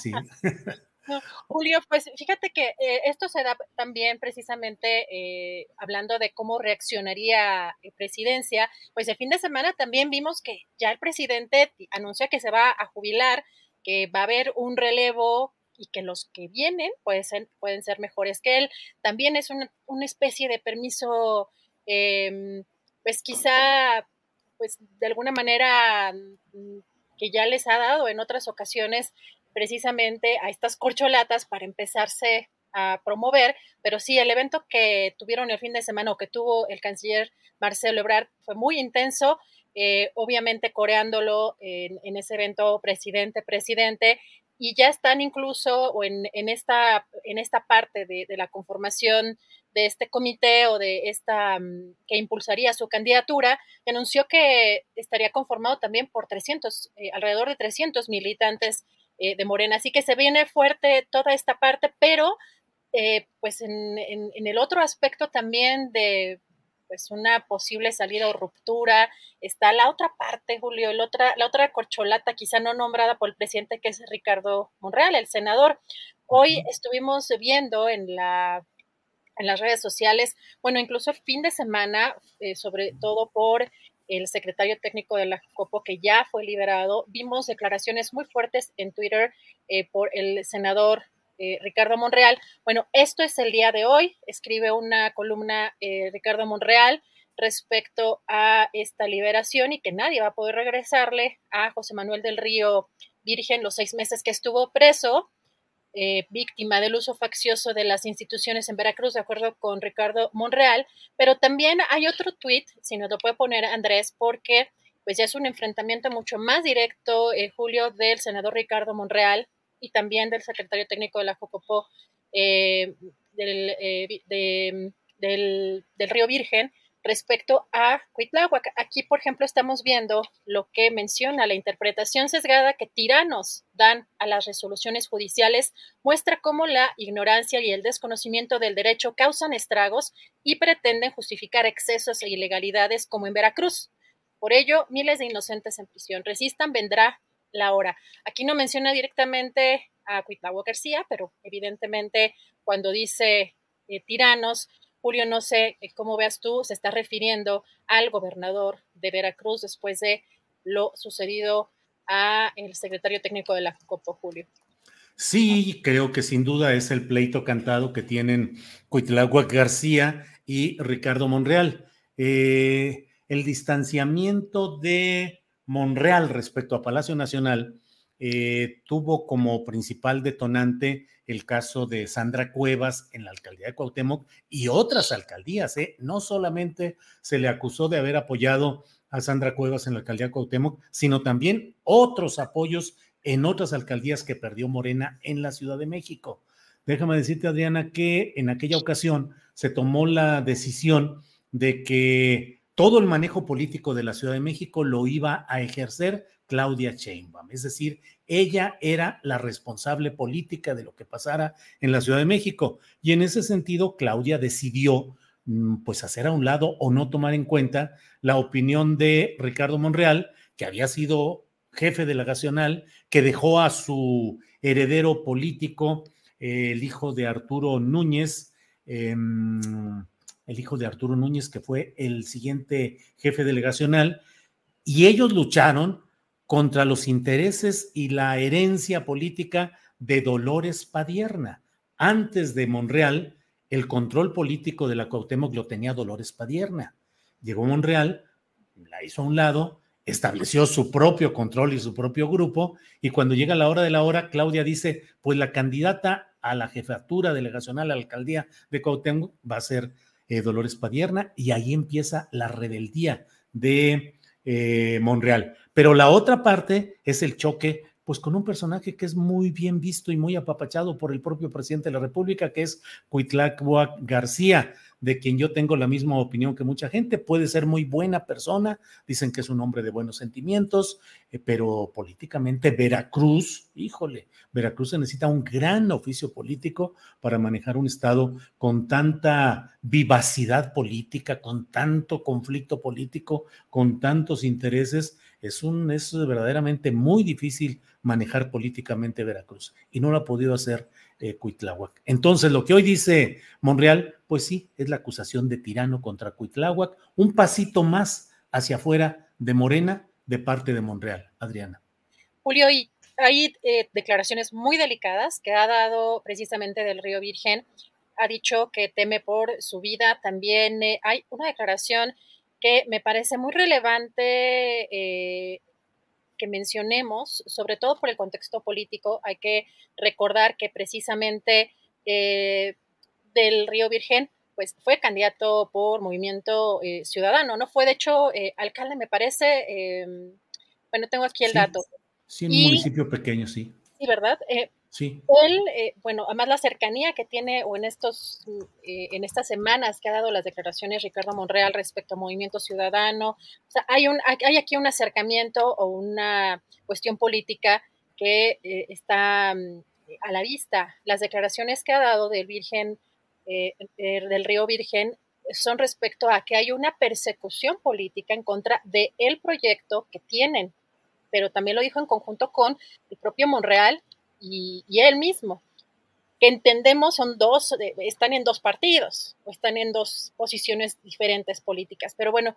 [SPEAKER 1] Sí.
[SPEAKER 8] No, Julio, pues fíjate que eh, esto se da también precisamente eh, hablando de cómo reaccionaría eh, presidencia, pues el fin de semana también vimos que ya el presidente anunció que se va a jubilar, que va a haber un relevo y que los que vienen pueden ser, pueden ser mejores que él. También es una, una especie de permiso, em, pues quizá, pues de alguna manera mm, que ya les ha dado en otras ocasiones precisamente a estas corcholatas para empezarse a promover, pero sí, el evento que tuvieron el fin de semana o que tuvo el canciller Marcelo Ebrard fue muy intenso, eh, obviamente coreándolo en, en, ese evento presidente, presidente, y ya están incluso en, en, esta, en esta parte de, de, la conformación de este comité o de esta um, que impulsaría su candidatura, anunció que estaría conformado también por 300, eh, alrededor de 300 militantes eh, de Morena. Así que se viene fuerte toda esta parte, pero eh, pues en, en, el otro aspecto también de pues una posible salida o ruptura, está la otra parte, Julio, el otra, la otra corcholata quizá no nombrada por el presidente, que es Ricardo Monreal, el senador. Hoy estuvimos viendo en la en las redes sociales, bueno, incluso el fin de semana, eh, sobre todo por el secretario técnico de la COPO, que ya fue liberado, vimos declaraciones muy fuertes en Twitter eh, por el senador eh, Ricardo Monreal. Bueno, esto es el día de hoy, escribe una columna eh, Ricardo Monreal respecto a esta liberación y que nadie va a poder regresarle a José Manuel del Río Virgen los seis meses que estuvo preso, eh, víctima del uso faccioso de las instituciones en Veracruz, de acuerdo con Ricardo Monreal. Pero también hay otro tuit, si nos lo puede poner Andrés, porque pues ya es un enfrentamiento mucho más directo, Julio, del senador Ricardo Monreal y también del secretario técnico de la Jocopó eh, del, eh, de, del, del, Río Virgen respecto a Cuitláhuac. Aquí, por ejemplo, estamos viendo lo que menciona la interpretación sesgada que tiranos dan a las resoluciones judiciales, muestra cómo la ignorancia y el desconocimiento del derecho causan estragos y pretenden justificar excesos e ilegalidades como en Veracruz. Por ello, miles de inocentes en prisión. Resistan, vendrá la hora. Aquí no menciona directamente a Cuitlagua García, pero evidentemente cuando dice eh, tiranos, Julio, no sé eh, cómo veas tú, se está refiriendo al gobernador de Veracruz después de lo sucedido a el secretario técnico de la COPO, Julio.
[SPEAKER 1] Sí, creo que sin duda es el pleito cantado que tienen Cuitlagua García y Ricardo Monreal. Eh, el distanciamiento de Monreal respecto a Palacio Nacional eh, tuvo como principal detonante el caso de Sandra Cuevas en la alcaldía de Cuauhtémoc y otras alcaldías. ¿eh? No solamente se le acusó de haber apoyado a Sandra Cuevas en la alcaldía de Cuauhtémoc, sino también otros apoyos en otras alcaldías que perdió Morena en la Ciudad de México. Déjame decirte, Adriana, que en aquella ocasión se tomó la decisión de que todo el manejo político de la Ciudad de México lo iba a ejercer Claudia Sheinbaum, es decir, ella era la responsable política de lo que pasara en la Ciudad de México. Y en ese sentido Claudia decidió mm, pues hacer a un lado o no tomar en cuenta la opinión de Ricardo Monreal, que había sido jefe delegacional, que dejó a su heredero político, el hijo de Arturo Núñez, eh, el hijo de Arturo Núñez, que fue el siguiente jefe delegacional, y ellos lucharon contra los intereses y la herencia política de Dolores Padierna. Antes de Monreal, el control político de la Cuauhtémoc lo tenía Dolores Padierna. Llegó Monreal, la hizo a un lado, estableció su propio control y su propio grupo, y cuando llega la hora de la hora, Claudia dice, pues la candidata a la jefatura delegacional a la alcaldía de Cuauhtémoc va a ser eh, Dolores Padierna, y ahí empieza la rebeldía de eh, Monreal. Pero la otra parte es el choque, pues con un personaje que es muy bien visto y muy apapachado por el propio presidente de la República, que es Cuitláhuac García. de quien yo tengo la misma opinión que mucha gente. Puede ser muy buena persona, dicen que es un hombre de buenos sentimientos, eh, pero políticamente Veracruz, híjole, Veracruz se necesita un gran oficio político para manejar un estado con tanta vivacidad política, con tanto conflicto político, con tantos intereses. Es, un, es verdaderamente muy difícil manejar políticamente Veracruz y no lo ha podido hacer eh, Cuitláhuac. Entonces, lo que hoy dice Monreal, pues sí, es la acusación de tirano contra Cuitláhuac, un pasito más hacia afuera de Morena de parte de Monreal. Adriana.
[SPEAKER 8] Julio, y hay eh, declaraciones muy delicadas que ha dado precisamente del Río Virgen. Ha dicho que teme por su vida. También eh, hay una declaración que me parece muy relevante eh, que mencionemos, sobre todo por el contexto político, hay que recordar que precisamente eh, del Río Virgen, pues fue candidato por Movimiento eh, Ciudadano, ¿no? Fue de hecho eh, alcalde, me parece, em, bueno, tengo aquí el dato.
[SPEAKER 1] Sí, en un municipio pequeño, sí.
[SPEAKER 8] Sí, ¿verdad?
[SPEAKER 1] Sí.
[SPEAKER 8] Él, eh, bueno, además la cercanía que tiene o en estos, eh, en estas semanas que ha dado las declaraciones Ricardo Monreal respecto a Movimiento Ciudadano, o sea, hay un, hay aquí un acercamiento o una cuestión política que eh, está mm, a la vista. Las declaraciones que ha dado del Virgen, del Río Virgen, son respecto a que hay una persecución política en contra del el proyecto que tienen, pero también lo dijo en conjunto con el propio Monreal y, él mismo, que entendemos son dos, están en dos partidos o están en dos posiciones diferentes políticas. Pero bueno,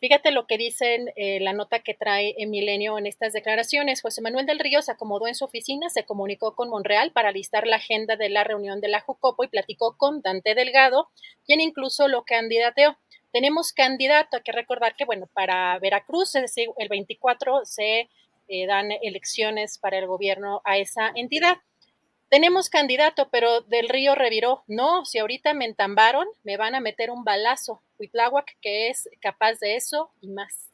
[SPEAKER 8] fíjate lo que dicen eh, la nota que trae en Milenio en estas declaraciones. José Manuel del Río se acomodó en su oficina, se comunicó con Monreal para listar la agenda de la reunión de la Jucopo y platicó con Dante Delgado, quien incluso lo candidateó. Tenemos candidato, hay que recordar que, bueno, para Veracruz, es decir, el 24 se eh, dan elecciones para el gobierno a esa entidad. Tenemos candidato, pero del río reviró. No, si ahorita me entambaron, me van a meter un balazo. Huitláhuac, que es capaz de eso y más.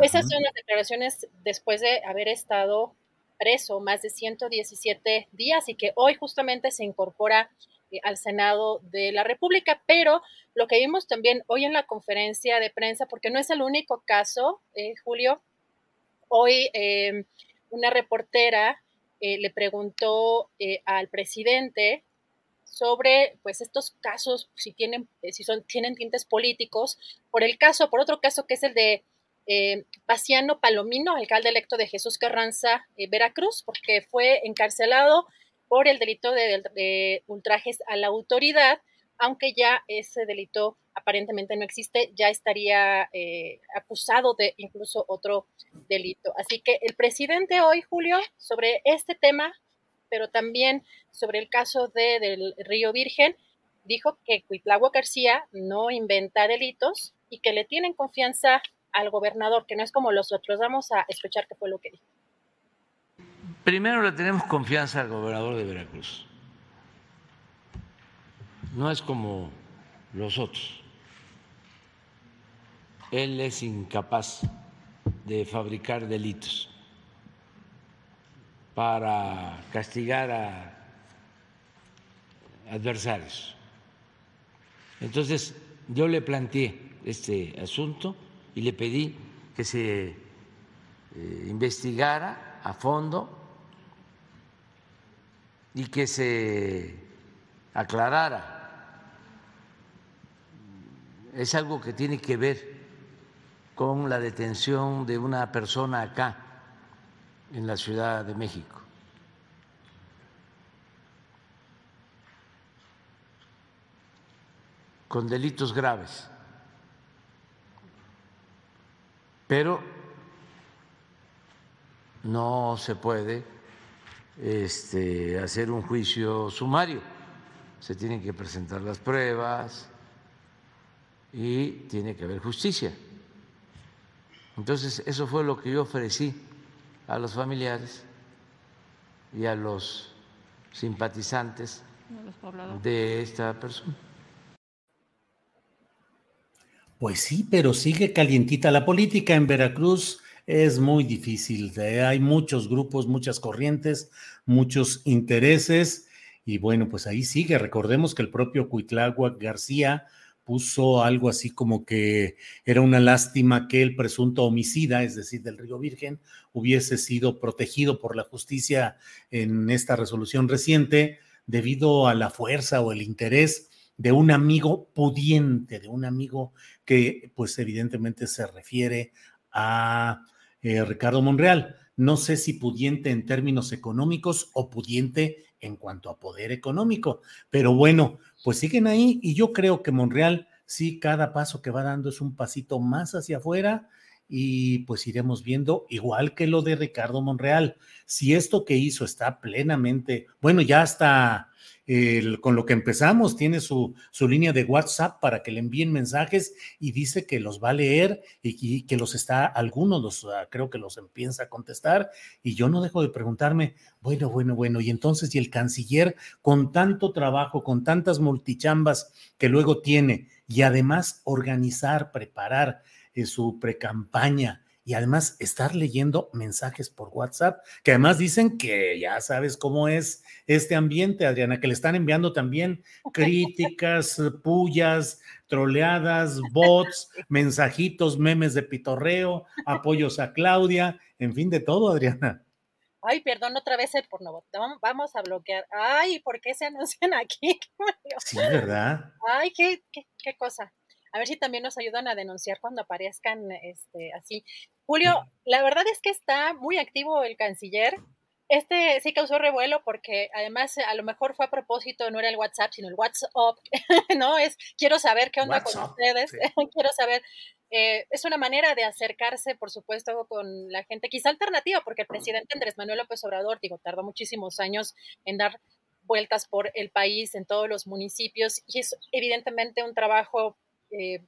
[SPEAKER 8] Esas son las declaraciones después de haber estado preso más de 117 días y que hoy justamente se incorpora eh, al Senado de la República. Pero lo que vimos también hoy en la conferencia de prensa, porque no es el único caso, eh, Julio, Hoy em, una reportera eh, le preguntó eh, al presidente sobre pues estos casos si tienen eh, si son tienen tintes políticos. Por el caso por otro caso que es el de eh, Paciano Palomino alcalde electo de Jesús Carranza Veracruz porque fue encarcelado por el delito de ultrajes a la autoridad aunque ya ese delito aparentemente no existe, ya estaría eh, acusado de incluso otro delito. Así que el presidente hoy, Julio, sobre este tema, pero también sobre el caso de, del Río Virgen, dijo que Cuitlagua García no inventa delitos y que le tienen confianza al gobernador, que no es como los otros. Vamos a escuchar qué fue lo que dijo.
[SPEAKER 9] Primero le tenemos confianza al gobernador de Veracruz no es como los otros. Él es incapaz de fabricar delitos para castigar a adversarios. Entonces, yo le planteé este asunto y le pedí que se eh, investigara a fondo y que se aclarara es algo que tiene que ver con la detención de una persona acá, en la Ciudad de México. con delitos graves. Pero no se puede este, hacer un juicio sumario, se tienen que presentar las pruebas, y tiene que haber justicia. Entonces, eso fue lo que yo ofrecí a los familiares y a los simpatizantes de esta persona.
[SPEAKER 1] Pues sí, pero sigue calientita la política en Veracruz. Es muy difícil. Hay muchos grupos, muchas corrientes, muchos intereses Y bueno, pues ahí sigue. Recordemos que el propio Cuitláhuac García puso algo así como que era una lástima que el presunto homicida, es decir, del Río Virgen, hubiese sido protegido por la justicia en esta resolución reciente debido a la fuerza o el interés de un amigo pudiente, de un amigo que pues evidentemente se refiere a eh, Ricardo Monreal. No sé si pudiente en términos económicos o pudiente en cuanto a poder económico, pero bueno, pues siguen ahí y yo creo que Monreal sí, cada paso que va dando es un pasito más hacia afuera y pues iremos viendo, igual que lo de Ricardo Monreal, si esto que hizo está plenamente, bueno, ya está con lo que empezamos, tiene su, su, línea de WhatsApp para que le envíen mensajes y dice que los va a leer y, que los está, algunos los ah, creo que los empieza a contestar y yo no dejo de preguntarme, bueno, bueno, bueno, y entonces, y el canciller con tanto trabajo, con tantas multichambas que luego tiene y además organizar, preparar eh, su precampaña, y además estar leyendo mensajes por WhatsApp, que además dicen que ya sabes cómo es este ambiente, Adriana, que le están enviando también críticas, pullas, troleadas, bots, mensajitos, memes de pitorreo, apoyos a Claudia, en fin, de todo, Adriana.
[SPEAKER 8] Ay, perdón, otra vez el porno. Vamos a bloquear. Ay, ¿por qué se anuncian aquí?
[SPEAKER 1] Sí, ¿verdad?
[SPEAKER 8] Ay, qué, qué, qué cosa a ver si también nos ayudan a denunciar cuando aparezcan este, así. Julio, la verdad es que está muy activo el canciller. Este sí causó revuelo porque además a lo mejor fue a propósito, no era el WhatsApp, sino el WhatsApp, ¿no? Es, quiero saber qué onda con ustedes, quiero saber, eh, es una manera de acercarse, por supuesto, con la gente, quizá alternativa, porque el presidente Andrés Manuel López Obrador, digo, tardó muchísimos años en dar vueltas por el país, en todos los municipios, y es evidentemente un trabajo eh,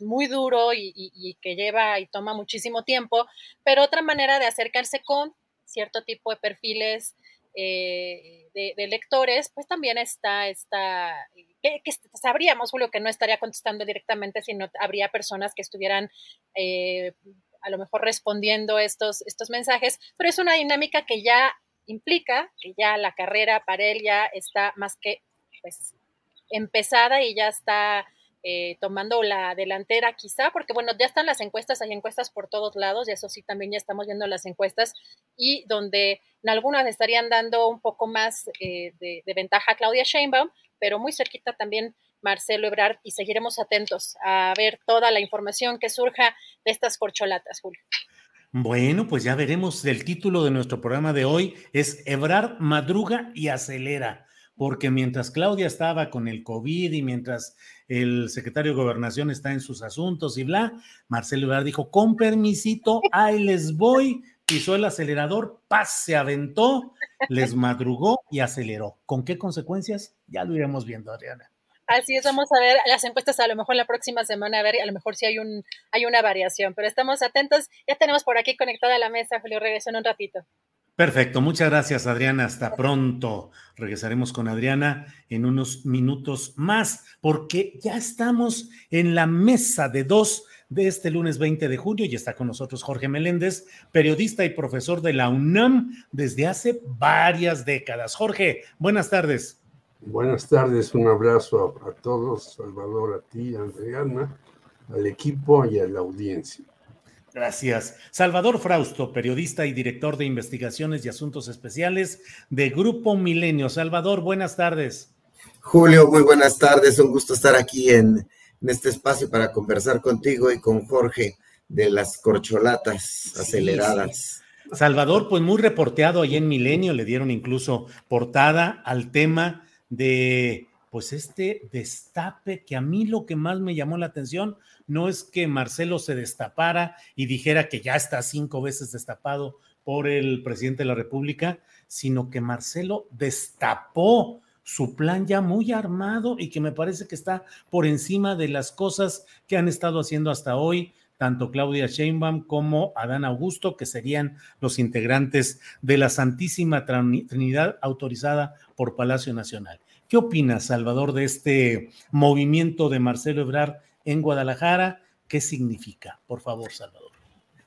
[SPEAKER 8] muy duro y, que lleva y toma muchísimo tiempo, pero otra manera de acercarse con cierto tipo de perfiles eh, de, lectores, pues también está, está que, sabríamos, Julio, que no estaría contestando directamente, sino habría personas que estuvieran eh, a lo mejor respondiendo estos, estos mensajes, pero es una dinámica que ya implica que ya la carrera para él ya está más que pues, empezada y ya está eh, tomando la delantera quizá, porque bueno, ya están las encuestas, hay encuestas por todos lados, y eso sí, también ya estamos viendo las encuestas, y donde en algunas estarían dando un poco más eh, de, ventaja a Claudia Sheinbaum, pero muy cerquita también Marcelo Ebrard, y seguiremos atentos a ver toda la información que surja de estas corcholatas, Julio.
[SPEAKER 1] Bueno, pues ya veremos. El título de nuestro programa de hoy es Ebrard madruga y acelera porque mientras Claudia estaba con el COVID y mientras el secretario de Gobernación está en sus asuntos y bla, Marcelo Ebrard dijo, con permisito, ahí les voy, pisó el acelerador, paz, se aventó, les madrugó y aceleró. ¿Con qué consecuencias? Ya lo iremos viendo, Adriana.
[SPEAKER 8] Así es, vamos a ver las encuestas a lo mejor la próxima semana, a ver, a lo mejor si hay, un, hay una variación, pero estamos atentos. Ya tenemos por aquí conectada la mesa, Julio, regreso en un ratito.
[SPEAKER 1] Perfecto, muchas gracias Adriana, hasta pronto. Regresaremos con Adriana en unos minutos más, porque ya estamos en la mesa de dos de este lunes 20 de julio y está con nosotros Jorge Meléndez, periodista y profesor de la UNAM desde hace varias décadas. Jorge, buenas tardes.
[SPEAKER 12] Buenas tardes, un abrazo a, a todos, Salvador, a ti, Adriana, al equipo y a la audiencia.
[SPEAKER 1] Gracias. Salvador Frausto, periodista y director de investigaciones y asuntos especiales de Grupo Milenio. Salvador, buenas tardes.
[SPEAKER 13] Julio, muy buenas tardes. Un gusto estar aquí en, este espacio para conversar contigo y con Jorge de las corcholatas aceleradas.
[SPEAKER 1] Salvador, pues muy reporteado ahí en Milenio, le dieron incluso portada al tema de pues este destape que a mí lo que más me llamó la atención no es que Marcelo se destapara y dijera que ya está cinco veces destapado por el presidente de la República, sino que Marcelo destapó su plan ya muy armado y que me parece que está por encima de las cosas que han estado haciendo hasta hoy tanto Claudia Sheinbaum como Adán Augusto, que serían los integrantes de la Santísima Trinidad autorizada por Palacio Nacional. ¿Qué opinas, Salvador, de este movimiento de Marcelo Ebrard en Guadalajara. ¿Qué significa? Por favor, Salvador.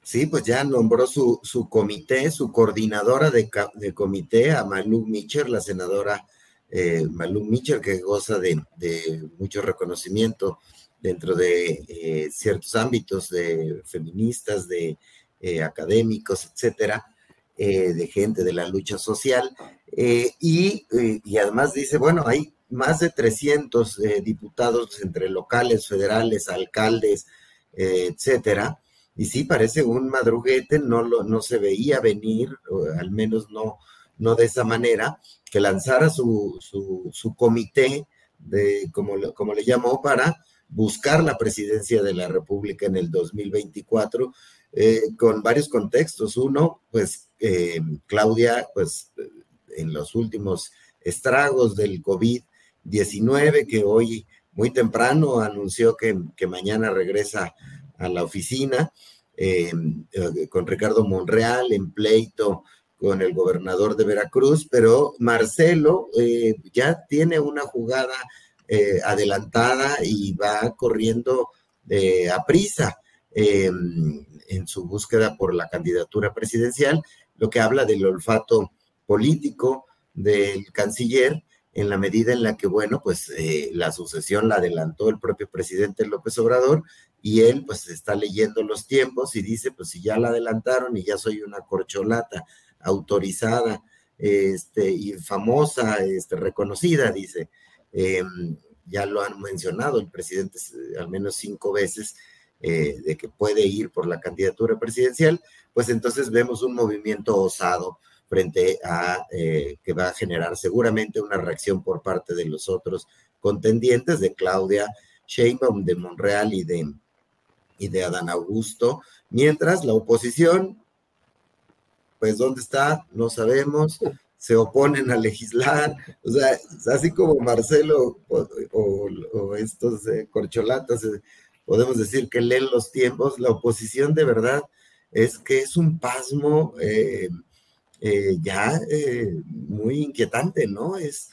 [SPEAKER 13] Sí, pues ya nombró su, su comité, su coordinadora de, comité, a Malú Mitcher, la senadora eh, Malú Mitchell, que goza de, mucho reconocimiento dentro de eh, ciertos ámbitos de feministas, de eh, académicos, etcétera, de gente de la lucha social. Y, y, además dice, bueno, hay más de 300 diputados entre locales, federales, alcaldes, etcétera. Y sí, parece un madruguete, no, lo, no se veía venir, al menos no, no de esa manera, que lanzara su, su, comité, de, como, como le llamó, para buscar la presidencia de la República en el 2024, eh, con varios contextos. Uno, pues eh, Claudia, pues en los últimos estragos del COVID-19, que hoy muy temprano anunció que, que, mañana regresa a la oficina, eh, con Ricardo Monreal en pleito con el gobernador de Veracruz, pero Marcelo eh, ya tiene una jugada eh, adelantada y va corriendo eh, a prisa em, en su búsqueda por la candidatura presidencial, lo que habla del olfato político del canciller en la medida en la que, bueno, pues la sucesión la adelantó el propio presidente López Obrador y él pues está leyendo los tiempos y dice, pues si ya la adelantaron y ya soy una corcholata autorizada este, y famosa, este, reconocida, dice. Em, ya lo han mencionado el presidente al menos cinco veces, eh, de que puede ir por la candidatura presidencial, pues entonces vemos un movimiento osado frente a eh, que va a generar seguramente una reacción por parte de los otros contendientes, de Claudia Sheinbaum, de Monreal y de, y de Adán Augusto, mientras la oposición pues ¿dónde está? No sabemos, se oponen a legislar, o sea, así como Marcelo o, estos eh, corcholatas, eh, podemos decir que leen los tiempos, la oposición de verdad es que es un pasmo eh, ya muy inquietante, ¿no? Es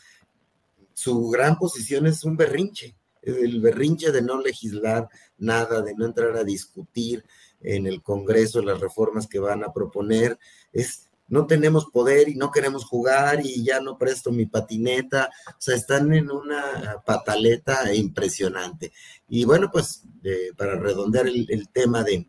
[SPEAKER 13] su gran posición es un berrinche, el berrinche de no legislar nada, de no entrar a discutir, en el Congreso las reformas que van a proponer, es no tenemos poder y no queremos jugar y ya no presto mi patineta, o sea, están en una pataleta impresionante. Y bueno, pues para redondear el, tema de,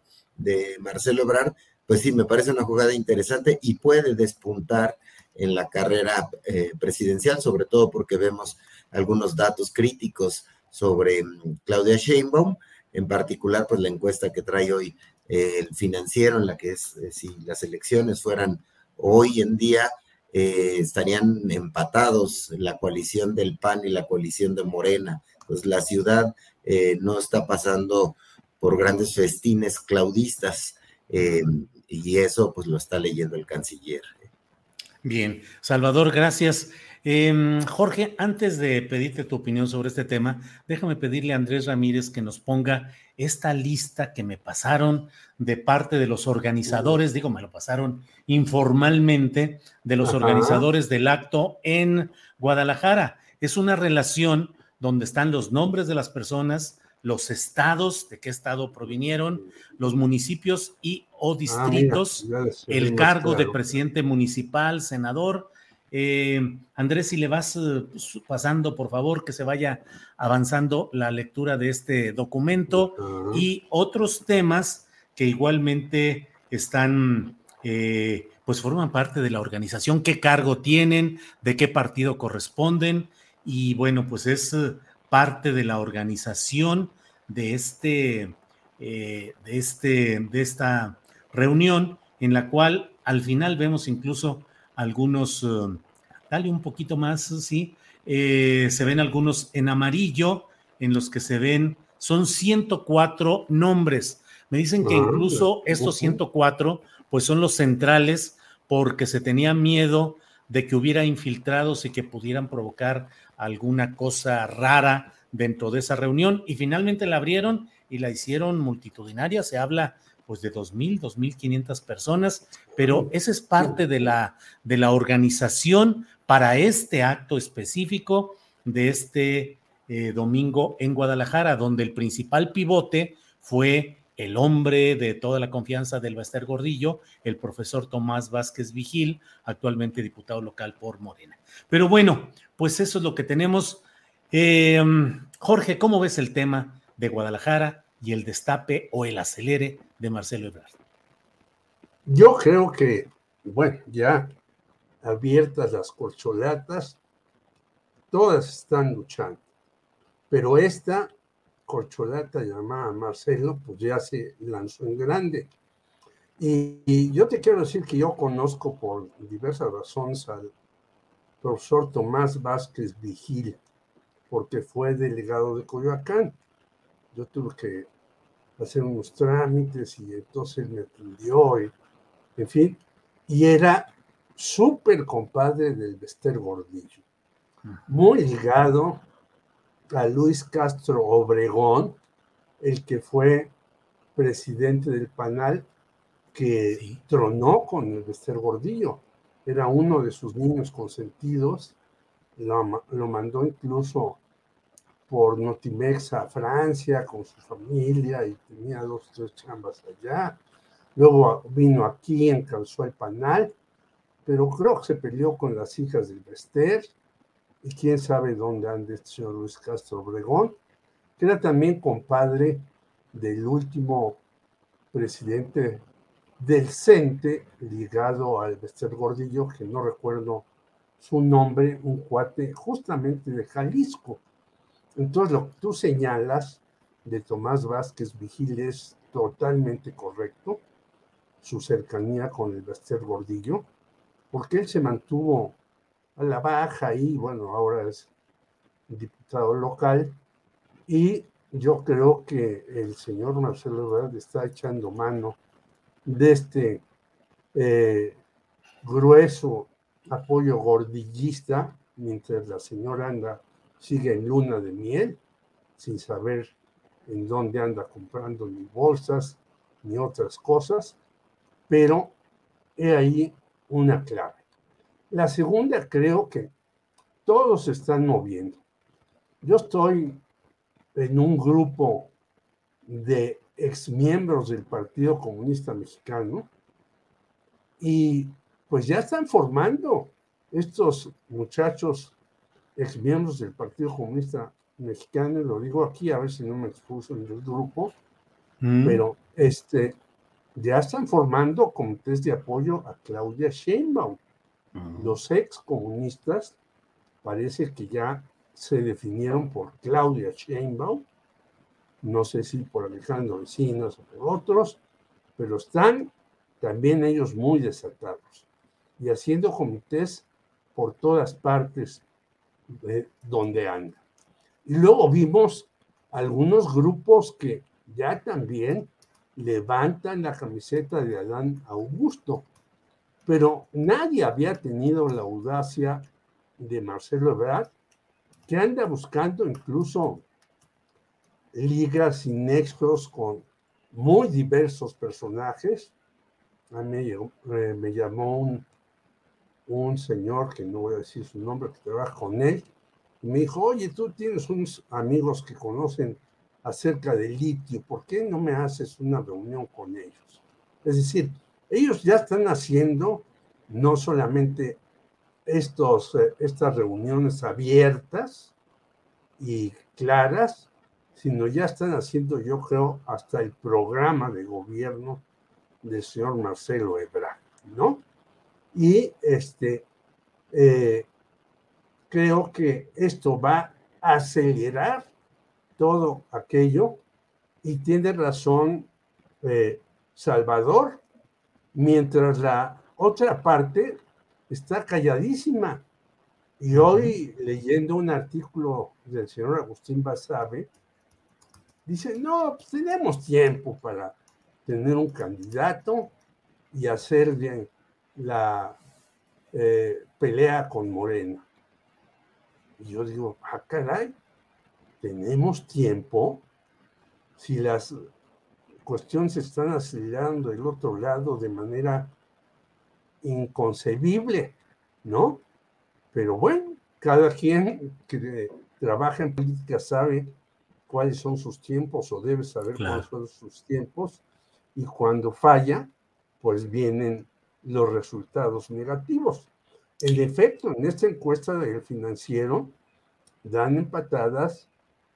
[SPEAKER 13] Marcelo Ebrard, pues sí, me parece una jugada interesante y puede despuntar en la carrera eh, presidencial, sobre todo porque vemos algunos datos críticos sobre mm, Claudia Sheinbaum, en particular, pues la encuesta que trae hoy el financiero, en la que es, eh, si las elecciones fueran hoy en día, eh, estarían empatados la coalición del PAN y la coalición de Morena. Pues la ciudad eh, no está pasando por grandes festines claudistas y eso pues lo está leyendo el canciller.
[SPEAKER 1] Bien, Salvador, gracias. Em, Jorge, antes de pedirte tu opinión sobre este tema, déjame pedirle a Andrés Ramírez que nos ponga esta lista que me pasaron de parte de los organizadores, digo, me lo pasaron informalmente, de los organizadores del acto en Guadalajara. Es una relación donde están los nombres de las personas, los estados, de qué estado provinieron, los municipios y o ah, distritos, el cargo de presidente municipal, senador, eh, Andrés, si le vas eh, pues, pasando, por favor, que se vaya avanzando la lectura de este documento y otros temas que igualmente están, eh, pues forman parte de la organización, qué cargo tienen, de qué partido corresponden y bueno, pues es parte de la organización de este, de este, de esta reunión en la cual al final vemos incluso algunos, eh, dale un poquito más, sí, eh, se ven algunos en amarillo, en los que se ven, son 104 nombres. Me dicen que ah, incluso estos 104, pues son los centrales, porque se tenía miedo de que hubiera infiltrados y que pudieran provocar alguna cosa rara dentro de esa reunión. Y finalmente la abrieron y la hicieron multitudinaria. Se habla pues de 2.000, 2.500 personas, pero esa es parte de la, de la organización para este acto específico de este eh, domingo en Guadalajara, donde el principal pivote fue el hombre de toda la confianza del Baster Gordillo, el profesor Tomás Vázquez Vigil, actualmente diputado local por Morena. Pero bueno, pues eso es lo que tenemos. Eh, Jorge, ¿cómo ves el tema de Guadalajara y el destape o el acelere de Marcelo Ebrard?
[SPEAKER 12] Yo creo que, bueno, ya abiertas las corcholatas, todas están luchando, pero esta corcholata llamada Marcelo, pues ya se lanzó en grande. Y, yo te quiero decir que yo conozco por diversas razones al profesor Tomás Vázquez Vigil, porque fue delegado de Coyoacán. Yo tuve que hacer unos trámites y entonces él me atendió, y, en fin, y era súper compadre del Bester Gordillo, muy ligado a Luis Castro Obregón, el que fue presidente del PANAL, que tronó con el Bester Gordillo. Era uno de sus niños consentidos, lo, lo mandó incluso por Notimex a Francia con su familia y tenía dos, tres chambas allá. Luego vino aquí, encalzó el panal, pero creo que se peleó con las hijas del Bester y quién sabe dónde anda este señor Luis Castro Obregón, que era también compadre del último presidente del CENTE ligado al Bester Gordillo, que no recuerdo su nombre, un cuate justamente de Jalisco. Entonces, lo que tú señalas de Tomás Vázquez Vigil es totalmente correcto, su cercanía con el Bester Gordillo, porque él se mantuvo a la baja y, bueno, ahora es diputado local, y yo creo que el señor Marcelo Ebrard está echando mano de este eh, grueso apoyo gordillista, mientras la señora anda, sigue en luna de miel, sin saber en dónde anda comprando ni bolsas ni otras cosas, pero he ahí una clave. La segunda, creo que todos se están moviendo. Yo estoy en un grupo de exmiembros del Partido Comunista Mexicano y pues ya están formando estos muchachos exmiembros del Partido Comunista Mexicano, lo digo aquí a ver si no me expuso en el grupo, mm. pero este, ya están formando comités de apoyo a Claudia Sheinbaum. Mm. Los ex comunistas parece que ya se definieron por Claudia Sheinbaum no sé si por Alejandro Vecinos o por otros, pero están también ellos muy desatados y haciendo comités por todas partes de donde andan. Y luego vimos algunos grupos que ya también levantan la camiseta de Adán Augusto, pero nadie había tenido la audacia de Marcelo Ebrard, que anda buscando incluso ligas y con muy diversos personajes. A mí me, me llamó un, un, señor, que no voy a decir su nombre, que trabaja con él, me dijo, oye, tú tienes unos amigos que conocen acerca del litio, ¿por qué no me haces una reunión con ellos? Es decir, ellos ya están haciendo no solamente estos, eh, estas reuniones abiertas y claras, sino ya están haciendo, yo creo, hasta el programa de gobierno del señor Marcelo Ebrard, ¿no? Y este, eh, creo que esto va a acelerar todo aquello y tiene razón eh, Salvador, mientras la otra parte está calladísima. Y hoy, leyendo un artículo del señor Agustín Basabe, Dice, no, pues tenemos tiempo para tener un candidato y hacer bien la eh, pelea con Morena. Y yo digo, ah, caray, tenemos tiempo. Si las cuestiones se están acelerando del otro lado de manera inconcebible, ¿no? Pero bueno, cada quien que trabaja en política sabe cuáles son sus tiempos o debe saber cuáles son sus tiempos y cuando falla, pues vienen los resultados negativos. el efecto en esta encuesta del financiero dan empatadas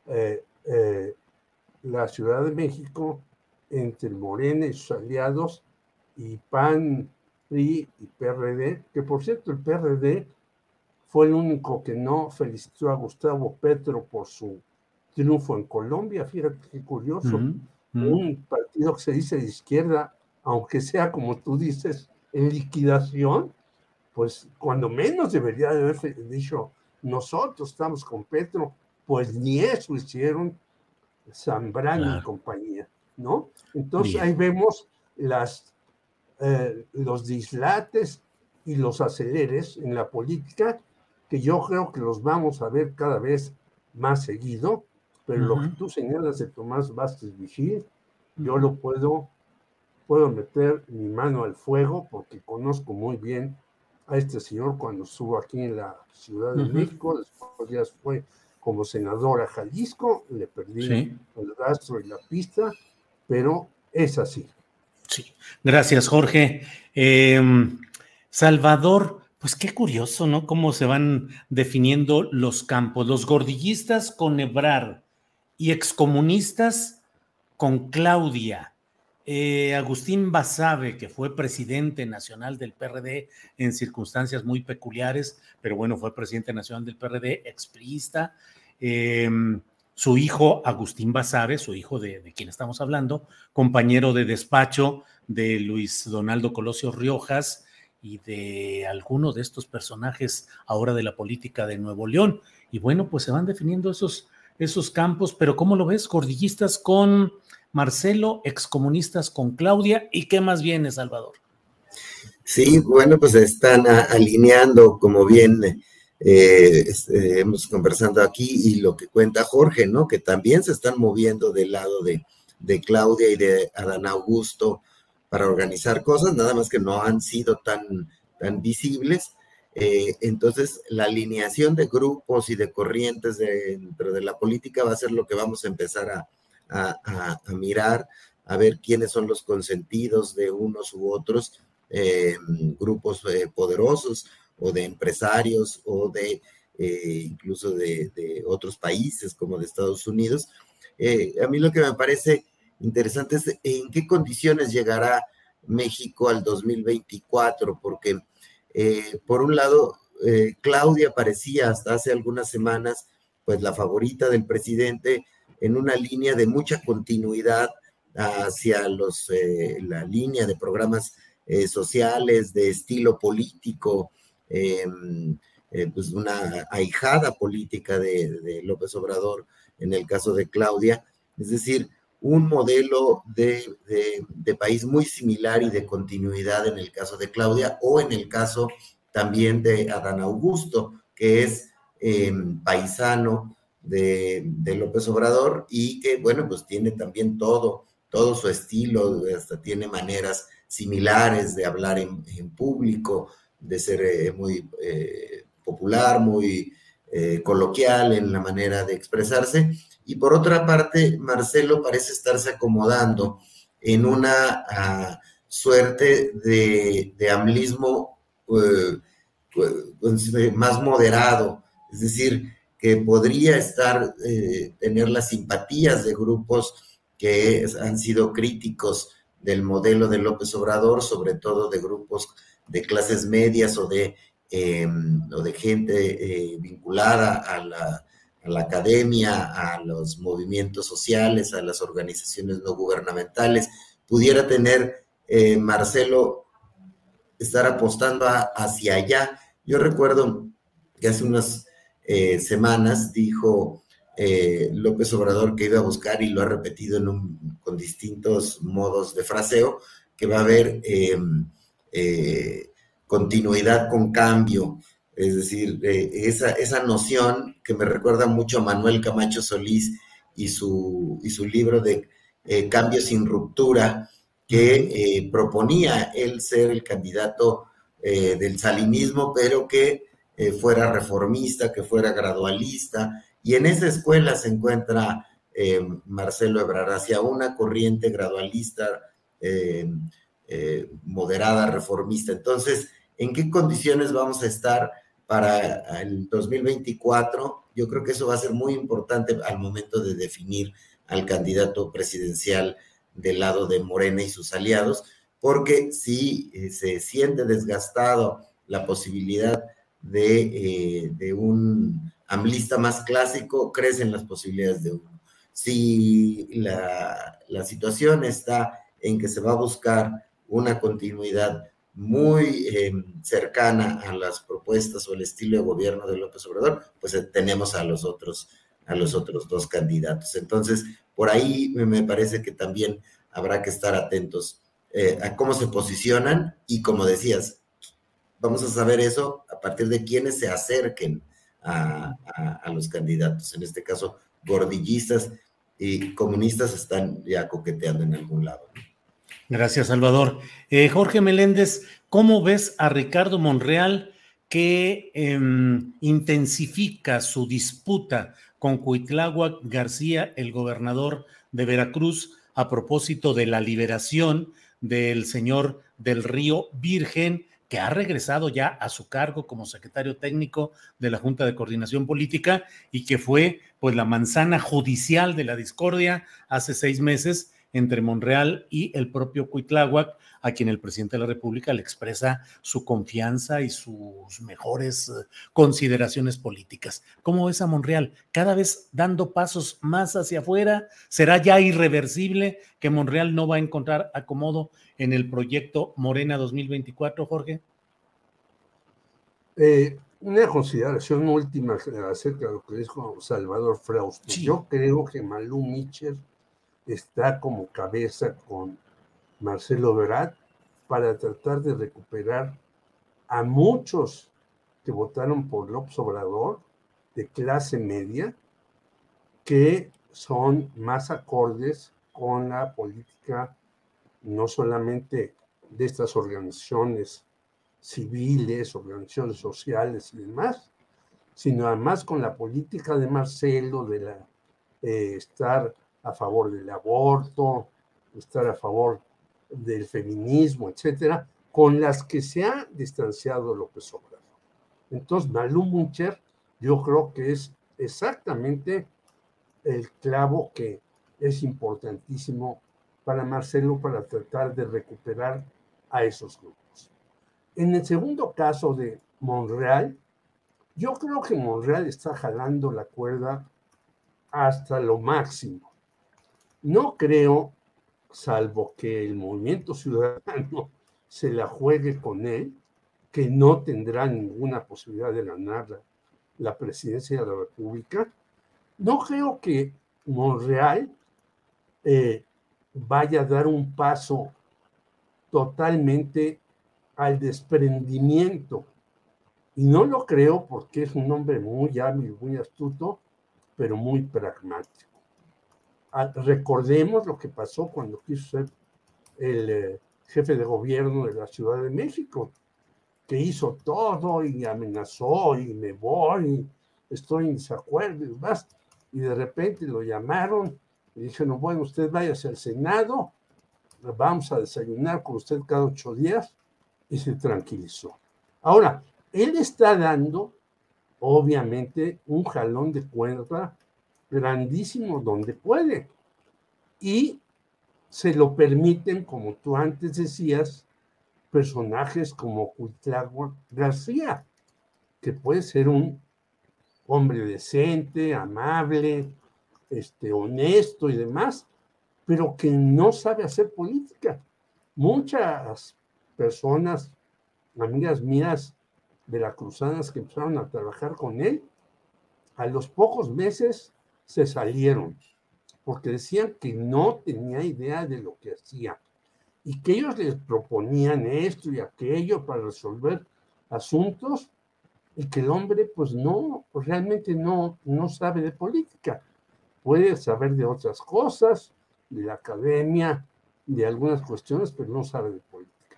[SPEAKER 12] eh, eh, la Ciudad de México entre Morena y sus aliados y PAN, PRI y PRD, que por cierto el PRD fue el único que no felicitó a Gustavo Petro por su triunfo en Colombia. Fíjate qué curioso. Un partido que se dice de izquierda, aunque sea como tú dices, en liquidación, pues cuando menos debería haber dicho, nosotros estamos con Petro, pues ni eso hicieron Zambrano y compañía, ¿no? Entonces ahí vemos las, eh, los dislates y los aceleres en la política, que yo creo que los vamos a ver cada vez más seguido, pero lo que tú señalas de Tomás Vázquez Vigil, yo lo puedo, puedo meter mi mano al fuego porque conozco muy bien a este señor cuando estuvo aquí en la Ciudad de México, después ya fue como senador a Jalisco, le perdí el rastro y la pista, pero es así.
[SPEAKER 1] Sí, gracias Jorge. Em, Salvador, pues qué curioso, ¿no? Cómo se van definiendo los campos. Los gordillistas con Ebrar y excomunistas con Claudia. Eh, Agustín Basabe, que fue presidente nacional del PRD en circunstancias muy peculiares, pero bueno, fue presidente nacional del PRD, expriista. Em, su hijo, Agustín Basabe, su hijo de, de, quien estamos hablando, compañero de despacho de Luis Donaldo Colosio Riojas y de alguno de estos personajes ahora de la política de Nuevo León. Y bueno, pues se van definiendo esos, esos campos, pero ¿cómo lo ves? Cordillistas con Marcelo, excomunistas con Claudia, ¿y qué más viene, Salvador?
[SPEAKER 13] Sí, bueno, pues están alineando, como bien eh, este, hemos conversado aquí, y lo que cuenta Jorge, ¿no? Que también se están moviendo del lado de, Claudia y de Adán Augusto para organizar cosas, nada más que no han sido tan, tan visibles. Eh, entonces, la alineación de grupos y de corrientes dentro de la política va a ser lo que vamos a empezar a, a, mirar, a ver quiénes son los consentidos de unos u otros eh, grupos eh, poderosos o de empresarios o de eh, incluso de, otros países como de Estados Unidos. a mí lo que me parece interesante es en qué condiciones llegará México al 2024, porque por un lado, Claudia parecía hasta hace algunas semanas pues la favorita del presidente, en una línea de mucha continuidad hacia los, eh, la línea de programas eh, sociales, de estilo político, em, eh, pues una ahijada política de, López Obrador en el caso de Claudia, es decir, un modelo de, de, país muy similar y de continuidad en el caso de Claudia o en el caso también de Adán Augusto, que es em, paisano de, López Obrador y que, bueno, pues tiene también todo, todo su estilo, hasta tiene maneras similares de hablar en, público, de ser eh, muy eh, popular, muy eh, coloquial en la manera de expresarse. Y por otra parte, Marcelo parece estarse acomodando en una ah, suerte de, de amlismo pues, más moderado, es decir, que podría estar, eh, tener las simpatías de grupos que han sido críticos del modelo de López Obrador, sobre todo de grupos de clases medias o de, em, o de gente eh, vinculada a la, a academia, a los movimientos sociales, a las organizaciones no gubernamentales, pudiera tener eh, Marcelo estar apostando hacia allá. Yo recuerdo que hace unas eh, semanas dijo eh, López Obrador que iba a buscar, y lo ha repetido con distintos modos de fraseo, que va a haber eh, continuidad con cambio. Es decir, esa, esa noción que me recuerda mucho a Manuel Camacho Solís y su, y su libro de Cambio sin ruptura, que proponía él ser el candidato del salinismo, pero que eh, fuera reformista, que fuera gradualista, y en esa escuela se encuentra eh, Marcelo Ebrard hacia una corriente gradualista, eh, moderada, reformista. Entonces, en qué condiciones vamos a estar para el 2024. Yo creo que eso va a ser muy importante al momento de definir al candidato presidencial del lado de Morena y sus aliados, porque si se siente desgastado la posibilidad de, eh, de un amlista más clásico, crecen las posibilidades de uno. Si la, la situación está en que se va a buscar una continuidad muy em, cercana a las propuestas o el estilo de gobierno de López Obrador, pues eh, tenemos a los otros a los otros dos candidatos. Entonces, por ahí me parece que también habrá que estar atentos eh, a cómo se posicionan y como decías, vamos a saber eso a partir de quienes se acerquen a, los candidatos. En este caso, gordillistas y comunistas están ya coqueteando en algún lado.
[SPEAKER 1] Gracias, Salvador. Eh, Jorge Meléndez, ¿cómo ves a Ricardo Monreal que em, intensifica su disputa con Cuitláhuac García, el gobernador de Veracruz, a propósito de la liberación del señor del Río Virgen, que ha regresado ya a su cargo como secretario técnico de la Junta de Coordinación Política y que fue pues la manzana judicial de la discordia hace seis meses entre Monreal y el propio Cuitláhuac, a quien el presidente de la República le expresa su confianza y sus mejores eh, consideraciones políticas. ¿Cómo ves a Monreal? Cada vez dando pasos más hacia afuera, ¿será ya irreversible que Monreal no va a encontrar acomodo en el proyecto Morena 2024, Jorge?
[SPEAKER 12] Eh, una consideración última acerca de lo que dijo Salvador Frausto. Yo creo que Malú Mitchell está como cabeza con Marcelo Verat para tratar de recuperar a muchos que votaron por López Obrador de clase media que son más acordes con la política no solamente de estas organizaciones civiles, organizaciones sociales y demás, sino además con la política de Marcelo de la, eh, estar a favor del aborto, estar a favor del feminismo, etcétera, con las que se ha distanciado López Obrador. Entonces, Malú Muncher, yo creo que es exactamente el clavo que es importantísimo para Marcelo para tratar de recuperar a esos grupos. En el segundo caso de Monreal, yo creo que Monreal está jalando la cuerda hasta lo máximo. No creo, salvo que el movimiento ciudadano se la juegue con él, que no tendrá ninguna posibilidad de ganar la, presidencia de la República. No creo que Monreal eh, vaya a dar un paso totalmente al desprendimiento. Y no lo creo porque es un hombre muy hábil, muy astuto, pero muy pragmático recordemos lo que pasó cuando quiso ser el eh, jefe de gobierno de la Ciudad de México, que hizo todo y amenazó y me voy, estoy en desacuerdo y demás. Y de repente lo llamaron y dijeron, bueno, usted váyase al Senado, vamos a desayunar con usted cada ocho días y se tranquilizó. Ahora, él está dando, obviamente, un jalón de cuerda grandísimo donde puede. Y se lo permiten, como tú antes decías, personajes como Cuitlagua García, que puede ser un hombre decente, amable, este, honesto y demás, pero que no sabe hacer política. Muchas personas, amigas mías veracruzanas que empezaron a trabajar con él, a los pocos meses se salieron porque decían que no tenía idea de lo que hacía y que ellos les proponían esto y aquello para resolver asuntos y que el hombre pues no, realmente no, no sabe de política. Puede saber de otras cosas, de la academia, de algunas cuestiones, pero no sabe de política.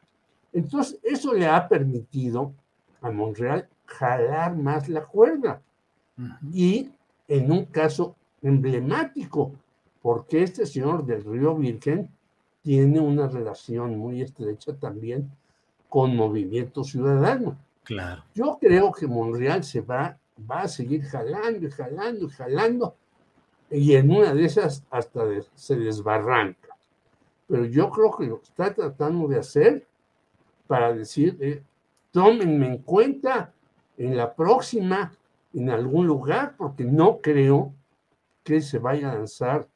[SPEAKER 12] Entonces, eso le ha permitido a Monreal jalar más la cuerda. Y en un caso emblemático, porque este señor del Río Virgen tiene una relación muy estrecha también con Movimiento Ciudadano.
[SPEAKER 1] Claro.
[SPEAKER 12] Yo creo que Monreal se va, va a seguir jalando y jalando y jalando, y en una de esas hasta se desbarranca. Pero yo creo que lo que está tratando de hacer para decir, eh, tómenme en cuenta en la próxima, en algún lugar, porque no creo que se vaya a lanzar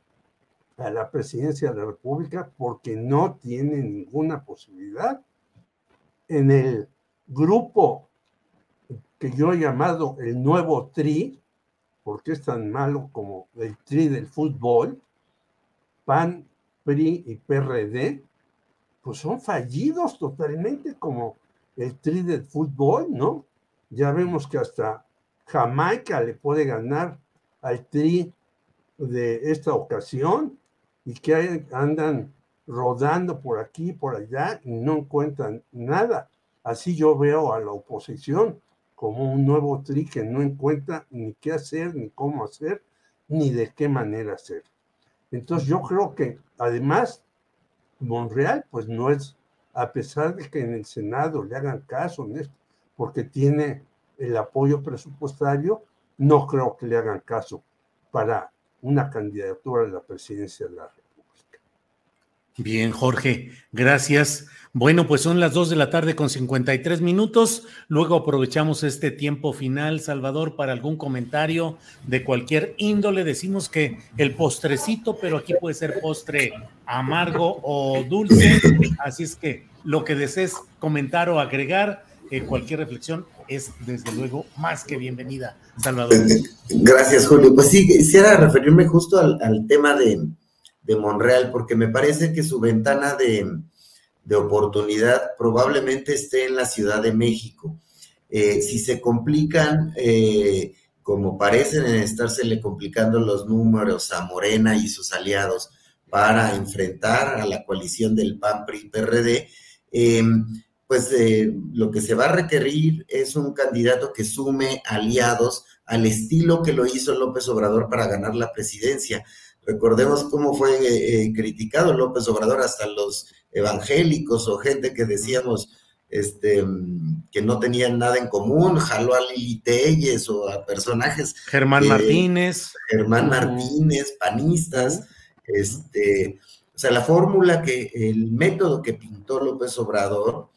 [SPEAKER 12] a la presidencia de la República porque no tiene ninguna posibilidad. En el grupo que yo he llamado el nuevo tri, porque es tan malo como el tri del fútbol, PAN, PRI y PRD, pues son fallidos totalmente como el tri del fútbol, ¿no? Ya vemos que hasta Jamaica le puede ganar al tri de esta ocasión y que andan rodando por aquí, por allá y no encuentran nada. Así yo veo a la oposición como un nuevo tri que no encuentra ni qué hacer, ni cómo hacer, ni de qué manera hacer. Entonces yo creo que además Monreal pues no es, a pesar de que en el Senado le hagan caso porque tiene el apoyo presupuestario, no creo que le hagan caso para una candidatura a la presidencia de la República.
[SPEAKER 1] Bien, Jorge, gracias. Bueno, pues son las dos de la tarde con 53 minutos. Luego aprovechamos este tiempo final, Salvador, para algún comentario de cualquier índole. Decimos que el postrecito, pero aquí puede ser postre amargo o dulce. Así es que lo que desees comentar o agregar, eh, cualquier reflexión es desde luego más que bienvenida, Salvador.
[SPEAKER 13] Gracias, Julio. Pues sí, quisiera referirme justo al, tema de, Monreal, porque me parece que su ventana de, oportunidad probablemente esté en la Ciudad de México. Eh, si se complican, eh, como parecen estársele complicando los números a Morena y sus aliados para enfrentar a la coalición del PAN PRI PRD, eh, pues eh, lo que se va a requerir es un candidato que sume aliados al estilo que lo hizo López Obrador para ganar la presidencia. Recordemos cómo fue eh, eh, criticado López Obrador hasta los evangélicos o gente que decíamos este, que no tenían nada en común, jaló a Lili Telles o a personajes.
[SPEAKER 1] Germán Martínez.
[SPEAKER 13] Germán Martínez, panistas. Este, o sea, la fórmula que, el método que pintó López Obrador,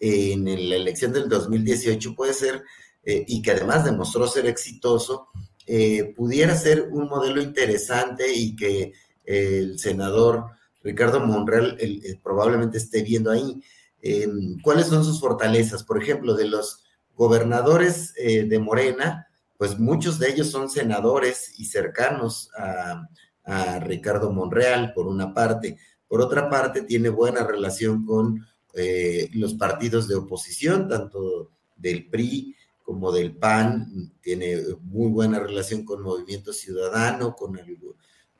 [SPEAKER 13] en la elección del 2018 puede ser, eh, y que además demostró ser exitoso, eh, pudiera ser un modelo interesante y que el senador Ricardo Monreal probablemente esté viendo ahí. Em, ¿Cuáles son sus fortalezas? Por ejemplo, de los gobernadores eh, de Morena, pues muchos de ellos son senadores y cercanos a Ricardo Monreal, por una parte. Por otra parte, tiene buena relación con eh, los partidos de oposición, tanto del PRI como del PAN, tiene muy buena relación con Movimiento Ciudadano, con el,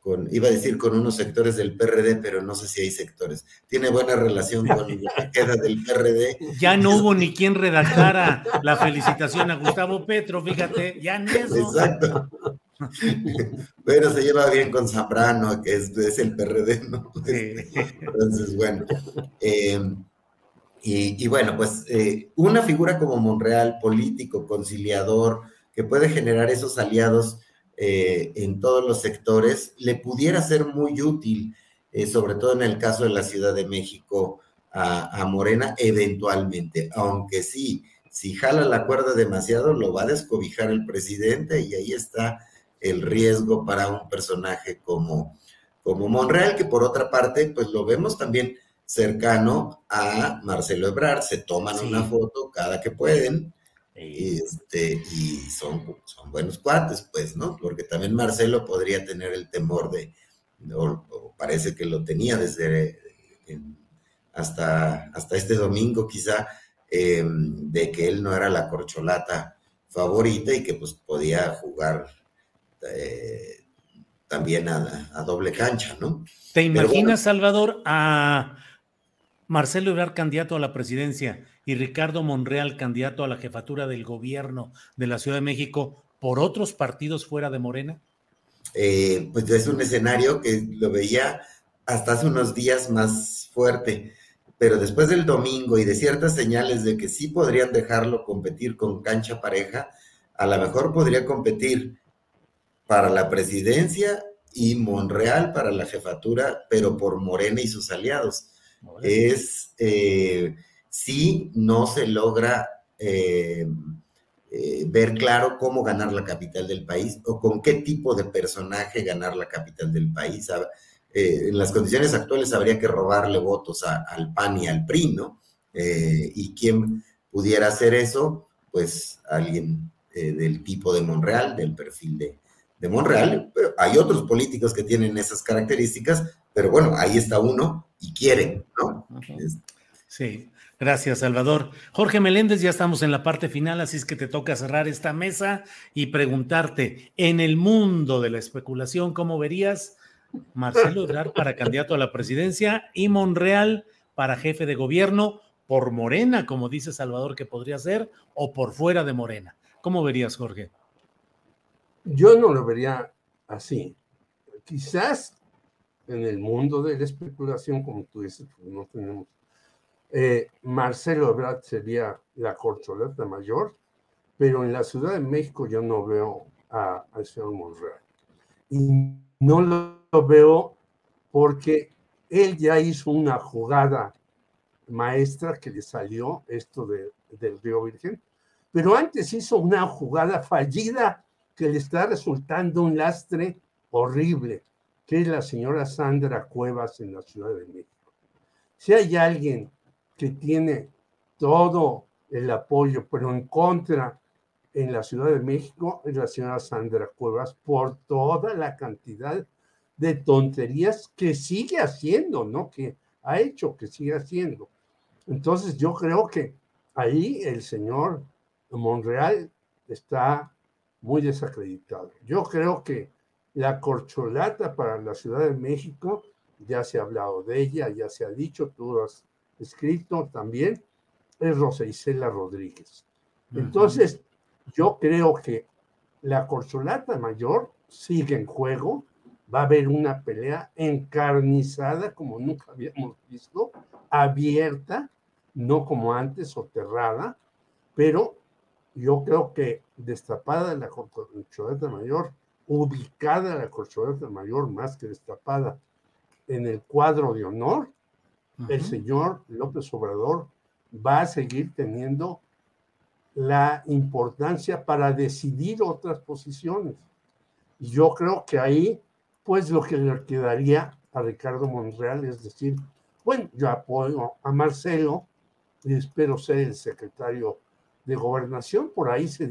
[SPEAKER 13] con, iba a decir con unos sectores del PRD, pero no sé si hay sectores. Tiene buena relación con la que queda del PRD.
[SPEAKER 1] Ya no hubo ni quien redactara la felicitación a Gustavo Petro, fíjate, ya ni eso.
[SPEAKER 13] Exacto. Pero se lleva bien con Zambrano, que es, es el PRD, ¿no? Entonces, bueno. Eh, y, bueno, pues eh, una figura como Monreal, político, conciliador, que puede generar esos aliados eh, en todos los sectores, le pudiera ser muy útil, eh, sobre todo en el caso de la Ciudad de México, a, a, Morena, eventualmente. Aunque sí, si jala la cuerda demasiado, lo va a descobijar el presidente y ahí está el riesgo para un personaje como, como Monreal, que por otra parte, pues lo vemos también cercano a Marcelo Ebrard, se toman una foto cada que pueden, y, este, y son, son buenos cuates, pues, ¿no? Porque también Marcelo podría tener el temor de, o, parece que lo tenía desde hasta, hasta este domingo quizá, em, de que él no era la corcholata favorita y que pues podía jugar eh, también a, doble cancha, ¿no?
[SPEAKER 1] ¿Te imaginas, Salvador, a Marcelo Ebrard candidato a la presidencia y Ricardo Monreal candidato a la jefatura del gobierno de la Ciudad de México por otros partidos fuera de Morena?
[SPEAKER 13] Eh, pues es un escenario que lo veía hasta hace unos días más fuerte, pero después del domingo y de ciertas señales de que sí podrían dejarlo competir con cancha pareja, a lo mejor podría competir para la presidencia y Monreal para la jefatura, pero por Morena y sus aliados. Es eh, si no se logra eh, eh, ver claro cómo ganar la capital del país o con qué tipo de personaje ganar la capital del país. En las condiciones actuales habría que robarle votos al PAN y al PRI, ¿no? Y quién pudiera hacer eso, pues alguien del tipo de Monreal, del perfil de, de Monreal. hay otros políticos que tienen esas características, pero bueno, ahí está uno y quieren, ¿no?
[SPEAKER 1] Sí. Gracias, Salvador. Jorge Meléndez, ya estamos en la parte final, así es que te toca cerrar esta mesa y preguntarte, en el mundo de la especulación, ¿cómo verías Marcelo Ebrard para candidato a la presidencia y Monreal para jefe de gobierno por Morena, como dice Salvador que podría ser, o por fuera de Morena? ¿Cómo verías, Jorge?
[SPEAKER 12] Yo no lo vería así. Quizás en el mundo de la especulación, como tú dices, pues no tenemos eh, Marcelo Ebrard sería la corcholata mayor, pero en la Ciudad de México yo no veo al señor Monreal. Y no lo, veo porque él ya hizo una jugada maestra que le salió esto de, del Río Virgen, pero antes hizo una jugada fallida que le está resultando un lastre horrible, que es la señora Sandra Cuevas en la Ciudad de México. Si hay alguien que tiene todo el apoyo, pero en contra en la Ciudad de México es la señora Sandra Cuevas por toda la cantidad de tonterías que sigue haciendo, ¿no? Que ha hecho, que sigue haciendo. Entonces yo creo que ahí el señor Monreal está muy desacreditado. Yo creo que la corcholata para la Ciudad de México, ya se ha hablado de ella, ya se ha dicho, tú has escrito también, es Rosa Isela Rodríguez. Entonces, yo creo que la corcholata mayor sigue en juego, va a haber una pelea encarnizada como nunca habíamos visto, abierta, no como antes, soterrada, pero yo creo que destapada la corcholata mayor, ubicada la corcholata mayor más que destapada en el cuadro de honor, el señor López Obrador va a seguir teniendo la importancia para decidir otras posiciones. Y yo creo que ahí, pues lo que le quedaría a Ricardo Monreal es decir, bueno, yo apoyo a Marcelo y espero ser el secretario de gobernación. Por ahí se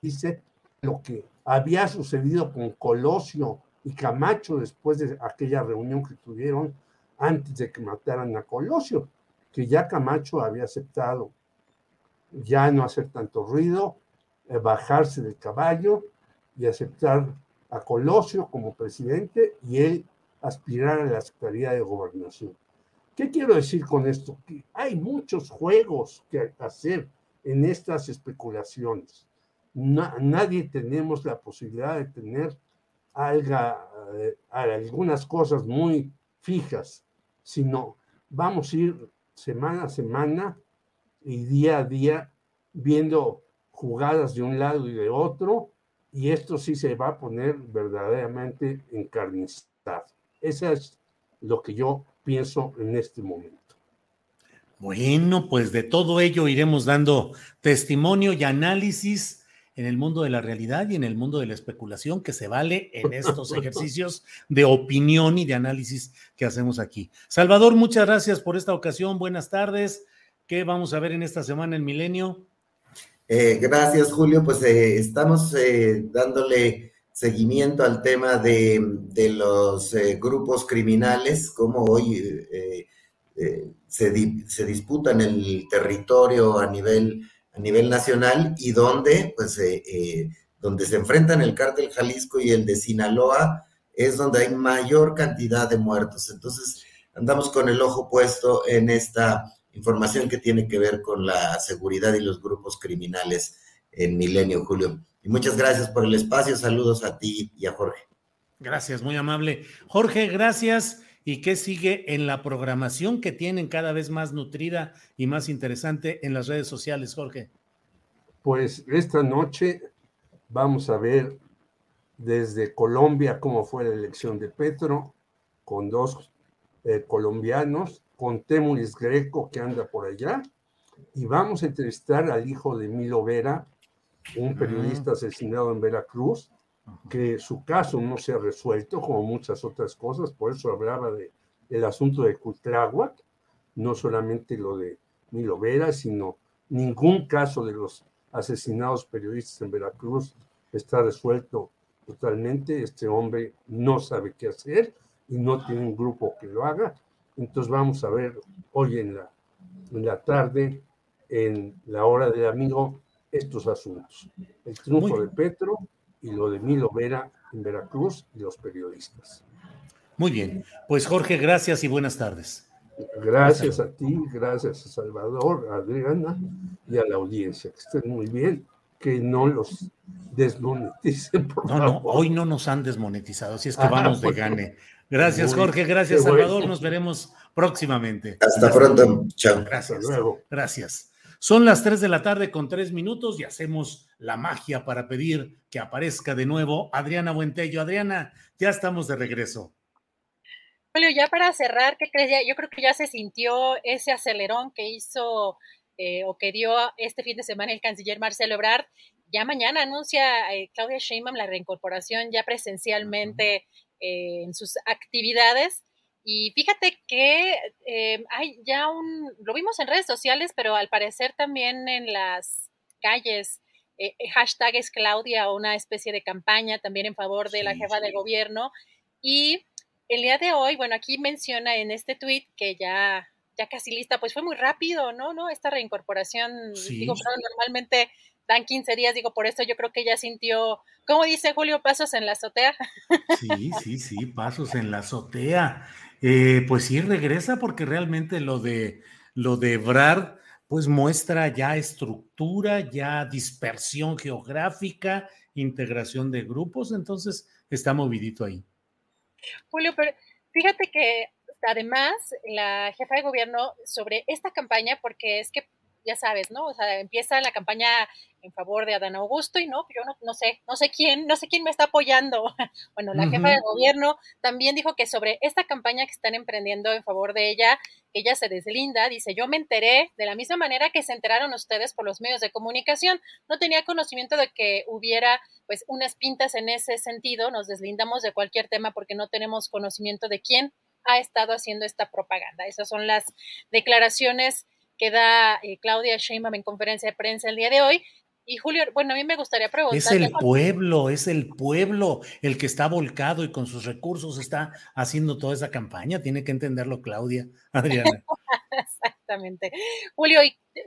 [SPEAKER 12] dice lo que había sucedido con Colosio y Camacho después de aquella reunión que tuvieron antes de que mataran a Colosio, que ya Camacho había aceptado ya no hacer tanto ruido, eh, bajarse del caballo y aceptar a Colosio como presidente y él aspirar a la Secretaría de Gobernación. ¿Qué quiero decir con esto? Que hay muchos juegos que hacer en estas especulaciones. Nadie tenemos la posibilidad de tener eh, algunas cosas muy fijas sino vamos a ir semana a semana y día a día viendo jugadas de un lado y de otro, y esto sí se va a poner verdaderamente encarnizado. Eso es lo que yo pienso en este momento.
[SPEAKER 1] Bueno, pues de todo ello iremos dando testimonio y análisis en el mundo de la realidad y en el mundo de la especulación que se vale en estos ejercicios de opinión y de análisis que hacemos aquí. Salvador, muchas gracias por esta ocasión. Buenas tardes. ¿Qué vamos a ver en esta semana en Milenio?
[SPEAKER 13] Eh, gracias, Julio. Pues eh, estamos eh, dándole seguimiento al tema de, de los grupos criminales, como hoy se, se disputan el territorio a nivel a nivel nacional y donde, pues, eh, eh, donde se enfrentan el cártel Jalisco y el de Sinaloa, es donde hay mayor cantidad de muertos. Entonces, andamos con el ojo puesto en esta información que tiene que ver con la seguridad y los grupos criminales en Milenio, Julio. Y muchas gracias por el espacio. Saludos a ti y a Jorge.
[SPEAKER 1] Gracias, muy amable. Jorge, gracias. Y qué sigue en la programación que tienen cada vez más nutrida y más interesante en las redes sociales, Jorge.
[SPEAKER 12] Pues esta noche vamos a ver desde Colombia cómo fue la elección de Petro, con dos eh, colombianos, con Temuris Greco que anda por allá, y vamos a entrevistar al hijo de Milo Vera, un periodista asesinado en Veracruz, que su caso no se ha resuelto, como muchas otras cosas, por eso hablaba de, del asunto de Cutláhuac, no solamente lo de Milo Vera, sino ningún caso de los asesinados periodistas en Veracruz está resuelto totalmente. Este hombre no sabe qué hacer y no tiene un grupo que lo haga. Entonces vamos a ver hoy en la, en la tarde, en la hora del amigo, estos asuntos. El triunfo de Petro y lo de Milo Vera en Veracruz y los periodistas.
[SPEAKER 1] Muy bien. Pues Jorge, gracias y buenas tardes.
[SPEAKER 12] Gracias a ti, gracias a Salvador, a Adriana y a la audiencia. Que estén muy bien, que no los desmoneticen. Por
[SPEAKER 1] no, no, hoy no nos han desmonetizado, así es que ah, vamos de gane. Gracias, Jorge. Gracias, Salvador. Nos veremos próximamente.
[SPEAKER 13] Hasta pronto. Chao.
[SPEAKER 1] Gracias. luego. Gracias. Son las 3 de la tarde con 3 minutos y hacemos la magia para pedir que aparezca de nuevo Adriana Buentello. Adriana, ya estamos de regreso.
[SPEAKER 8] Julio, ya para cerrar, ¿qué crees? Yo creo que ya se sintió ese acelerón que hizo eh, o que dio este fin de semana el canciller Marcelo Ebrard. Ya mañana anuncia eh, Claudia Sheinbaum la reincorporación ya presencialmente eh, en sus actividades. Y fíjate que hay ya un, lo vimos en redes sociales, pero al parecer también en las calles, hashtag es Claudia, una especie de campaña también en favor de la jefa de gobierno. Y el día de hoy, bueno, aquí menciona en este tweet que ya ya casi lista, pues fue muy rápido, ¿no? ¿No? Esta reincorporación, digo, normalmente dan 15 días, digo, por eso yo creo que ella sintió, ¿cómo dice Julio, pasos en la azotea?
[SPEAKER 1] Sí, sí, sí, pasos en la azotea. Eh, pues sí, regresa porque realmente lo de, lo de Brad, pues muestra ya estructura, ya dispersión geográfica, integración de grupos, entonces está movidito ahí.
[SPEAKER 8] Julio, pero fíjate que además, la jefa de gobierno sobre esta campaña, porque es que, ya sabes, ¿no? O sea, empieza la campaña en favor de Adán Augusto y no, yo no, no sé, no sé quién, no sé quién me está apoyando. Bueno, la jefa de gobierno también dijo que sobre esta campaña que están emprendiendo en favor de ella, ella se deslinda, dice, yo me enteré de la misma manera que se enteraron ustedes por los medios de comunicación, no tenía conocimiento de que hubiera pues unas pintas en ese sentido, nos deslindamos de cualquier tema porque no tenemos conocimiento de quién ha estado haciendo esta propaganda. Esas son las declaraciones que da eh, Claudia Sheinbaum en conferencia de prensa el día de hoy. Y Julio, bueno, a mí me gustaría preguntar.
[SPEAKER 1] Es el pueblo, es el pueblo el que está volcado y con sus recursos está haciendo toda esa campaña. Tiene que entenderlo Claudia, Adriana.
[SPEAKER 8] Exactamente. Julio,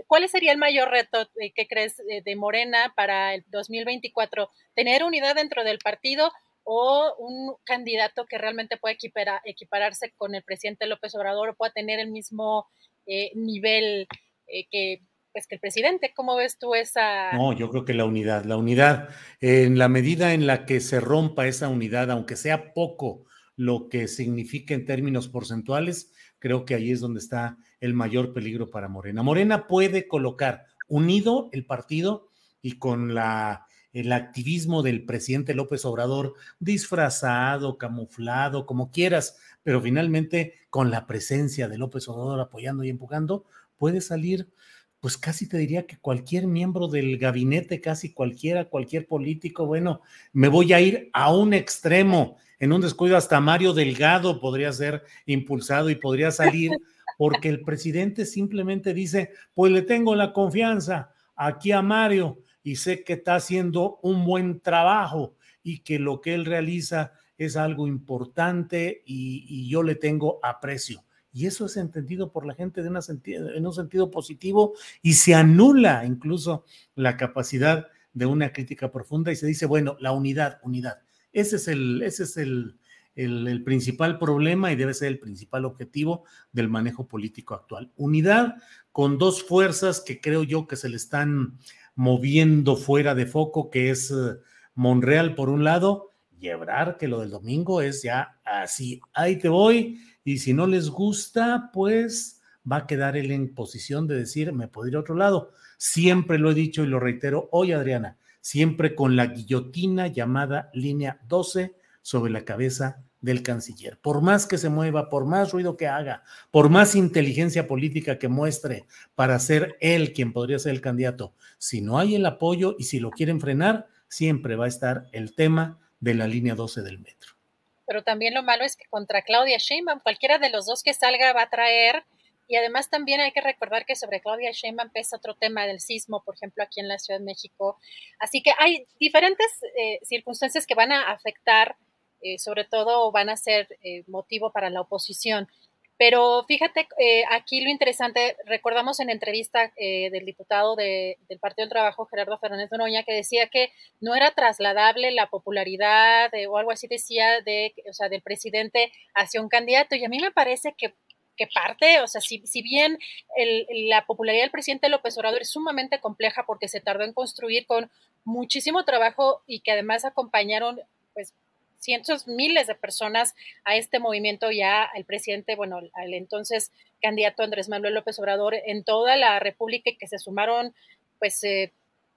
[SPEAKER 8] ¿cuál sería el mayor reto eh, que crees eh, de Morena para el 2024? ¿Tener unidad dentro del partido o un candidato que realmente pueda equipararse con el presidente López Obrador o pueda tener el mismo eh, nivel eh, que, pues, que el presidente. ¿Cómo ves tú esa?
[SPEAKER 1] No, yo creo que la unidad, la unidad, en la medida en la que se rompa esa unidad, aunque sea poco lo que significa en términos porcentuales, creo que ahí es donde está el mayor peligro para Morena. Morena puede colocar unido el partido y con la el activismo del presidente López Obrador disfrazado, camuflado, como quieras, pero finalmente con la presencia de López Obrador apoyando y empujando, puede salir, pues casi te diría que cualquier miembro del gabinete, casi cualquiera, cualquier político, bueno, me voy a ir a un extremo, en un descuido hasta Mario Delgado podría ser impulsado y podría salir, porque el presidente simplemente dice, pues le tengo la confianza aquí a Mario y sé que está haciendo un buen trabajo y que lo que él realiza es algo importante y, yo le tengo aprecio. Y eso es entendido por la gente en un sentido positivo y se anula incluso la capacidad de una crítica profunda y se dice, bueno, la unidad, unidad. Ese es el, ese es el, el, principal problema y debe ser el principal objetivo del manejo político actual. Unidad con dos fuerzas que creo yo que se le están moviendo fuera de foco, que es eh, Monreal por un lado Y que lo del domingo es ya así, ahí te voy, y si no les gusta, pues va a quedar él en posición de decir, me puedo ir a otro lado. Siempre lo he dicho y lo reitero hoy, Adriana, siempre con la guillotina llamada línea 12 sobre la cabeza del canciller. Por más que se mueva, por más ruido que haga, por más inteligencia política que muestre para ser él quien podría ser el candidato, si no hay el apoyo y si lo quieren frenar, siempre va a estar el tema de la línea 12 del metro.
[SPEAKER 8] Pero también lo malo es que contra Claudia Sheinbaum, cualquiera de los dos que salga va a traer y además también hay que recordar que sobre Claudia Sheinbaum pesa otro tema del sismo, por ejemplo, aquí en la Ciudad de México. Así que hay diferentes eh, circunstancias que van a afectar eh, sobre todo van a ser eh, motivo para la oposición. Pero fíjate, eh, aquí lo interesante, recordamos en entrevista del diputado del Partido del Trabajo, Gerardo Fernández Noroña, que decía que no era trasladable la popularidad o algo así decía de, o sea, del presidente hacia un candidato. Y a mí me parece que, que parte, o sea, si, si bien la popularidad del presidente López Obrador es sumamente compleja porque se tardó en construir con muchísimo trabajo y que además acompañaron pues cientos, miles de personas a este movimiento ya el presidente, bueno, al entonces candidato Andrés Manuel López Obrador en toda la República y que se sumaron pues eh,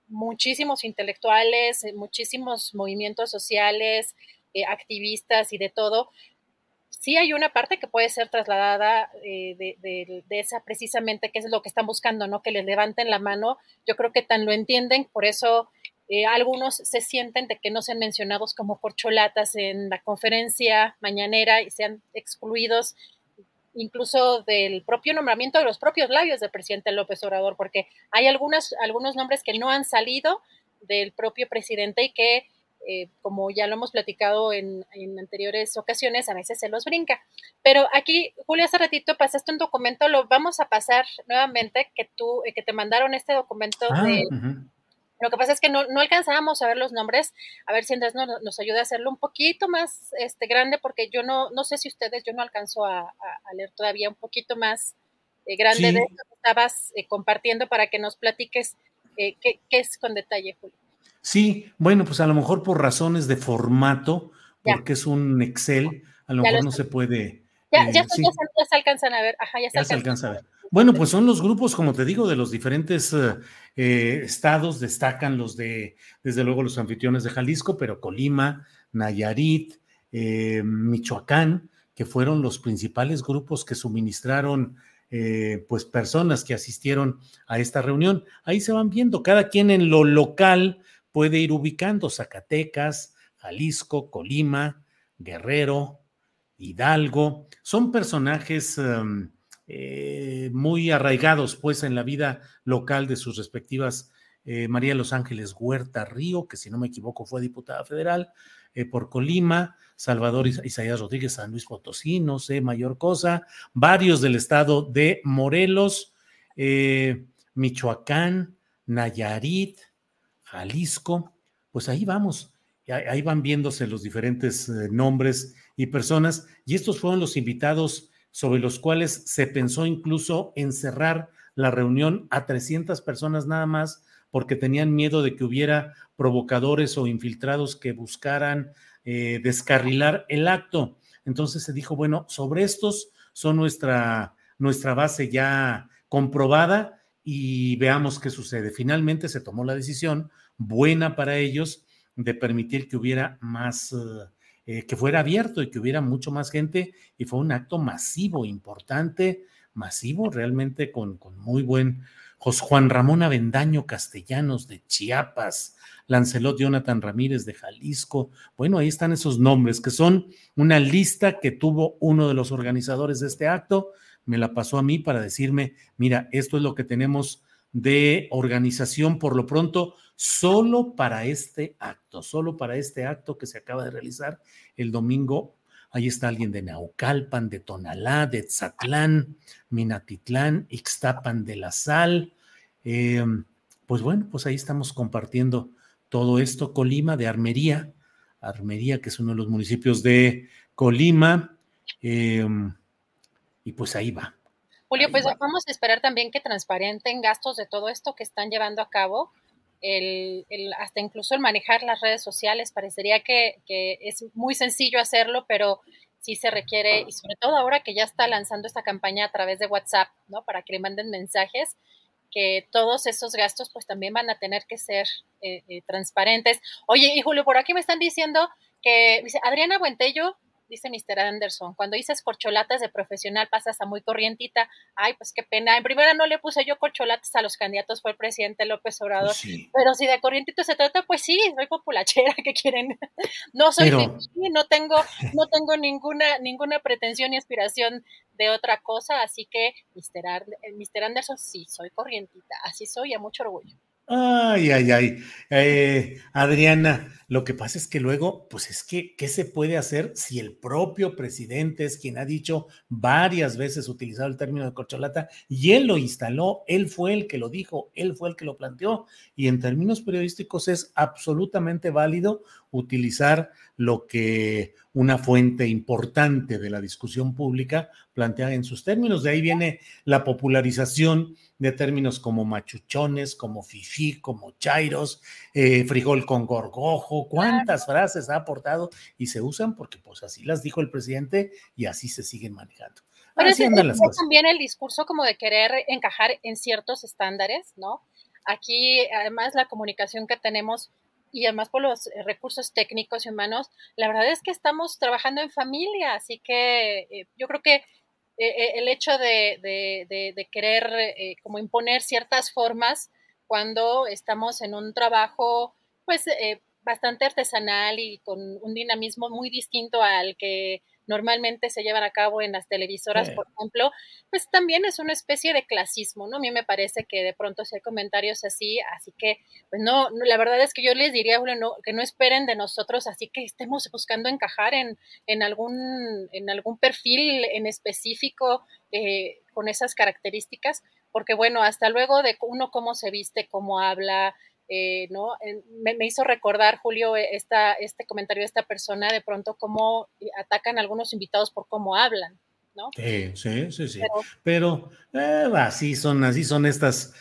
[SPEAKER 8] muchísimos intelectuales, eh, muchísimos movimientos sociales, eh, activistas y de todo. Sí hay una parte que puede ser trasladada de, de, esa precisamente, que es lo que están buscando, ¿no? Que les levanten la mano. Yo creo que tan lo entienden, por eso eh, algunos se sienten de que no sean mencionados como corcholatas en la conferencia mañanera y sean excluidos incluso del propio nombramiento de los propios labios del presidente López Obrador, porque hay algunas, algunos nombres que no han salido del propio presidente y que, eh, como ya lo hemos platicado en, anteriores ocasiones, a veces se los brinca. Pero aquí, Julio, hace ratito pasaste un documento, lo vamos a pasar nuevamente, que tú, eh, que te mandaron este documento
[SPEAKER 1] ah,
[SPEAKER 8] de... Lo que pasa es que no, no alcanzábamos a ver los nombres, a ver si Andrés nos, nos ayuda a hacerlo un poquito más este, grande, porque yo no, no sé si ustedes, yo no alcanzo a, leer todavía un poquito más eh, grande de esto que estabas eh, compartiendo para que nos platiques eh, qué, es con detalle, Julio.
[SPEAKER 1] Sí, bueno, pues a lo mejor por razones de formato, porque es un Excel, a lo mejor no se puede.
[SPEAKER 8] Ya, ya, se, alcanzan a ver, ajá, ya se,
[SPEAKER 1] ya se alcanza a ver. Bueno, pues son los grupos, como te digo, de los diferentes eh, eh, estados, destacan los de, desde luego, los anfitriones de Jalisco, pero Colima, Nayarit, eh, Michoacán, que fueron los principales grupos que suministraron pues personas que asistieron a esta reunión. Ahí se van viendo, cada quien en lo local puede ir ubicando Zacatecas, Jalisco, Colima, Guerrero, Hidalgo. Son personajes em, eh, muy arraigados pues en la vida local de sus respectivas eh, María Los Ángeles Huerta Río, que si no me equivoco fue diputada federal eh, por Colima, Salvador Isaías Rodríguez San Luis Potosí, no sé, mayor cosa, varios del estado de Morelos, Michoacán, Nayarit, Jalisco, pues ahí vamos, ahí van viéndose los diferentes nombres y personas, y estos fueron los invitados sobre los cuales se pensó incluso en cerrar la reunión a 300 personas nada más porque tenían miedo de que hubiera provocadores o infiltrados que buscaran eh, descarrilar el acto. Entonces se dijo, bueno, sobre estos son nuestra, nuestra base ya comprobada y veamos qué sucede. Finalmente se tomó la decisión buena para ellos de permitir que hubiera más... Eh, eh, que fuera abierto y que hubiera mucho más gente y fue un acto masivo, importante, masivo, realmente con, con muy buen José Juan Ramón Avendaño Castellanos de Chiapas, Lancelot Jonathan Ramírez de Jalisco. Bueno, ahí están esos nombres que son una lista que tuvo uno de los organizadores de este acto. Me la pasó a mí para decirme, mira, esto es lo que tenemos de organización por lo pronto solo para este acto, solo para este acto que se acaba de realizar el domingo. Ahí está alguien de Naucalpan, de Tonalá, de Tzatlán, Minatitlán, Ixtapan de la Sal. Em, pues bueno, pues ahí estamos compartiendo todo esto. Colima de Armería, Armería, que es uno de los municipios de Colima. Em, y pues ahí va.
[SPEAKER 8] Julio, pues vamos a esperar también que transparenten gastos de todo esto que están llevando a cabo el, hasta incluso el manejar las redes sociales. Parecería que, que, es muy sencillo hacerlo, pero sí se requiere, y sobre todo ahora que ya está lanzando esta campaña a través de WhatsApp, ¿no? Para que le manden mensajes, que todos esos gastos pues también van a tener que ser eh, eh, transparentes. Oye, y Julio, por aquí me están diciendo que, dice, Adriana Buentello dice Mr. Anderson, cuando dices corcholatas de profesional pasas a muy corrientita. Ay, pues qué pena. En primera no le puse yo corcholatas a los candidatos, fue el presidente López Obrador. Pero si de corrientito se trata, pues sí, soy populachera, que quieren? No soy no tengo, no tengo ninguna, ninguna pretensión ni aspiración de otra cosa, así que Mr. Mr. Anderson, sí, soy corrientita, así soy, a mucho orgullo.
[SPEAKER 1] Ay, ay, ay. Eh, Adriana, lo que pasa es que luego, pues es que, ¿qué se puede hacer si el propio presidente es quien ha dicho varias veces utilizado el término de corcholata y él lo instaló, él fue el que lo dijo, él fue el que lo planteó y en términos periodísticos es absolutamente válido utilizar lo que una fuente importante de la discusión pública plantea en sus términos. De ahí viene la popularización de términos como machuchones, como fifí, como chairos, eh, frijol con gorgojo, cuántas frases ha aportado y se usan porque pues así las dijo el presidente y así se siguen manejando.
[SPEAKER 8] Pero así es, también el discurso como de querer encajar en ciertos estándares, ¿no? Aquí, además, la comunicación que tenemos y además por los eh, recursos técnicos y humanos, la verdad es que estamos trabajando en familia, así que eh, yo creo que eh, el hecho de, querer como imponer ciertas formas cuando estamos en un trabajo pues bastante artesanal y con un dinamismo muy distinto al que normalmente se llevan a cabo en las televisoras, por ejemplo, pues también es una especie de clasismo, ¿no? A mí me parece que de pronto si hay comentarios así, así que, pues no, la verdad es que yo les diría, no, que no esperen de nosotros, así que estemos buscando encajar en, en, algún, en algún perfil en específico eh, con esas características, porque bueno, hasta luego de uno cómo se viste, cómo habla, eh, ¿no? Me, hizo recordar, Julio, eh, esta, este comentario de esta persona, de pronto cómo atacan a algunos invitados por cómo hablan, ¿no?
[SPEAKER 1] Sí, sí, sí, sí. Pero, eh, así son, así son estas.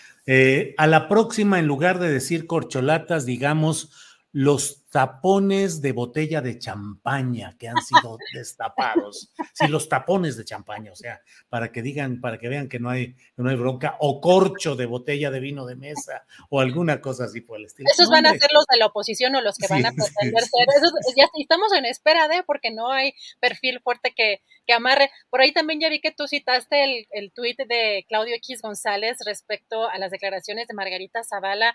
[SPEAKER 1] a la próxima, en lugar de decir corcholatas, digamos, los tapones de botella de champaña que han sido destapados. Sí, los tapones de champaña, o sea, para que digan, para que vean que no hay, no hay bronca, o corcho de botella de vino de mesa, o alguna cosa así por el estilo.
[SPEAKER 8] Esos van a ser los de la oposición o los que van a pretender ser. ya estamos en espera de, porque no hay perfil fuerte que, que amarre. Por ahí también ya vi que tú citaste el, el tuit de Claudio X González respecto a las declaraciones de Margarita Zavala.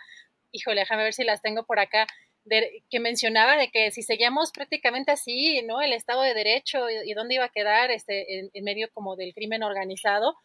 [SPEAKER 8] Híjole, déjame ver si las tengo por acá que mencionaba de que si seguíamos prácticamente así, ¿no? El Estado de Derecho y, dónde iba a quedar este, en, medio como del crimen organizado,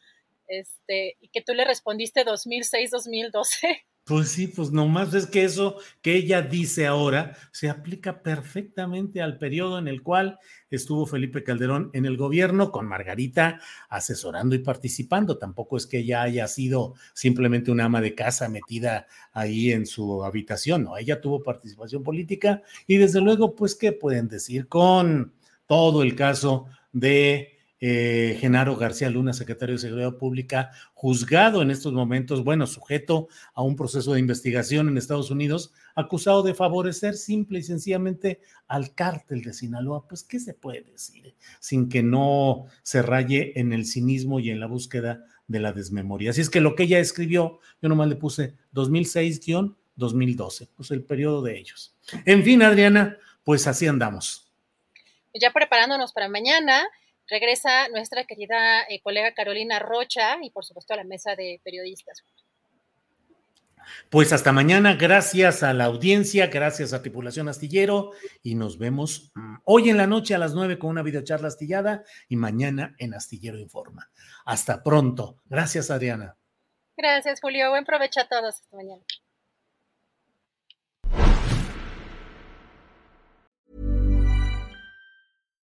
[SPEAKER 8] este, y que tú le respondiste 2006-2012.
[SPEAKER 1] Pues sí, pues nomás es que eso que ella dice ahora se aplica perfectamente al periodo en el cual estuvo Felipe Calderón en el gobierno con Margarita asesorando y participando. Tampoco es que ella haya sido simplemente una ama de casa metida ahí en su habitación, no, ella tuvo participación política y desde luego, pues, ¿qué pueden decir con todo el caso de eh, Genaro García Luna, secretario de Seguridad Pública, juzgado en estos momentos, bueno, sujeto a un proceso de investigación en Estados Unidos, acusado de favorecer simple y sencillamente al cártel de Sinaloa. Pues, ¿qué se puede decir sin que no se raye en el cinismo y en la búsqueda de la desmemoria? Así es que lo que ella escribió, yo nomás le puse 2006-2012, pues el periodo de ellos. En fin, Adriana, pues así andamos.
[SPEAKER 8] Ya preparándonos para mañana, regresa nuestra querida eh, colega Carolina Rocha y por supuesto a la mesa de periodistas.
[SPEAKER 1] Pues hasta mañana, gracias a la audiencia, gracias a Tripulación Astillero y nos vemos mm, hoy en la noche a las nueve con una videocharla astillada y mañana en Astillero Informa. Hasta pronto. Gracias, Adriana.
[SPEAKER 8] Gracias, Julio. Buen provecho a todos. Hasta mañana.